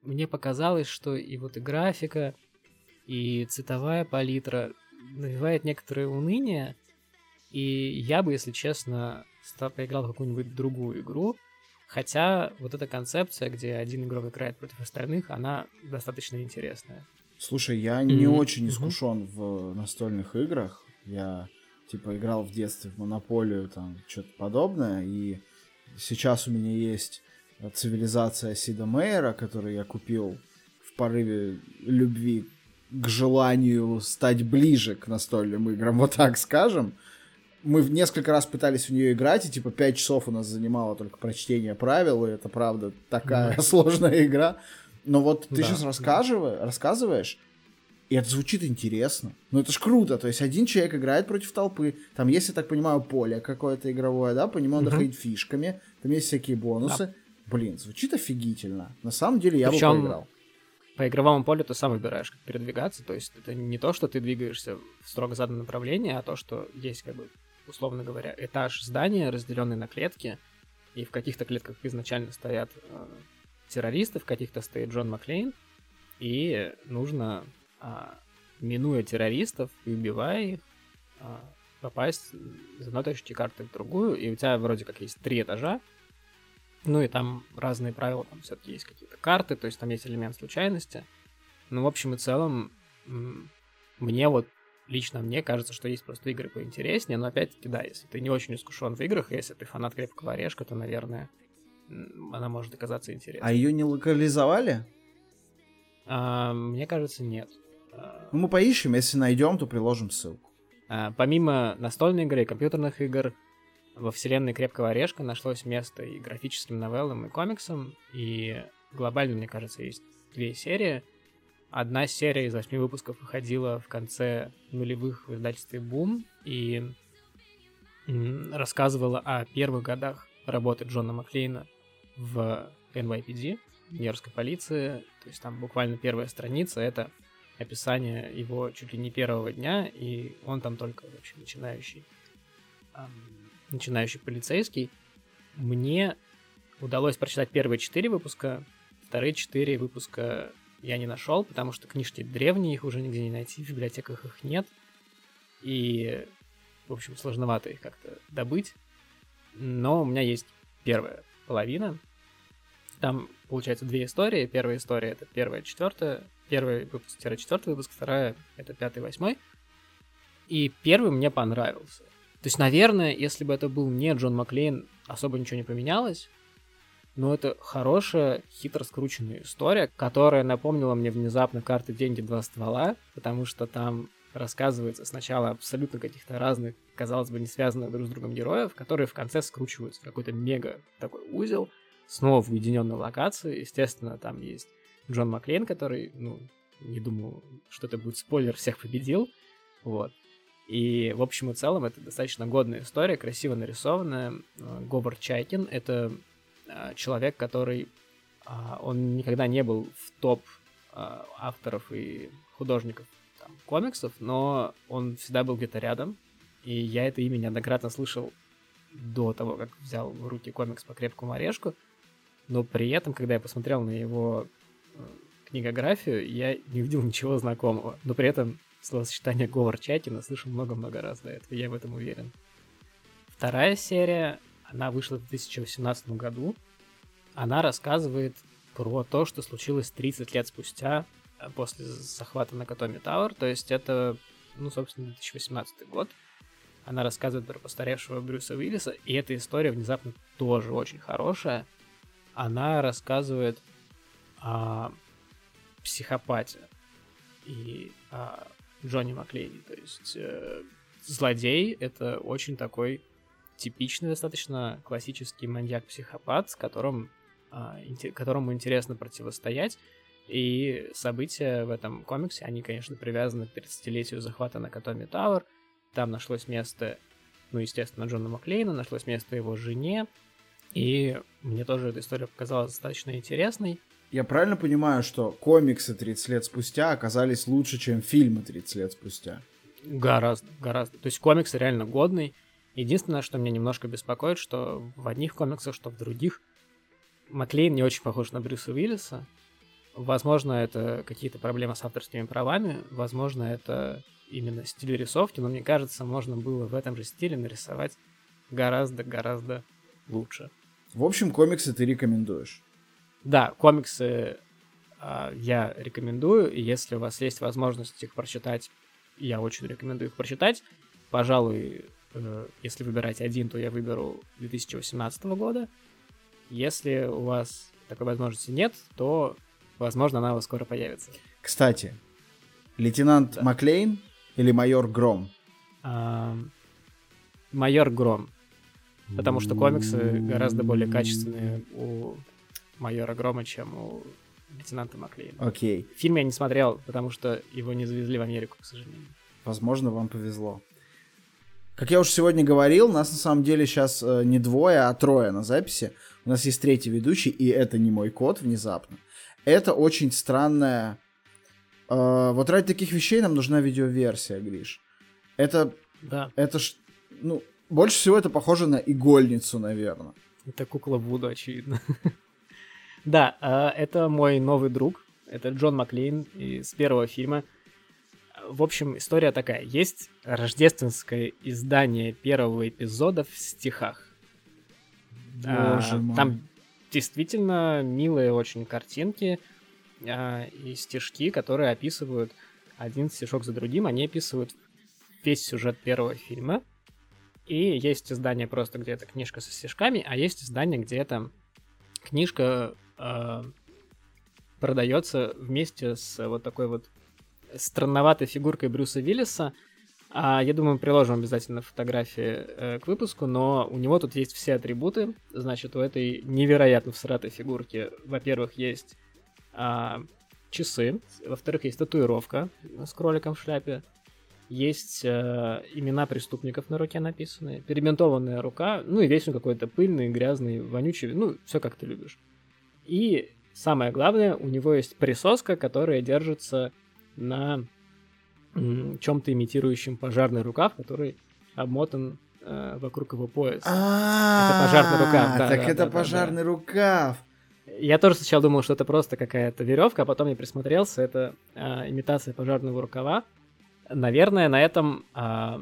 мне показалось, что и вот и графика, и цветовая палитра навевает некоторое уныние, и я бы, если честно, поиграл в какую-нибудь другую игру, Хотя вот эта концепция, где один игрок играет против остальных, она достаточно интересная. Слушай, я mm-hmm. не очень искушен mm-hmm. в настольных играх. Я типа играл в детстве в Монополию, там что-то подобное, и сейчас у меня есть цивилизация Сида Мейера, которую я купил в порыве любви к желанию стать ближе к настольным играм, *laughs* вот так скажем мы несколько раз пытались в нее играть, и типа 5 часов у нас занимало только прочтение правил, и это правда такая mm *laughs* сложная игра. Но вот ты да, сейчас рассказываешь, да. рассказываешь, и это звучит интересно. Ну это ж круто. То есть один человек играет против толпы. Там есть, я так понимаю, поле какое-то игровое, да, по нему надо ходить фишками. Там есть всякие бонусы. Да. Блин, звучит офигительно. На самом деле я Причем... бы поиграл по игровому полю ты сам выбираешь, как передвигаться. То есть это не то, что ты двигаешься в строго заданном направлении, а то, что есть как бы условно говоря, этаж здания, разделенный на клетки, и в каких-то клетках изначально стоят э, террористы, в каких-то стоит Джон Маклейн, и нужно, э, минуя террористов и убивая их, э, попасть из одной точки карты в другую, и у тебя вроде как есть три этажа, ну и там разные правила, там все-таки есть какие-то карты, то есть там есть элемент случайности. Ну, в общем и целом, мне вот лично мне кажется, что есть просто игры поинтереснее, но опять-таки, да, если ты не очень искушен в играх, если ты фанат крепкого орешка, то, наверное, она может оказаться интересной. А ее не локализовали? А, мне кажется, нет. А, ну, мы поищем, если найдем, то приложим ссылку. А, помимо настольной игры и компьютерных игр, во вселенной Крепкого Орешка нашлось место и графическим новеллам, и комиксам, и глобально, мне кажется, есть две серии — Одна серия из восьми выпусков выходила в конце нулевых в издательстве «Бум» и рассказывала о первых годах работы Джона Маклейна в NYPD, Нью-Йоркской полиции. То есть там буквально первая страница — это описание его чуть ли не первого дня, и он там только, в общем, начинающий, начинающий полицейский. Мне удалось прочитать первые четыре выпуска, вторые четыре выпуска я не нашел, потому что книжки древние, их уже нигде не найти, в библиотеках их нет. И, в общем, сложновато их как-то добыть. Но у меня есть первая половина. Там, получается, две истории. Первая история — это первая, четвертая. Первый выпуск, четвертый выпуск, вторая — это пятый, восьмой. И первый мне понравился. То есть, наверное, если бы это был не Джон Маклейн, особо ничего не поменялось но это хорошая, хитро скрученная история, которая напомнила мне внезапно карты «Деньги. Два ствола», потому что там рассказывается сначала абсолютно каких-то разных, казалось бы, не связанных друг с другом героев, которые в конце скручиваются в какой-то мега такой узел, снова в уединенной локации. Естественно, там есть Джон Маклейн, который, ну, не думаю, что это будет спойлер, всех победил. Вот. И, в общем и целом, это достаточно годная история, красиво нарисованная. Говард Чайкин — это человек, который а, он никогда не был в топ а, авторов и художников там, комиксов, но он всегда был где-то рядом, и я это имя неоднократно слышал до того, как взял в руки комикс по крепкому орешку, но при этом, когда я посмотрел на его э, книгографию, я не увидел ничего знакомого, но при этом словосочетание Говард Чатина слышал много-много раз до этого, я в этом уверен. Вторая серия она вышла в 2018 году. Она рассказывает про то, что случилось 30 лет спустя э, после захвата Накатоми Тауэр. То есть это, ну, собственно, 2018 год. Она рассказывает про постаревшего Брюса Уиллиса, и эта история внезапно тоже очень хорошая. Она рассказывает о психопате и о Джонни Маклейне. То есть э, злодей — это очень такой типичный достаточно классический маньяк-психопат, с которым, а, которому интересно противостоять. И события в этом комиксе, они, конечно, привязаны к 30-летию захвата на Катоми Тауэр. Там нашлось место, ну, естественно, Джона Маклейна, нашлось место его жене. И мне тоже эта история показалась достаточно интересной. Я правильно понимаю, что комиксы 30 лет спустя оказались лучше, чем фильмы 30 лет спустя? Гораздо, гораздо. То есть комикс реально годный. Единственное, что меня немножко беспокоит, что в одних комиксах, что в других, Маклейн не очень похож на Брюса Уиллиса. Возможно, это какие-то проблемы с авторскими правами, возможно, это именно стиль рисовки, но мне кажется, можно было в этом же стиле нарисовать гораздо-гораздо лучше. В общем, комиксы ты рекомендуешь? Да, комиксы э, я рекомендую, и если у вас есть возможность их прочитать, я очень рекомендую их прочитать. Пожалуй, если выбирать один, то я выберу 2018 года. Если у вас такой возможности нет, то, возможно, она у вас скоро появится. Кстати, лейтенант да. Маклейн или майор Гром? А, майор Гром. Потому что комиксы гораздо более качественные у майора Грома, чем у лейтенанта Маклейна. Окей. Фильм я не смотрел, потому что его не завезли в Америку, к сожалению. Возможно, вам повезло. Как я уже сегодня говорил, нас на самом деле сейчас э, не двое, а трое на записи. У нас есть третий ведущий, и это не мой код внезапно. Это очень странная... Э, вот ради таких вещей нам нужна видеоверсия, Гриш. Это... Да. Это ж... Ну, больше всего это похоже на игольницу, наверное. Это кукла Вуду, очевидно. *laughs* Да, а, это мой новый друг. Это Джон Маклейн из первого фильма. В общем, история такая. Есть рождественское издание первого эпизода в стихах. А, Боже мой. Там действительно милые очень картинки а, и стишки, которые описывают один стишок за другим. Они описывают весь сюжет первого фильма. И есть издание просто, где это книжка со стишками, а есть издание, где это книжка э, продается вместе с вот такой вот странноватой фигуркой Брюса Виллиса. А, я думаю, приложим обязательно фотографии э, к выпуску, но у него тут есть все атрибуты. Значит, у этой невероятно всратой фигурки, во-первых, есть а, часы, во-вторых, есть татуировка с кроликом в шляпе, есть э, имена преступников на руке написаны, перебинтованная рука, ну и весь он какой-то пыльный, грязный, вонючий, ну, все как ты любишь. И самое главное, у него есть присоска, которая держится на чем-то имитирующем пожарный рукав, который обмотан э, вокруг его пояса. А, пожарный рукав, да, Так да, это да, пожарный рукав. Я тоже сначала думал, что это просто какая-то веревка, а потом я присмотрелся, это э, имитация пожарного рукава. Наверное, на этом э,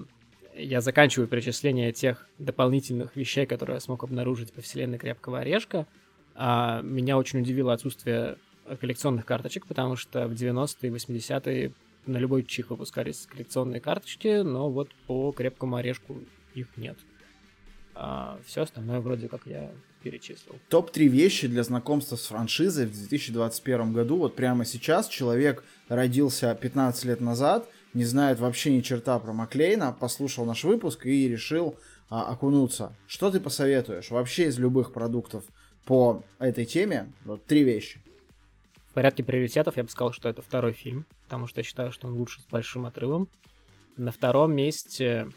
я заканчиваю перечисление тех дополнительных вещей, которые я смог обнаружить по вселенной Крепкого Орешка. Меня очень удивило отсутствие коллекционных карточек, потому что в 90-е и 80-е на любой чих выпускались коллекционные карточки, но вот по Крепкому Орешку их нет. А все остальное вроде как я перечислил. Топ-3 вещи для знакомства с франшизой в 2021 году. Вот прямо сейчас человек родился 15 лет назад, не знает вообще ни черта про Маклейна, послушал наш выпуск и решил а, окунуться. Что ты посоветуешь вообще из любых продуктов по этой теме? Вот три вещи. В порядке приоритетов я бы сказал, что это второй фильм, потому что я считаю, что он лучше с большим отрывом. На втором месте...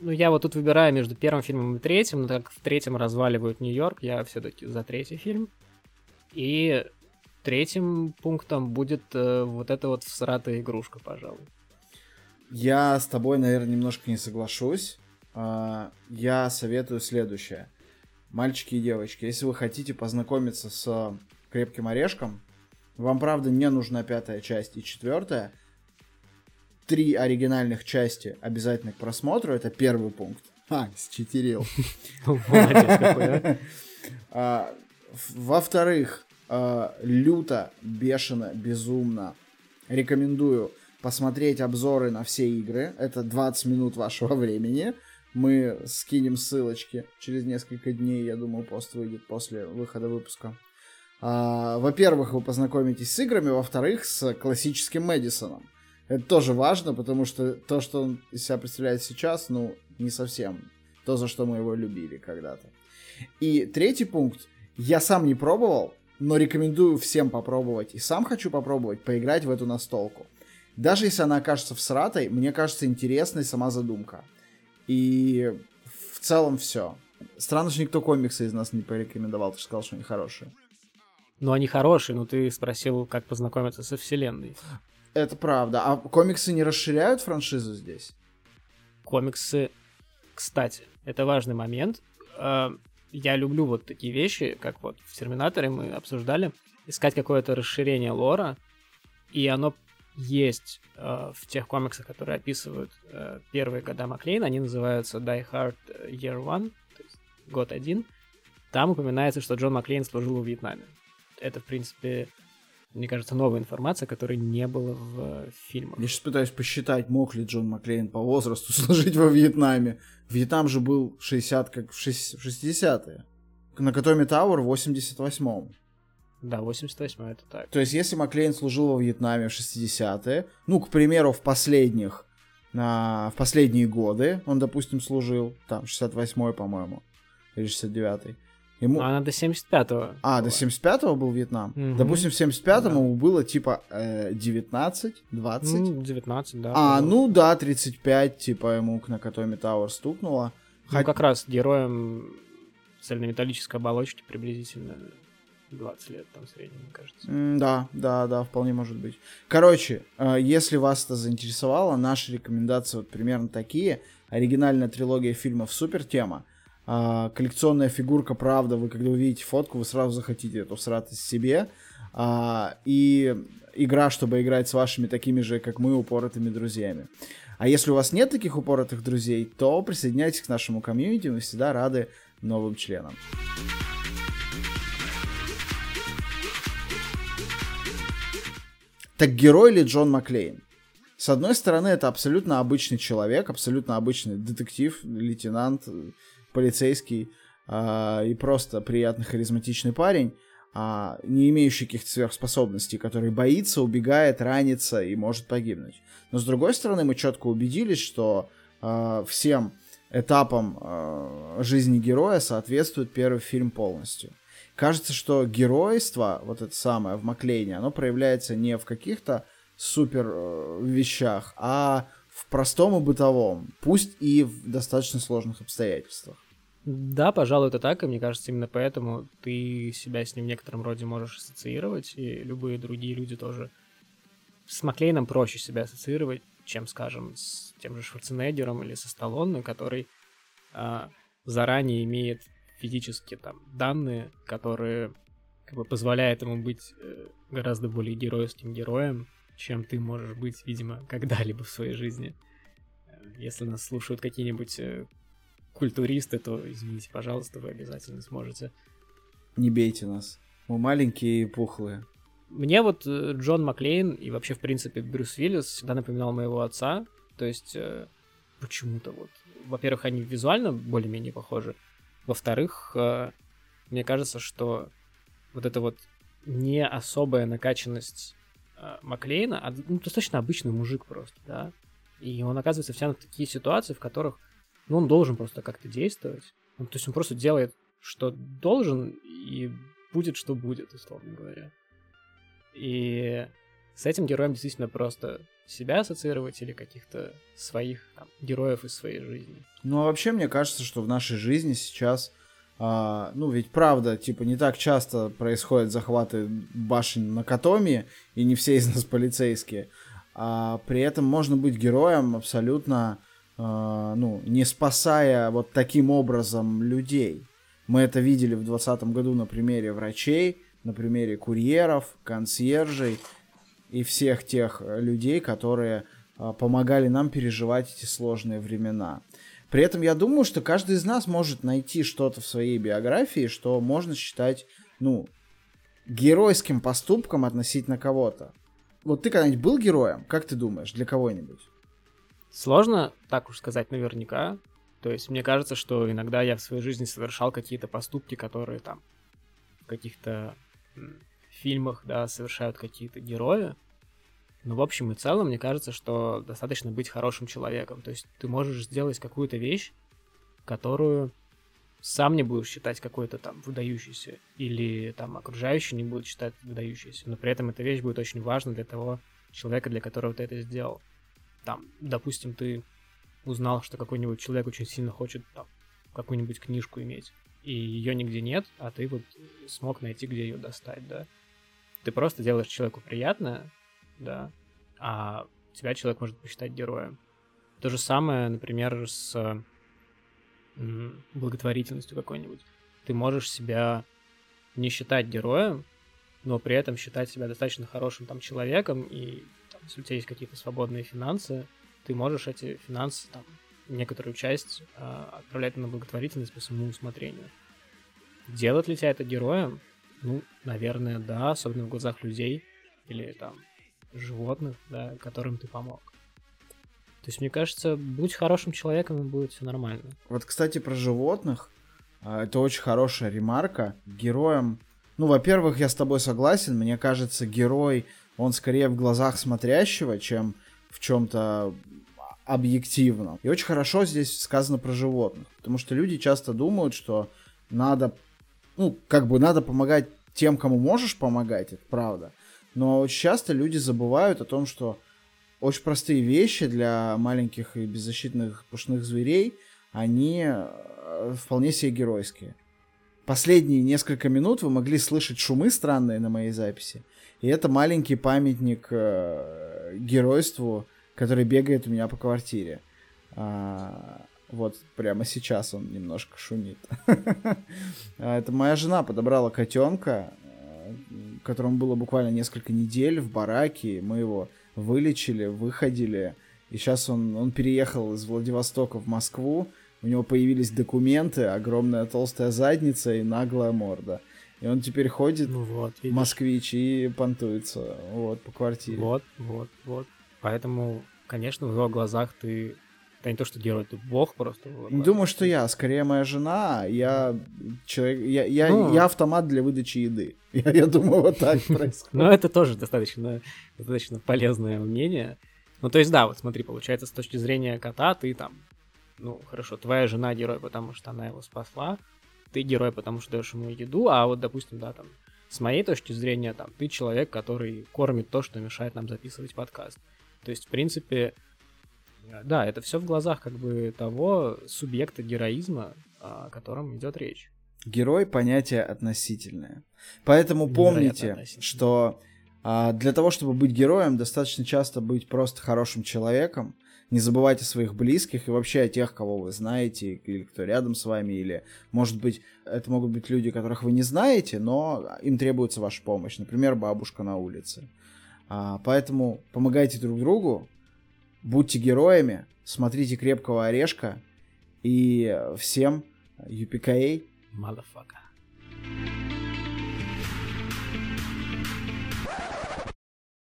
Ну, я вот тут выбираю между первым фильмом и третьим, но так как в третьем разваливают Нью-Йорк, я все-таки за третий фильм. И третьим пунктом будет э, вот эта вот всратая игрушка, пожалуй. Я с тобой, наверное, немножко не соглашусь. А, Я советую следующее. Мальчики и девочки, если вы хотите познакомиться с крепким орешком, вам, правда, не нужна пятая часть и четвертая. Три оригинальных части обязательно к просмотру. Это первый пункт. А. *laughs* Молодец какой, а. *laughs* А, Во-вторых, а, люто, бешено, безумно рекомендую посмотреть обзоры на все игры. Это 20 минут вашего *laughs* времени. Мы скинем ссылочки через несколько дней, я думаю, пост выйдет после выхода выпуска. А, Во-первых, вы познакомитесь с играми, во-вторых, с классическим Мэдисоном. Это тоже важно, потому что то, что он из себя представляет сейчас, ну, не совсем то, за что мы его любили когда-то. И третий пункт. Я сам не пробовал, но рекомендую всем попробовать. И сам хочу попробовать поиграть в эту настолку. Даже если она окажется всратой, мне кажется интересной сама задумка. И в целом все. Странно, что никто комиксы из нас не порекомендовал. Ты же сказал, что они хорошие. Ну, они хорошие, но ты спросил, как познакомиться со вселенной. Это правда. А комиксы не расширяют франшизу здесь? комиксы. Кстати, это важный момент. Э, Я люблю вот такие вещи, как вот в Терминаторе мы обсуждали, искать какое-то расширение лора, и оно есть э, в тех комиксах, которые описывают э, первые года Маклейна, они называются Die Hard Year One, то есть год один. Там упоминается, что Джон Маклейн служил во Вьетнаме. Это, в принципе, мне кажется, новая информация, которой не было в фильмах. Я сейчас пытаюсь посчитать, мог ли Джон Маклейн по возрасту *laughs* служить во Вьетнаме. Вьетнам же был 60, как в шесть- в 60-е. На Катоми Тауэр в 88-м. Да, 88 это так. То есть, если Маклейн служил во Вьетнаме в 60-е, ну, к примеру, в последних, а, в последние годы, он, допустим, служил, там, 68-й, по-моему, или 69-й. Ему... Она до 75-го. А, до была. 75-го был Вьетнам? Мгм. Допустим, в 75-м Да. было, типа, э, 19, 20? Ну, 19, да. а, было. ну да, 35, типа, ему к Накатоми Тауэр стукнуло. Ну, как раз героем цельнометаллической оболочки приблизительно 20 лет там в среднем, мне кажется. Да, да, да, вполне может быть. Короче, э, если вас это заинтересовало, наши рекомендации вот примерно такие. Оригинальная трилогия фильмов супер тема. А, Коллекционная фигурка, правда, вы когда увидите фотку, вы сразу захотите эту всратость себе. А, И игра, чтобы играть с вашими такими же, как мы, упоротыми друзьями. А если у вас нет таких упоротых друзей, то присоединяйтесь к нашему комьюнити, мы всегда рады новым членам. Так герой ли Джон Маклейн? С одной стороны, это абсолютно обычный человек, абсолютно обычный детектив, лейтенант, полицейский а, и просто приятный харизматичный парень, а, не имеющий каких-то сверхспособностей, который боится, убегает, ранится и может погибнуть. Но с другой стороны, мы четко убедились, что а, всем этапам а, жизни героя соответствует первый фильм полностью. Кажется, что геройство, вот это самое в Маклейне, оно проявляется не в каких-то супер э, вещах, а в простом и бытовом, пусть и в достаточно сложных обстоятельствах. Да, пожалуй, это так, и мне кажется, именно поэтому ты себя с ним в некотором роде можешь ассоциировать, и любые другие люди тоже. С Маклейном проще себя ассоциировать, чем, скажем, с тем же Шварценеггером или со Сталлоне, который а, заранее имеет физически там данные, которые как бы позволяют ему быть э, гораздо более геройским героем, чем ты можешь быть, видимо, когда-либо в своей жизни. Э, Если нас слушают какие-нибудь э, культуристы, то извините, пожалуйста, вы обязательно сможете. Не бейте нас. Мы маленькие и пухлые. Мне вот э, Джон Маклейн и вообще, в принципе, Брюс Уиллис всегда напоминал моего отца. То есть, э, почему-то вот. Во-первых, они визуально более-менее похожи. Во-вторых, э, мне кажется, что вот эта вот не особая накачанность Маклейна, а ну, достаточно обычный мужик просто, да. И он оказывается втянут в такие ситуации, в которых ну, он должен просто как-то действовать. Ну, то есть он просто делает, что должен, и будет, что будет, условно говоря. И с этим героем действительно просто себя ассоциировать или каких-то своих там, героев из своей жизни. Ну, а вообще, мне кажется, что в нашей жизни сейчас, а, ну, ведь правда, типа, не так часто происходят захваты башен на Катоме, и не все из нас полицейские. А при этом можно быть героем абсолютно, ну, не спасая вот таким образом людей. Мы это видели в 2020 году на примере врачей, на примере курьеров, консьержей и всех тех людей, которые а, помогали нам переживать эти сложные времена. При этом я думаю, что каждый из нас может найти что-то в своей биографии, что можно считать, ну, геройским поступком относительно кого-то. Вот ты когда-нибудь был героем? Как ты думаешь, для кого-нибудь? Сложно так уж сказать наверняка. То есть мне кажется, что иногда я в своей жизни совершал какие-то поступки, которые там в каких-то фильмах, да, совершают какие-то герои. Но в общем и целом, мне кажется, что достаточно быть хорошим человеком. То есть ты можешь сделать какую-то вещь, которую сам не будешь считать какой-то там выдающейся, или там окружающие не будут считать выдающейся, но при этом эта вещь будет очень важна для того человека, для которого ты это сделал. Там, допустим, ты узнал, что какой-нибудь человек очень сильно хочет там какую-нибудь книжку иметь, и ее нигде нет, а ты вот смог найти, где ее достать, да. Ты просто делаешь человеку приятное, да, а тебя человек может посчитать героем. То же самое, например, с благотворительностью какой-нибудь. Ты можешь себя не считать героем, но при этом считать себя достаточно хорошим там человеком, и если у тебя есть какие-то свободные финансы, ты можешь эти финансы, там, некоторую часть а, отправлять на благотворительность по своему усмотрению. Делать ли тебя это героем? Ну, наверное, да, особенно в глазах людей или там животных, да, которым ты помог. То есть, мне кажется, будь хорошим человеком, и будет все нормально. Вот, кстати, про животных. а, Это очень хорошая ремарка. Героем... Ну, во-первых, я с тобой согласен. Мне кажется, герой, он скорее в глазах смотрящего, чем в чем-то объективном. И очень хорошо здесь сказано про животных. Потому что люди часто думают, что надо, ну, как бы надо помогать тем, кому можешь помогать, это правда. Но очень часто люди забывают о том, что очень простые вещи для маленьких и беззащитных пушных зверей, они э, вполне себе геройские. Последние несколько минут вы могли слышать шумы странные на моей записи. И это маленький памятник э, геройству, который бегает у меня по квартире. А, вот прямо сейчас он немножко шумит. *laughs* А, это моя жена подобрала котенка, э, которому было буквально несколько недель в бараке. Мы его вылечили, выходили. И сейчас он, он переехал из Владивостока в Москву. У него появились документы, огромная толстая задница и наглая морда. И он теперь ходит, Ну вот, видишь. москвич, и понтуется вот, по квартире. Вот, вот, вот. Поэтому, конечно, в его глазах ты... Да не то, что герой, ты бог просто. Не думаю, что я, скорее моя жена. Я человек, я, я, Ну. я автомат для выдачи еды. *laughs* Я, я думаю, вот так *laughs* происходит. Но это тоже достаточно, достаточно полезное мнение. Ну, то есть, да, вот смотри, получается, с точки зрения кота, ты там, ну, хорошо, твоя жена герой, потому что она его спасла, ты герой, потому что даешь ему еду, а вот, допустим, да, там, с моей точки зрения, там, ты человек, который кормит то, что мешает нам записывать подкаст. То есть, в принципе, э, да, это все в глазах как бы того субъекта героизма, о котором идет речь. Герой понятие относительное. Поэтому помните, что а, для того, чтобы быть героем, достаточно часто быть просто хорошим человеком. Не забывайте о своих близких и вообще о тех, кого вы знаете, или кто рядом с вами, или, может быть, это могут быть люди, которых вы не знаете, но им требуется ваша помощь. Например, бабушка на улице. А, поэтому помогайте друг другу, будьте героями, смотрите «Крепкого орешка», и всем юпикаэй. Motherfucker.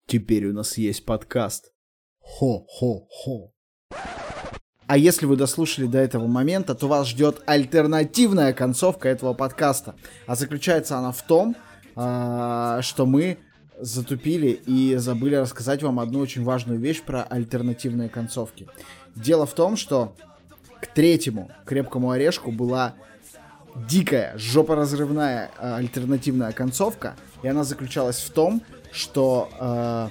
Теперь у нас есть подкаст. Хо-хо-хо. А если вы дослушали до этого момента, то вас ждет альтернативная концовка этого подкаста. А заключается она в том, а, что мы затупили и забыли рассказать вам одну очень важную вещь про альтернативные концовки. Дело в том, что к третьему крепкому орешку была дикая, жопоразрывная э, альтернативная концовка, и она заключалась в том, что э,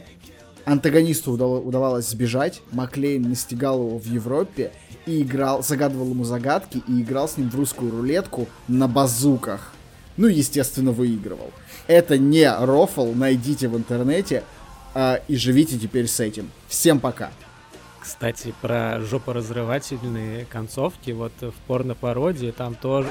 антагонисту удавалось сбежать, Маклейн настигал его в Европе и играл, загадывал ему загадки и играл с ним в русскую рулетку на базуках. Ну, естественно, выигрывал. Это не рофл, найдите в интернете э, и живите теперь с этим. Всем пока. Кстати, про жопоразрывательные концовки, вот в порно-пародии там тоже...